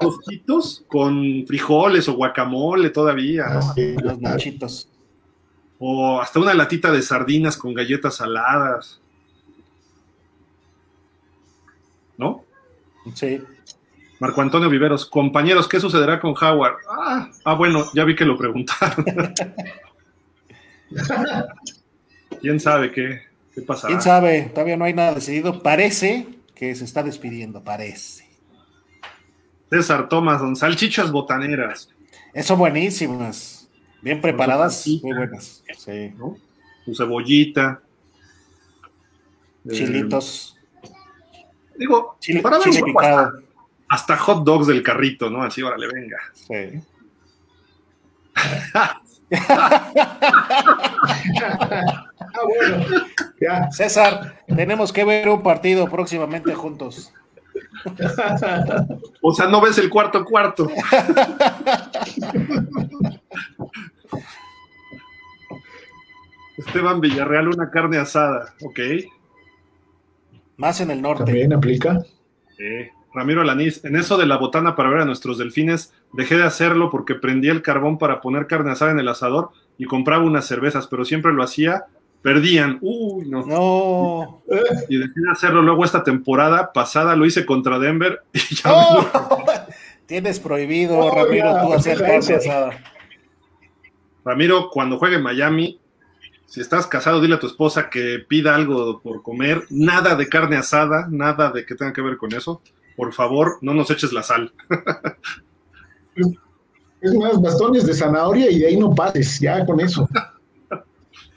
tostitos con frijoles o guacamole todavía, ¿no? Sí, Los nachitos. o hasta una latita de sardinas con galletas saladas, ¿no? Sí. Marco Antonio Viveros, compañeros, ¿qué sucederá con Howard? Ah, ah, bueno, ya vi que lo preguntaron. ¿Quién sabe qué, qué pasará? ¿Quién sabe? Todavía no hay nada decidido. Parece que se está despidiendo, parece. César Tomás, don Salchichas Botaneras, Eh, Son buenísimas. Bien preparadas, muy buenas. Sí. ¿no? Su cebollita. Eh, Chilitos. digo, Chile, para ver chile picado. Hasta hot dogs del carrito, ¿no? Así, órale, venga. Sí. Ah, bueno, ya. César, tenemos que ver un partido próximamente juntos. O sea, no ves el cuarto cuarto. Esteban Villarreal, una carne asada, ok. Más en el norte. También aplica. Eh, Ramiro Alanís, en eso de la botana para ver a nuestros delfines, dejé de hacerlo porque prendía el carbón para poner carne asada en el asador y compraba unas cervezas, pero siempre lo hacía, perdían. Uy, no. No. Y dejé de hacerlo luego esta temporada pasada, lo hice contra Denver y ya ¡Oh! me- Tienes prohibido, Oh, Ramiro, ya, tú hacer carne asada. Ramiro, cuando juegue en Miami, si estás casado, dile a tu esposa que pida algo por comer, nada de carne asada, nada de que tenga que ver con eso. Por favor, no nos eches la sal. Es más, bastones de zanahoria y de ahí no pases, ya con eso.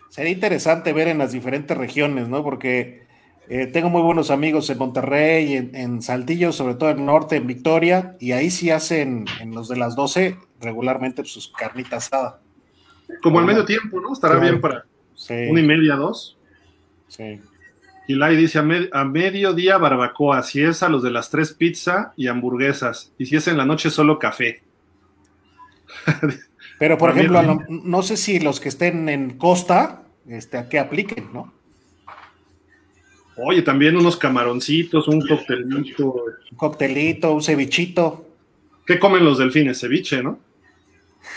Sería interesante ver en las diferentes regiones, ¿no? Porque eh, tengo muy buenos amigos en Monterrey, en, en Saltillo, sobre todo en el norte, en Victoria, y ahí sí hacen, en los de las 12, regularmente pues, sus carnitas asada. Como al medio tiempo, ¿no? Estará bien para Sí, una y media, dos. sí. Y Lai dice a, med- a mediodía barbacoa, si es a los de las tres pizza y hamburguesas, y si es en la noche solo café. Pero, por ejemplo, no sé si los que estén en costa, este, a qué apliquen, ¿no? Oye, también unos camaroncitos, un coctelito. Un coctelito, un cevichito. ¿Qué comen los delfines? Ceviche, ¿no?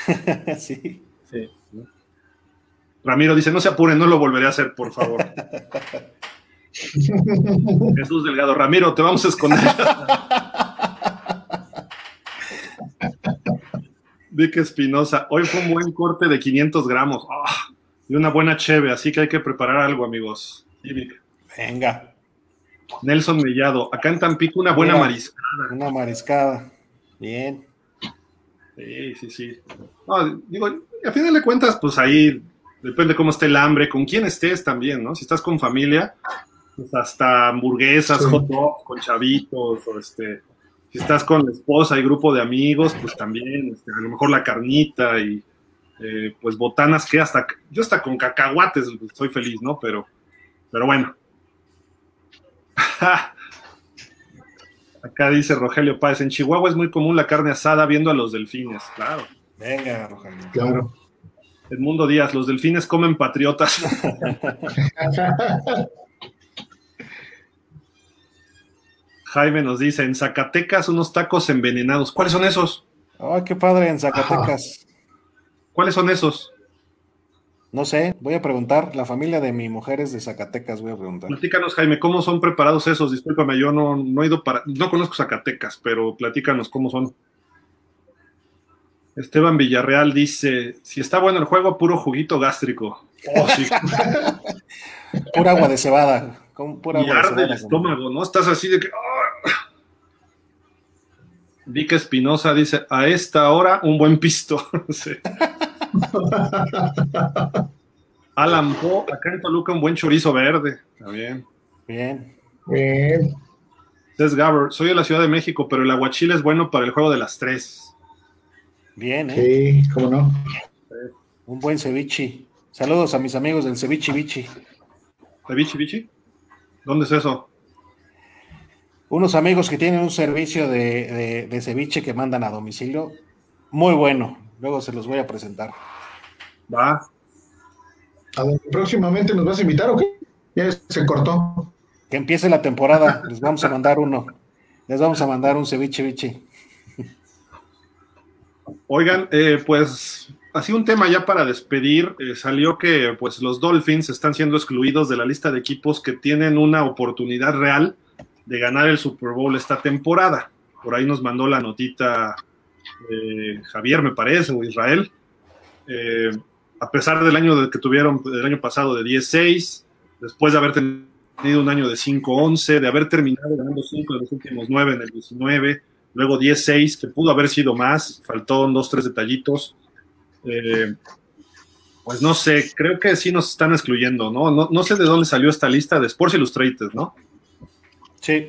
sí. Sí. Ramiro dice, no se apuren, no lo volveré a hacer, por favor. Jesús Delgado, Ramiro, te vamos a esconder. Vic Espinosa, hoy fue un buen corte de 500 gramos Ah, y una buena cheve, así que hay que preparar algo, amigos. Sí, Vic. Venga, Nelson Mellado, acá en Tampico una buena Mira. mariscada. una mariscada. Bien. Sí, sí, sí. No, digo, a final de cuentas, pues ahí depende cómo esté el hambre, con quién estés también, ¿no? Si estás con familia, pues hasta hamburguesas, Sí. hot dogs con chavitos, o este, si estás con la esposa y grupo de amigos, pues también, este, a lo mejor la carnita y eh, pues botanas que hasta, yo hasta con cacahuates estoy feliz, ¿no? Pero, pero bueno. Acá dice Rogelio Páez, en Chihuahua es muy común la carne asada viendo a los delfines, claro. Venga, Rogelio. Claro. Edmundo Díaz, los delfines comen patriotas. Jaime nos dice, en Zacatecas unos tacos envenenados. ¿Cuáles son esos? Ay, qué padre en Zacatecas. ¿Cuáles son esos? No sé, voy a preguntar. La familia de mi mujer es de Zacatecas, voy a preguntar. Platícanos, Jaime, ¿cómo son preparados esos? Discúlpame, yo no, no he ido para, no conozco Zacatecas, pero platícanos cómo son. Esteban Villarreal dice, si está bueno el juego, puro juguito gástrico. Oh, sí. Pura agua de cebada. Con pura y agua de arde el cebada. estómago, ¿no? Estás así de que. Vic Espinosa dice: A esta hora, un buen pisto. Alan Poe, acá en Toluca, un buen chorizo verde. Está bien. Bien. Bien. Des Gaber, soy de la Ciudad de México, pero el aguachile es bueno para el juego de las tres. Bien, ¿eh? Sí, cómo no. Un buen ceviche. Saludos a mis amigos del ceviche bichi. ¿De bichi bichi? ¿Dónde es eso? Unos amigos que tienen un servicio de, de- de ceviche que mandan a domicilio. Muy bueno. Luego se los voy a presentar. Va. ¿A dónde próximamente nos vas a invitar o qué? Ya se cortó. Que empiece la temporada, les vamos a mandar uno. Les vamos a mandar un ceviche biche. Oigan, eh, pues así un tema ya para despedir, eh, salió que pues los Dolphins están siendo excluidos de la lista de equipos que tienen una oportunidad real de ganar el Super Bowl esta temporada. Por ahí nos mandó la notita eh, Javier, me parece, o Israel. Eh, a pesar del año que tuvieron, del año pasado de 10-6, después de haber tenido un año de 5-11, de haber terminado ganando 5 de los últimos 9 en el 19, luego 10-6, que pudo haber sido más, faltó dos, tres detallitos. Eh, pues no sé, creo que sí nos están excluyendo, ¿no? ¿no? No sé de dónde salió esta lista de Sports Illustrated, ¿no? Sí.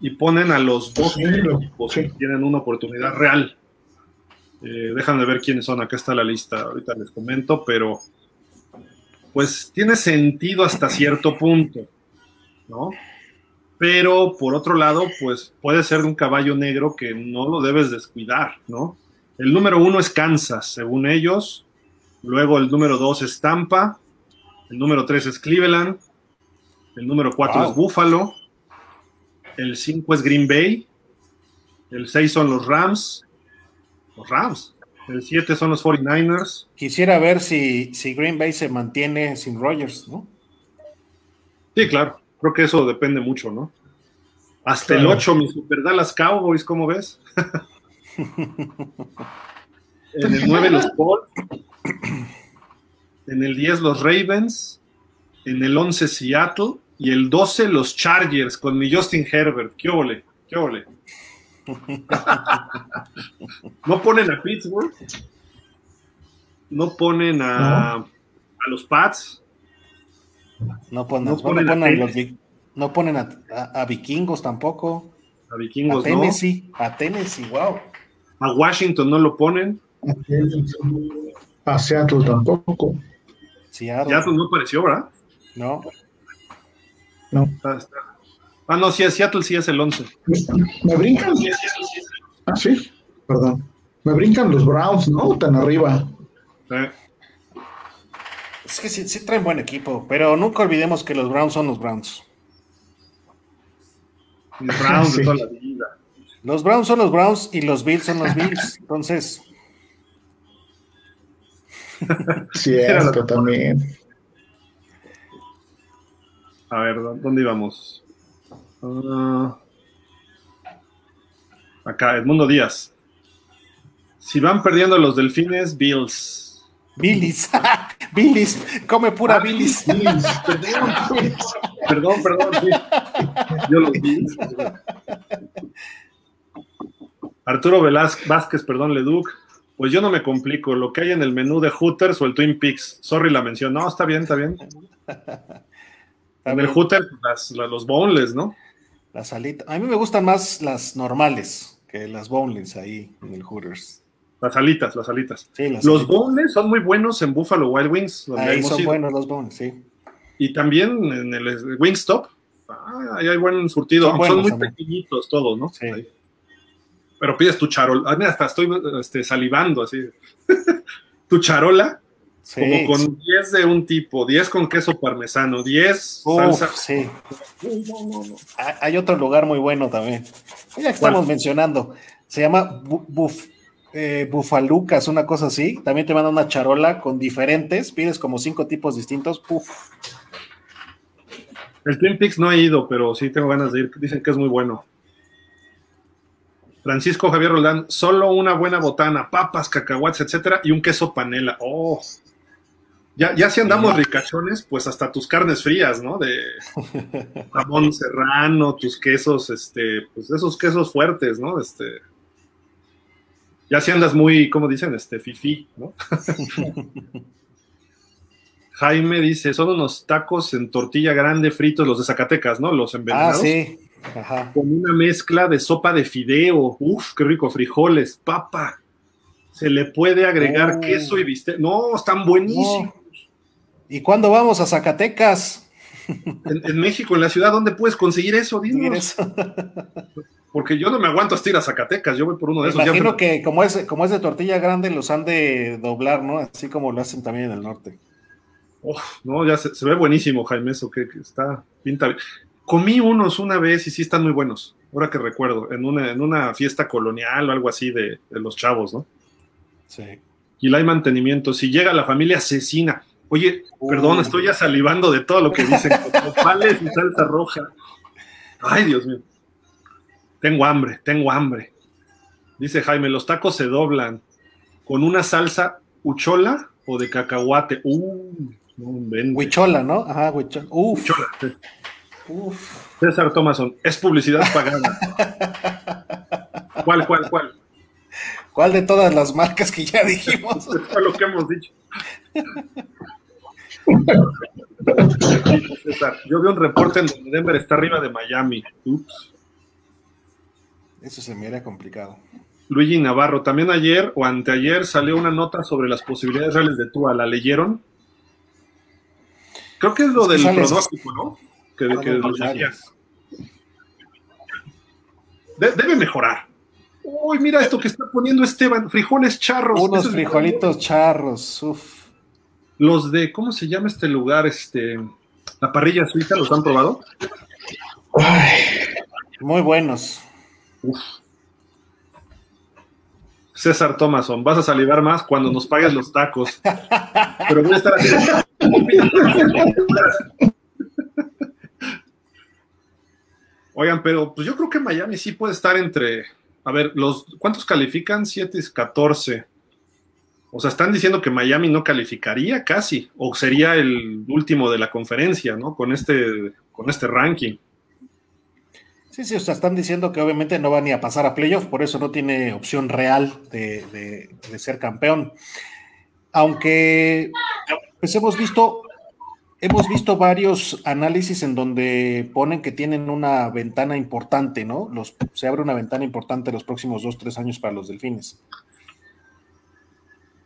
Y ponen a los dos Sí, equipos sí. que tienen una oportunidad real. Eh, dejan de ver quiénes son, acá está la lista, ahorita les comento, pero pues tiene sentido hasta cierto punto, ¿no? Pero por otro lado, pues puede ser un caballo negro que no lo debes descuidar, ¿no? El número uno es Kansas, según ellos. Luego el número dos es Tampa. El número tres es Cleveland. El número cuatro Wow. es Buffalo. El cinco es Green Bay. El seis son los Rams. Los Rams. El siete son los 49ers. Quisiera ver si, si Green Bay se mantiene sin Rogers, ¿no? Sí, claro. Creo que eso depende mucho, ¿no? Hasta el Claro. 8, mis Super Dallas Cowboys, ¿cómo ves? en el 9 los Colts. En el 10 los Ravens. En el 11 Seattle. Y el 12 los Chargers con mi Justin Herbert. ¿Qué ole? ¿Qué ole? ¿No ponen a Pittsburgh? ¿No ponen a, a los Pats? No ponen, No no ponen ponen a a, los no ponen a, a- a vikingos tampoco. A A Vikingos, ¿no? Tennessee, a Tennessee, wow. A Washington no lo ponen. A Seattle tampoco. Seattle, no apareció, ¿verdad? ¿no? No. Está- está. Ah, no, sí, es Seattle sí es el 11. Me, me brincan. Ah, sí. Perdón. Me brincan los Browns, ¿no? Tan arriba. Eh, Es que sí, sí traen buen equipo, pero nunca olvidemos que los Browns son los Browns. los Browns Sí. de toda la vida. Los Browns son los Browns y los Bills son los Bills. Entonces, Cierto, también. A ver, ¿dó- ¿dónde íbamos? Ah, acá, Edmundo Díaz. Si van perdiendo los delfines, Bills. Billis, Billis, come pura Billis. Perdón, perdón, sí. Yo los Bills. Arturo Velázquez, Vázquez, perdón, Leduc. Pues yo no me complico. Lo que hay en el menú de Hooters o el Twin Peaks. Sorry la mención. No, está bien, está bien. En el Hooters, las- la- los boneless, ¿no? La salita. A mí me gustan más las normales que las boneless ahí en el Hooters. Las alitas, las alitas. Sí, las Los alitas. boneless son muy buenos en Buffalo Wild Wings, donde Ahí son ido. buenos los boneless, sí. Y también en el Wingstop. Ah, ahí hay buen surtido. Son muy también. pequeñitos todos, ¿no? Sí. Ahí. Pero pides tu charola. Hasta estoy este, salivando así. tu charola, Sí, como con 10 de un tipo, 10 con queso parmesano, 10 Uf, salsa. sí. Uy, no, no, no. Hay- otro lugar muy bueno también. Ya que estamos mencionando. Se llama Buf- eh, Bufalucas, una cosa así. También te mandan una charola con diferentes. Pides como cinco tipos distintos. Uf. El Twin Peaks no he ido, pero sí tengo ganas de ir. Dicen que es muy bueno. Francisco Javier Roldán, solo una buena botana, papas, cacahuates, etcétera, y un queso panela. Oh. Ya, ya si andamos Sí. ricachones, pues hasta tus carnes frías, ¿no? De jamón serrano, tus quesos, este, pues esos quesos fuertes, ¿no? Este. Ya si andas muy, ¿cómo dicen? Este, fifi, ¿no? Jaime dice, son unos tacos en tortilla grande fritos, los de Zacatecas, ¿no? Los Ah, envenenados. sí. Ajá. Con una mezcla de sopa de fideo. Uf, qué rico, frijoles, papa. Se le puede agregar Oh. queso y bistec. No, están buenísimos. No. ¿Y cuándo vamos a Zacatecas? En, en México, en la ciudad, ¿dónde puedes conseguir eso? Dinos. Porque yo no me aguanto hasta ir a Zacatecas. Yo voy por uno de Me esos. ya imagino me- que como es, como es de tortilla grande, los han de doblar, ¿no? Así como lo hacen también en el norte. no, ya se, ve buenísimo, Jaime, eso que, está pinta Comí unos una vez y sí están muy buenos, ahora que recuerdo, en una, en una fiesta colonial o algo así de, los chavos, ¿no? Sí. Y la hay mantenimiento. Si llega la familia asesina, oye, perdón, estoy ya salivando de todo lo que dicen, pales y salsa roja. Ay, Dios mío. Tengo hambre, tengo hambre. Dice Jaime, los tacos se doblan con una salsa uchola o de cacahuate. Uh, no Huichola, ¿no? Ajá, huichola. Uf. Uf. César Thomason, es publicidad pagada. ¿Cuál, cuál, cuál? ¿Cuál de todas las marcas que ya dijimos? Fue lo que hemos dicho. César, yo vi un reporte en donde Denver está arriba de Miami. Ups. Eso se me era complicado. Luigi Navarro, también ayer o anteayer salió una nota sobre las posibilidades reales de Tua. ¿La leyeron? Creo que es lo del pronóstico, ¿no? Que, que debe mejorar. Uy, mira esto que está poniendo Esteban, frijoles charros. Unos frijolitos charros, uf. Los de, ¿cómo se llama este lugar? Este, la parrilla suiza, ¿los han probado? muy buenos. Uf. César Thomason, vas a salivar más cuando nos pagues los tacos. Pero voy a estar. Oigan, pero pues yo creo que Miami sí puede estar entre. A ver, los ¿cuántos califican? 7 y 14. O sea, están diciendo que Miami no calificaría casi, o sería el último de la conferencia, ¿no? Con este, con este ranking. Sí, sí, o sea, están diciendo que obviamente no va ni a pasar a playoff, por eso no tiene opción real de, ser campeón. Aunque, pues hemos visto, hemos visto varios análisis en donde ponen que tienen una ventana importante, ¿no? Se abre una ventana importante los próximos dos, tres años para los delfines.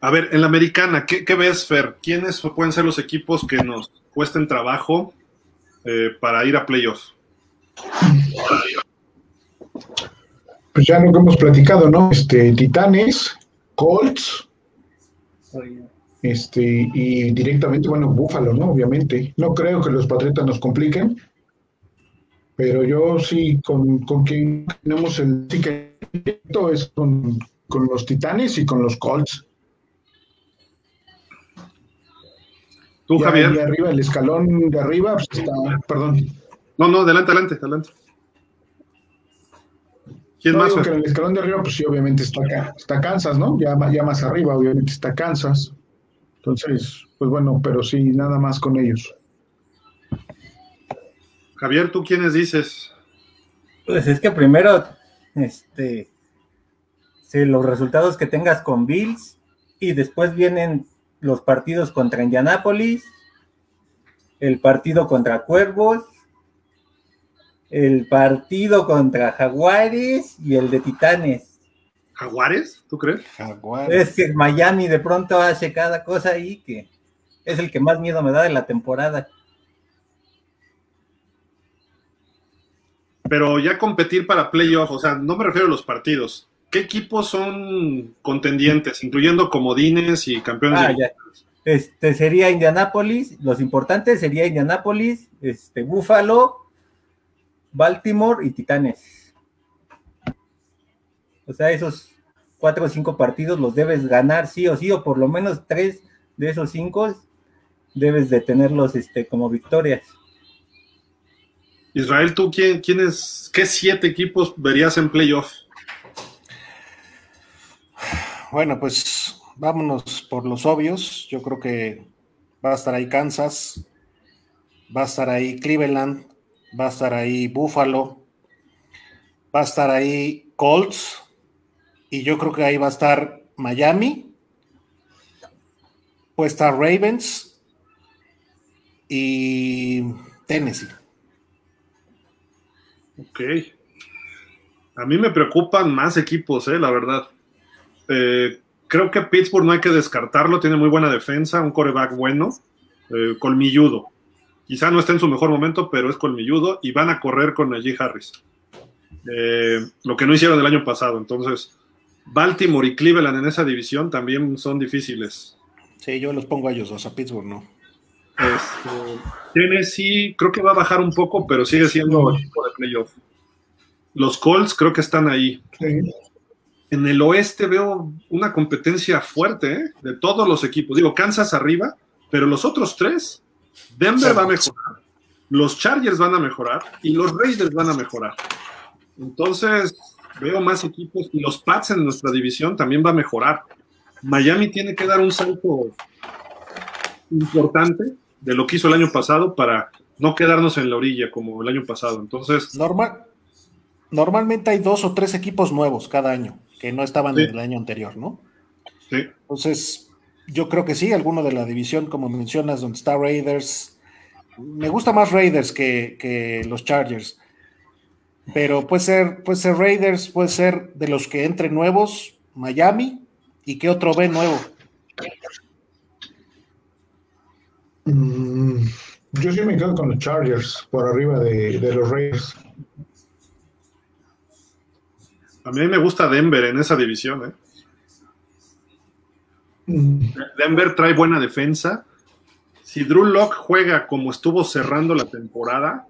A ver, en la americana, ¿qué, ves, Fer? ¿Quiénes pueden ser los equipos que nos cuesten trabajo eh, para ir a playoffs? Pues ya lo que hemos platicado, ¿no? Este, Titanes, Colts, este, y directamente, bueno, Búfalo, ¿no? Obviamente. No creo que los Patriotas nos compliquen, pero yo sí, con, con quien tenemos el ticket es con, con los Titanes y con los Colts. Tú, Javier. arriba, el escalón de arriba, pues está, perdón. No, no, adelante, adelante, adelante. ¿Quién más? en el escalón de arriba, pues sí, obviamente está, está Kansas, ¿no? Ya, ya más arriba, obviamente está Kansas. Entonces, pues bueno, pero sí, nada más con ellos. Javier, ¿tú quiénes dices? Pues es que primero, este, si los resultados que tengas con Bills y después vienen los partidos contra Indianápolis, el partido contra Cuervos el partido contra Jaguares y el de Titanes. ¿Jaguares? ¿Tú crees? Jaguares. Es que Miami de pronto hace cada cosa ahí que es el que más miedo me da de la temporada. Pero ya competir para playoff, o sea, no me refiero a los partidos. ¿Qué equipos son contendientes, incluyendo comodines y campeones? Ah, ya. Este sería Indianápolis, los importantes sería Indianápolis, este Búfalo, Baltimore y Titanes. O sea, esos cuatro o cinco partidos los debes ganar sí o sí, o por lo menos tres de esos cinco debes de tenerlos este, como victorias. Israel, ¿tú quién, quiénes, qué siete equipos verías en playoff? Bueno, pues vámonos por los obvios. Yo creo que va a estar ahí Kansas, va a estar ahí Cleveland, va a estar ahí Buffalo, va a estar ahí Colts, y yo creo que ahí va a estar Miami, puede estar Ravens y Tennessee. Ok. A mí me preocupan más equipos, eh, la verdad. Eh, creo que Pittsburgh no hay que descartarlo, tiene muy buena defensa, un coreback bueno, eh, colmilludo. Quizá no esté en su mejor momento, pero es colmilludo y van a correr con Najee Harris. Eh, lo que no hicieron el año pasado. Entonces, Baltimore y Cleveland en esa división también son difíciles. Sí, yo los pongo a ellos dos, a Pittsburgh no. Este, Tennessee creo que va a bajar un poco, pero sigue siendo equipo de playoff. Los Colts creo que están ahí. En el oeste veo una competencia fuerte ¿eh? de todos los equipos. Digo, Kansas arriba, pero los otros tres, Denver va a mejorar, los Chargers van a mejorar y los Raiders van a mejorar. Entonces, veo más equipos y los Pats en nuestra división también va a mejorar. Miami tiene que dar un salto importante de lo que hizo el año pasado para no quedarnos en la orilla como el año pasado. Entonces, Normal, normalmente hay dos o tres equipos nuevos cada año que no estaban en el año anterior, ¿no? Sí. Entonces, yo creo que sí, alguno de la división, como mencionas, donde está Raiders. Me gusta más Raiders que, que los Chargers. Pero puede ser, puede ser Raiders, puede ser de los que entren nuevos, Miami, y qué otro ve nuevo. Mm, yo sí me quedo con los Chargers por arriba de, de los Raiders. A mí me gusta Denver en esa división. ¿eh? Mm, Denver trae buena defensa. Si Drew Lock juega como estuvo cerrando la temporada,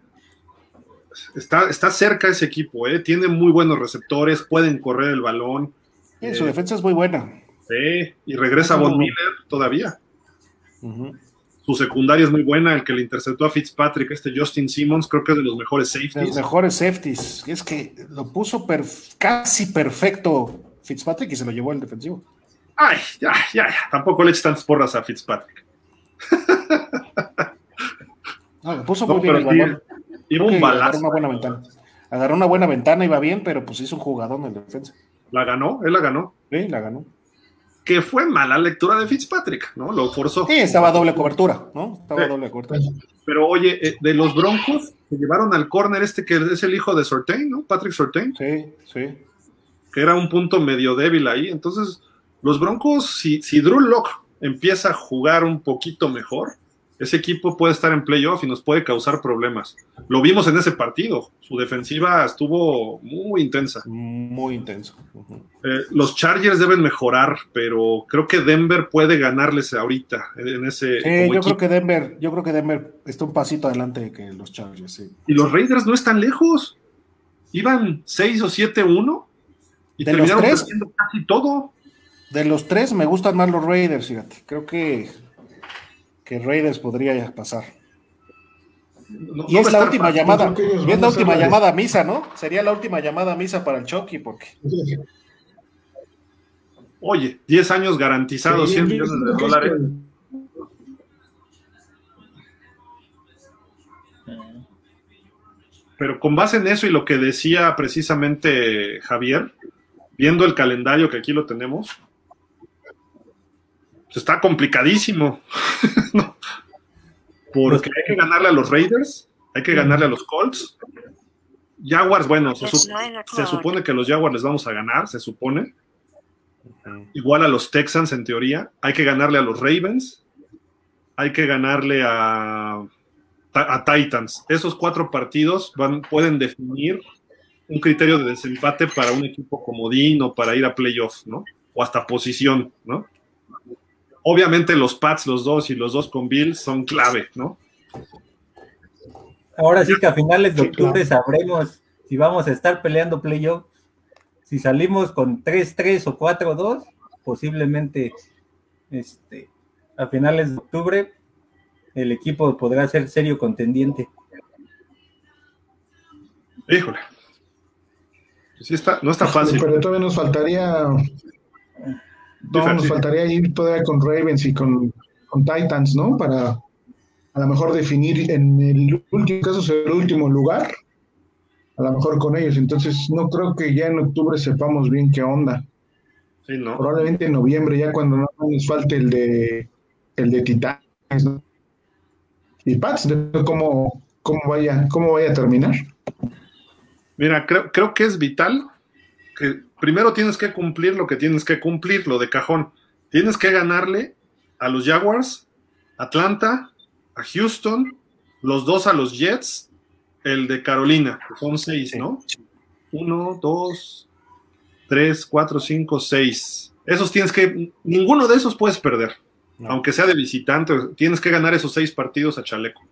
está, está cerca ese equipo. ¿eh? Tiene muy buenos receptores, pueden correr el balón. Eh, su Eh, defensa es muy buena. sí, y regresa Von Miller todavía. Su secundaria es muy buena. El que le interceptó a Fitzpatrick, este Justin Simmons, creo que es de los mejores De los safeties. mejores safeties. Es que lo puso perf- casi perfecto Fitzpatrick y se lo llevó el defensivo. Ay, ya, ya, ya. Tampoco le eches tantas porras a Fitzpatrick. No, lo puso No, muy bien el balón. iba un que agarró balazo. una buena ventana. Agarró una buena ventana, iba bien, pero pues hizo un jugador en defensa. La ganó, él la ganó. Sí, la ganó. Que fue mala lectura de Fitzpatrick, ¿no? Lo forzó. Sí, estaba doble cobertura, ¿no? Estaba Sí. doble cobertura. Pero oye, eh, de los Broncos, se llevaron al corner este que es el hijo de Sortain, ¿no? Patrick Sortain, Sí, sí. que era un punto medio débil ahí. Entonces, los Broncos, si, si Drew Locke empieza a jugar un poquito mejor, ese equipo puede estar en playoff y nos puede causar problemas. Lo vimos en ese partido. Su defensiva estuvo muy intensa. Muy intenso. Eh, los Chargers deben mejorar, pero creo que Denver puede ganarles ahorita en ese. Sí, yo equipo. creo que Denver, yo creo que Denver está un pasito adelante que los Chargers, sí. Y los Raiders no están lejos. Iban 6 o 7-1 y ¿De los terminaron tres? perdiendo casi todo. De los tres me gustan más los Raiders, fíjate. Creo que, que Raiders podría pasar. No- Y no es la última fácil. llamada. Y es la última la- llamada a misa, ¿no? Sería la última llamada a misa para el Chucky, porque Oye, 10 años garantizados, Sí, 100 yo millones de dólares. es- Pero con base en eso y lo que decía precisamente Javier, viendo el calendario que aquí lo tenemos, está complicadíísimo. ¿no? Porque hay que ganarle a los Raiders, hay que ganarle a los Colts. Jaguars, bueno, se, sup- o'clock. supone que los Jaguars les vamos a ganar, se supone. Igual a los Texans en teoría. Hay que ganarle a los Ravens. Hay que ganarle a, a Titans. Esos cuatro partidos van, pueden definir un criterio de desempate para un equipo comodín o para ir a playoff, ¿no? O hasta posición, ¿no? Obviamente los Pats, los dos y los dos con Bills son clave, ¿no? Ahora sí que a finales de octubre sabremos si vamos a estar peleando playoff. Si salimos con 3-3 o 4-2, posiblemente este, a finales de octubre el equipo podrá ser serio contendiente. Híjole. Sí está, no está fácil. Pero todavía nos faltaría. No, nos faltaría ir todavía con Ravens y con, con Titans, ¿no? Para a lo mejor definir en el último caso ser el último lugar, a lo mejor con ellos. Entonces, no creo que ya en octubre sepamos bien qué onda. Sí, ¿no? Probablemente en noviembre, ya cuando no nos falte el de el de Titanes, ¿no? Y Pats, cómo, cómo vaya, cómo vaya a terminar. Mira, creo, creo que es vital que primero tienes que cumplir lo que tienes que cumplir, lo de cajón. Tienes que ganarle a los Jaguars, Atlanta, a Houston, los dos a los Jets, el de Carolina, que son seis, ¿no? Uno, dos, tres, cuatro, cinco, seis. Esos tienes que, ninguno de esos puedes perder. aunque sea de visitante, tienes que ganar esos seis partidos a Chaleco.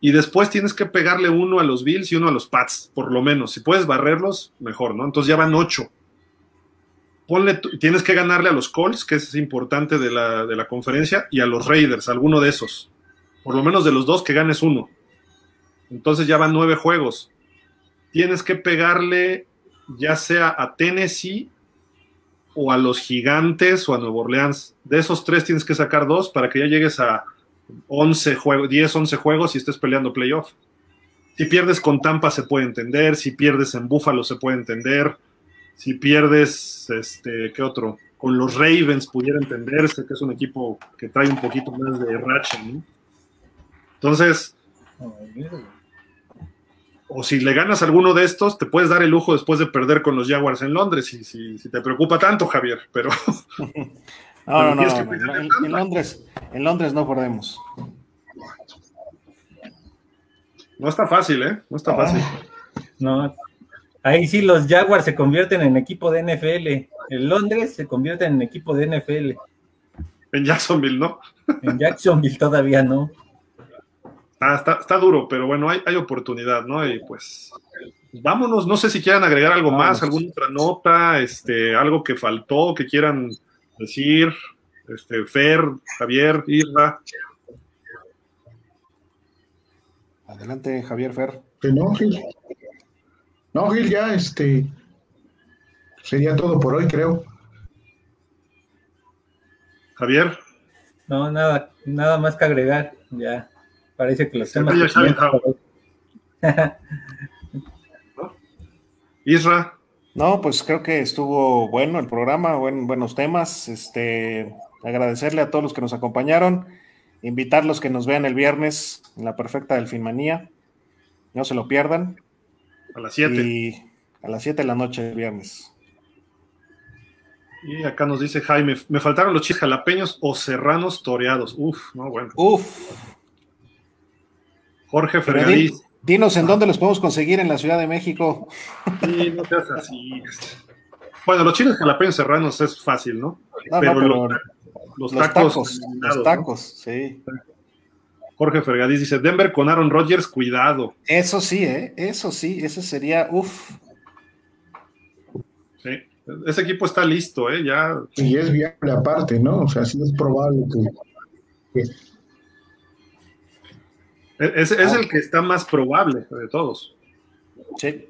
Y después tienes que pegarle uno a los Bills y uno a los Pats, por lo menos. Si puedes barrerlos, mejor, ¿no? Entonces ya van ocho. Ponle, tienes que ganarle a los Colts, que es importante de la, de la conferencia, y a los Raiders, alguno de esos. Por lo menos de los dos que ganes uno. Entonces ya van nueve juegos. Tienes que pegarle ya sea a Tennessee o a los Gigantes o a Nueva Orleans. De esos tres tienes que sacar dos para que ya llegues a 11 juegos, 10, 11 juegos y estés peleando playoff. Si pierdes con Tampa se puede entender, si pierdes en Buffalo se puede entender, si pierdes, este, ¿qué otro? Con los Ravens pudiera entenderse que es un equipo que trae un poquito más de racha, ¿no? Entonces, o si le ganas alguno de estos, te puedes dar el lujo después de perder con los Jaguars en Londres, si, si, si te preocupa tanto, Javier, pero... no, no, no, en, Londres, en Londres no perdemos. No está fácil, ¿eh? No está fácil. No, ahí sí los Jaguars se convierten en equipo de NFL. En Londres se convierten en equipo de NFL. En Jacksonville, ¿no? En Jacksonville todavía no. Ah, está, duro, pero bueno, hay, hay, oportunidad, ¿no? Y pues vámonos, no sé si quieran agregar algo más, alguna otra nota, este, algo que faltó, que quieran decir, este, Fer, Javier, Irra. Adelante, Javier Fer. no, Gil. No, Gil, ya este sería todo por hoy, creo. Javier. No, nada, nada más que agregar, ya. Parece que los temas. Isra. No, pues creo que estuvo bueno el programa, buen, buenos temas. Este, agradecerle a todos los que nos acompañaron, invitarlos que nos vean el viernes en la perfecta Delfinmanía. No se lo pierdan. A las 7. Y a las 7 de la noche el viernes. Y acá nos dice Jaime, me faltaron los chis jalapeños o serranos toreados. Uf, no, bueno. Uf. Jorge Fergadís. Dinos en dónde los podemos conseguir en la Ciudad de México. Sí, no seas así. Bueno, los chiles jalapeños serranos es fácil, ¿no? pero, los, tacos, los tacos, sí. Jorge Fergadís dice, Denver con Aaron Rodgers, cuidado. Eso sí, ¿eh? Eso sí, eso sería, uff. Sí, ese equipo está listo, ¿eh? Ya. Y es viable aparte, ¿no? O sea, sí es probable que es, ah. el que está más probable de todos. Sí.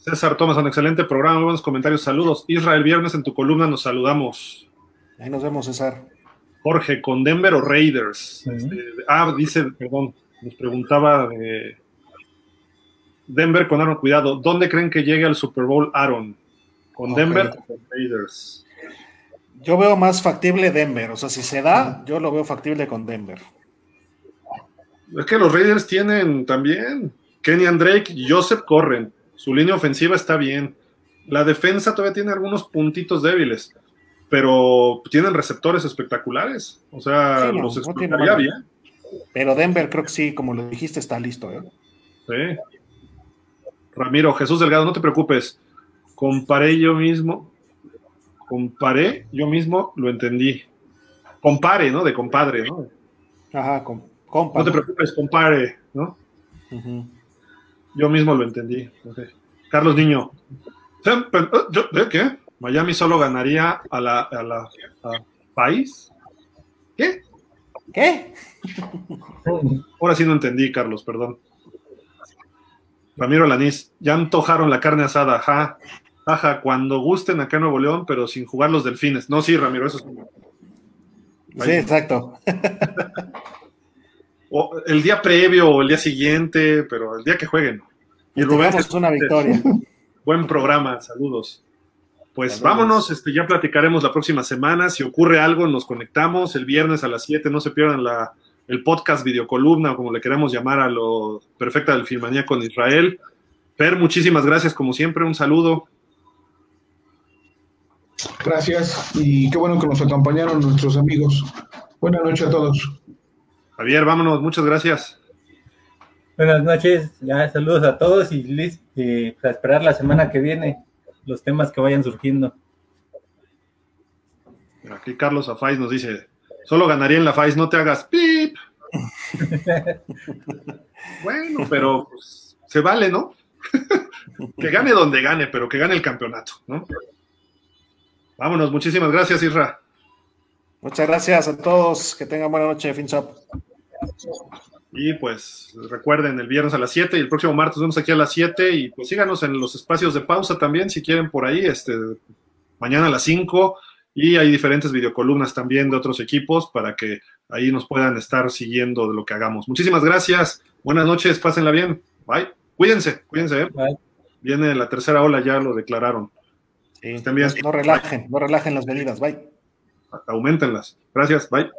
César Tomás, un excelente programa, buenos comentarios, saludos. Israel, viernes en tu columna nos saludamos. Ahí nos vemos, César. Jorge, ¿con Denver o Raiders? Este, ah, dice, perdón, nos preguntaba de Denver con Aaron, cuidado, ¿dónde creen que llegue al Super Bowl Aaron? ¿Con Denver o con Raiders? Yo veo más factible Denver, o sea, si se da, yo lo veo factible con Denver. Es que los Raiders tienen también. Kenny Drake y Joseph corren. Su línea ofensiva está bien. La defensa todavía tiene algunos puntitos débiles, pero tienen receptores espectaculares. O sea, los explotaría bien. Pero Denver creo que sí, como lo dijiste, está listo. ¿eh? Sí. Ramiro, Jesús Delgado, no te preocupes. Comparé yo mismo. Comparé yo mismo, lo entendí. Compare, ¿no? De compadre, ¿no? Ajá, no te preocupes, compare, ¿no? Yo mismo lo entendí. Carlos Niño. ¿De qué? Miami solo ganaría a la, país. ¿Qué? ¿Qué? Ahora sí no entendí, Carlos, perdón. Ramiro Lanís, ya antojaron la carne asada, ajá. Ajá, cuando gusten acá en Nuevo León, pero sin jugar los delfines. No, sí, Ramiro, eso es. Sí, exacto. el día previo o el día siguiente, pero el día que jueguen. Y Rubén. Es una victoria. Buen programa, saludos. Pues vámonos, este, ya platicaremos la próxima semana. Si ocurre algo, nos conectamos el viernes a las 7. No se pierdan la, el podcast videocolumna, o como le queramos llamar a lo perfecta del Filmanía con Israel. Per, muchísimas gracias, como siempre, un saludo. Gracias y qué bueno que nos acompañaron nuestros amigos. Buenas noches a todos. Javier, vámonos, muchas gracias. Buenas noches, ya saludos a todos y listo, para esperar la semana que viene los temas que vayan surgiendo. Aquí Carlos Afais nos dice, Solo ganaría en la FAIS, no te hagas pip. bueno, pero pues, se vale, ¿no? que gane donde gane, pero que gane el campeonato, ¿no? Vámonos, muchísimas gracias, Isra. Muchas gracias a todos, que tengan buena noche, FinShop. Y pues recuerden, el viernes a las 7 y el próximo martes vemos aquí a las 7 y pues síganos en los espacios de pausa también si quieren por ahí, este, mañana a las 5 y hay diferentes videocolumnas también de otros equipos para que ahí nos puedan estar siguiendo de lo que hagamos. Muchísimas gracias, buenas noches, pásenla bien, bye, cuídense, cuídense, ¿eh? viene la tercera ola, ya lo declararon. Sí, no relajen, no relajen las medidas, bye. Aumentenlas. Gracias, bye.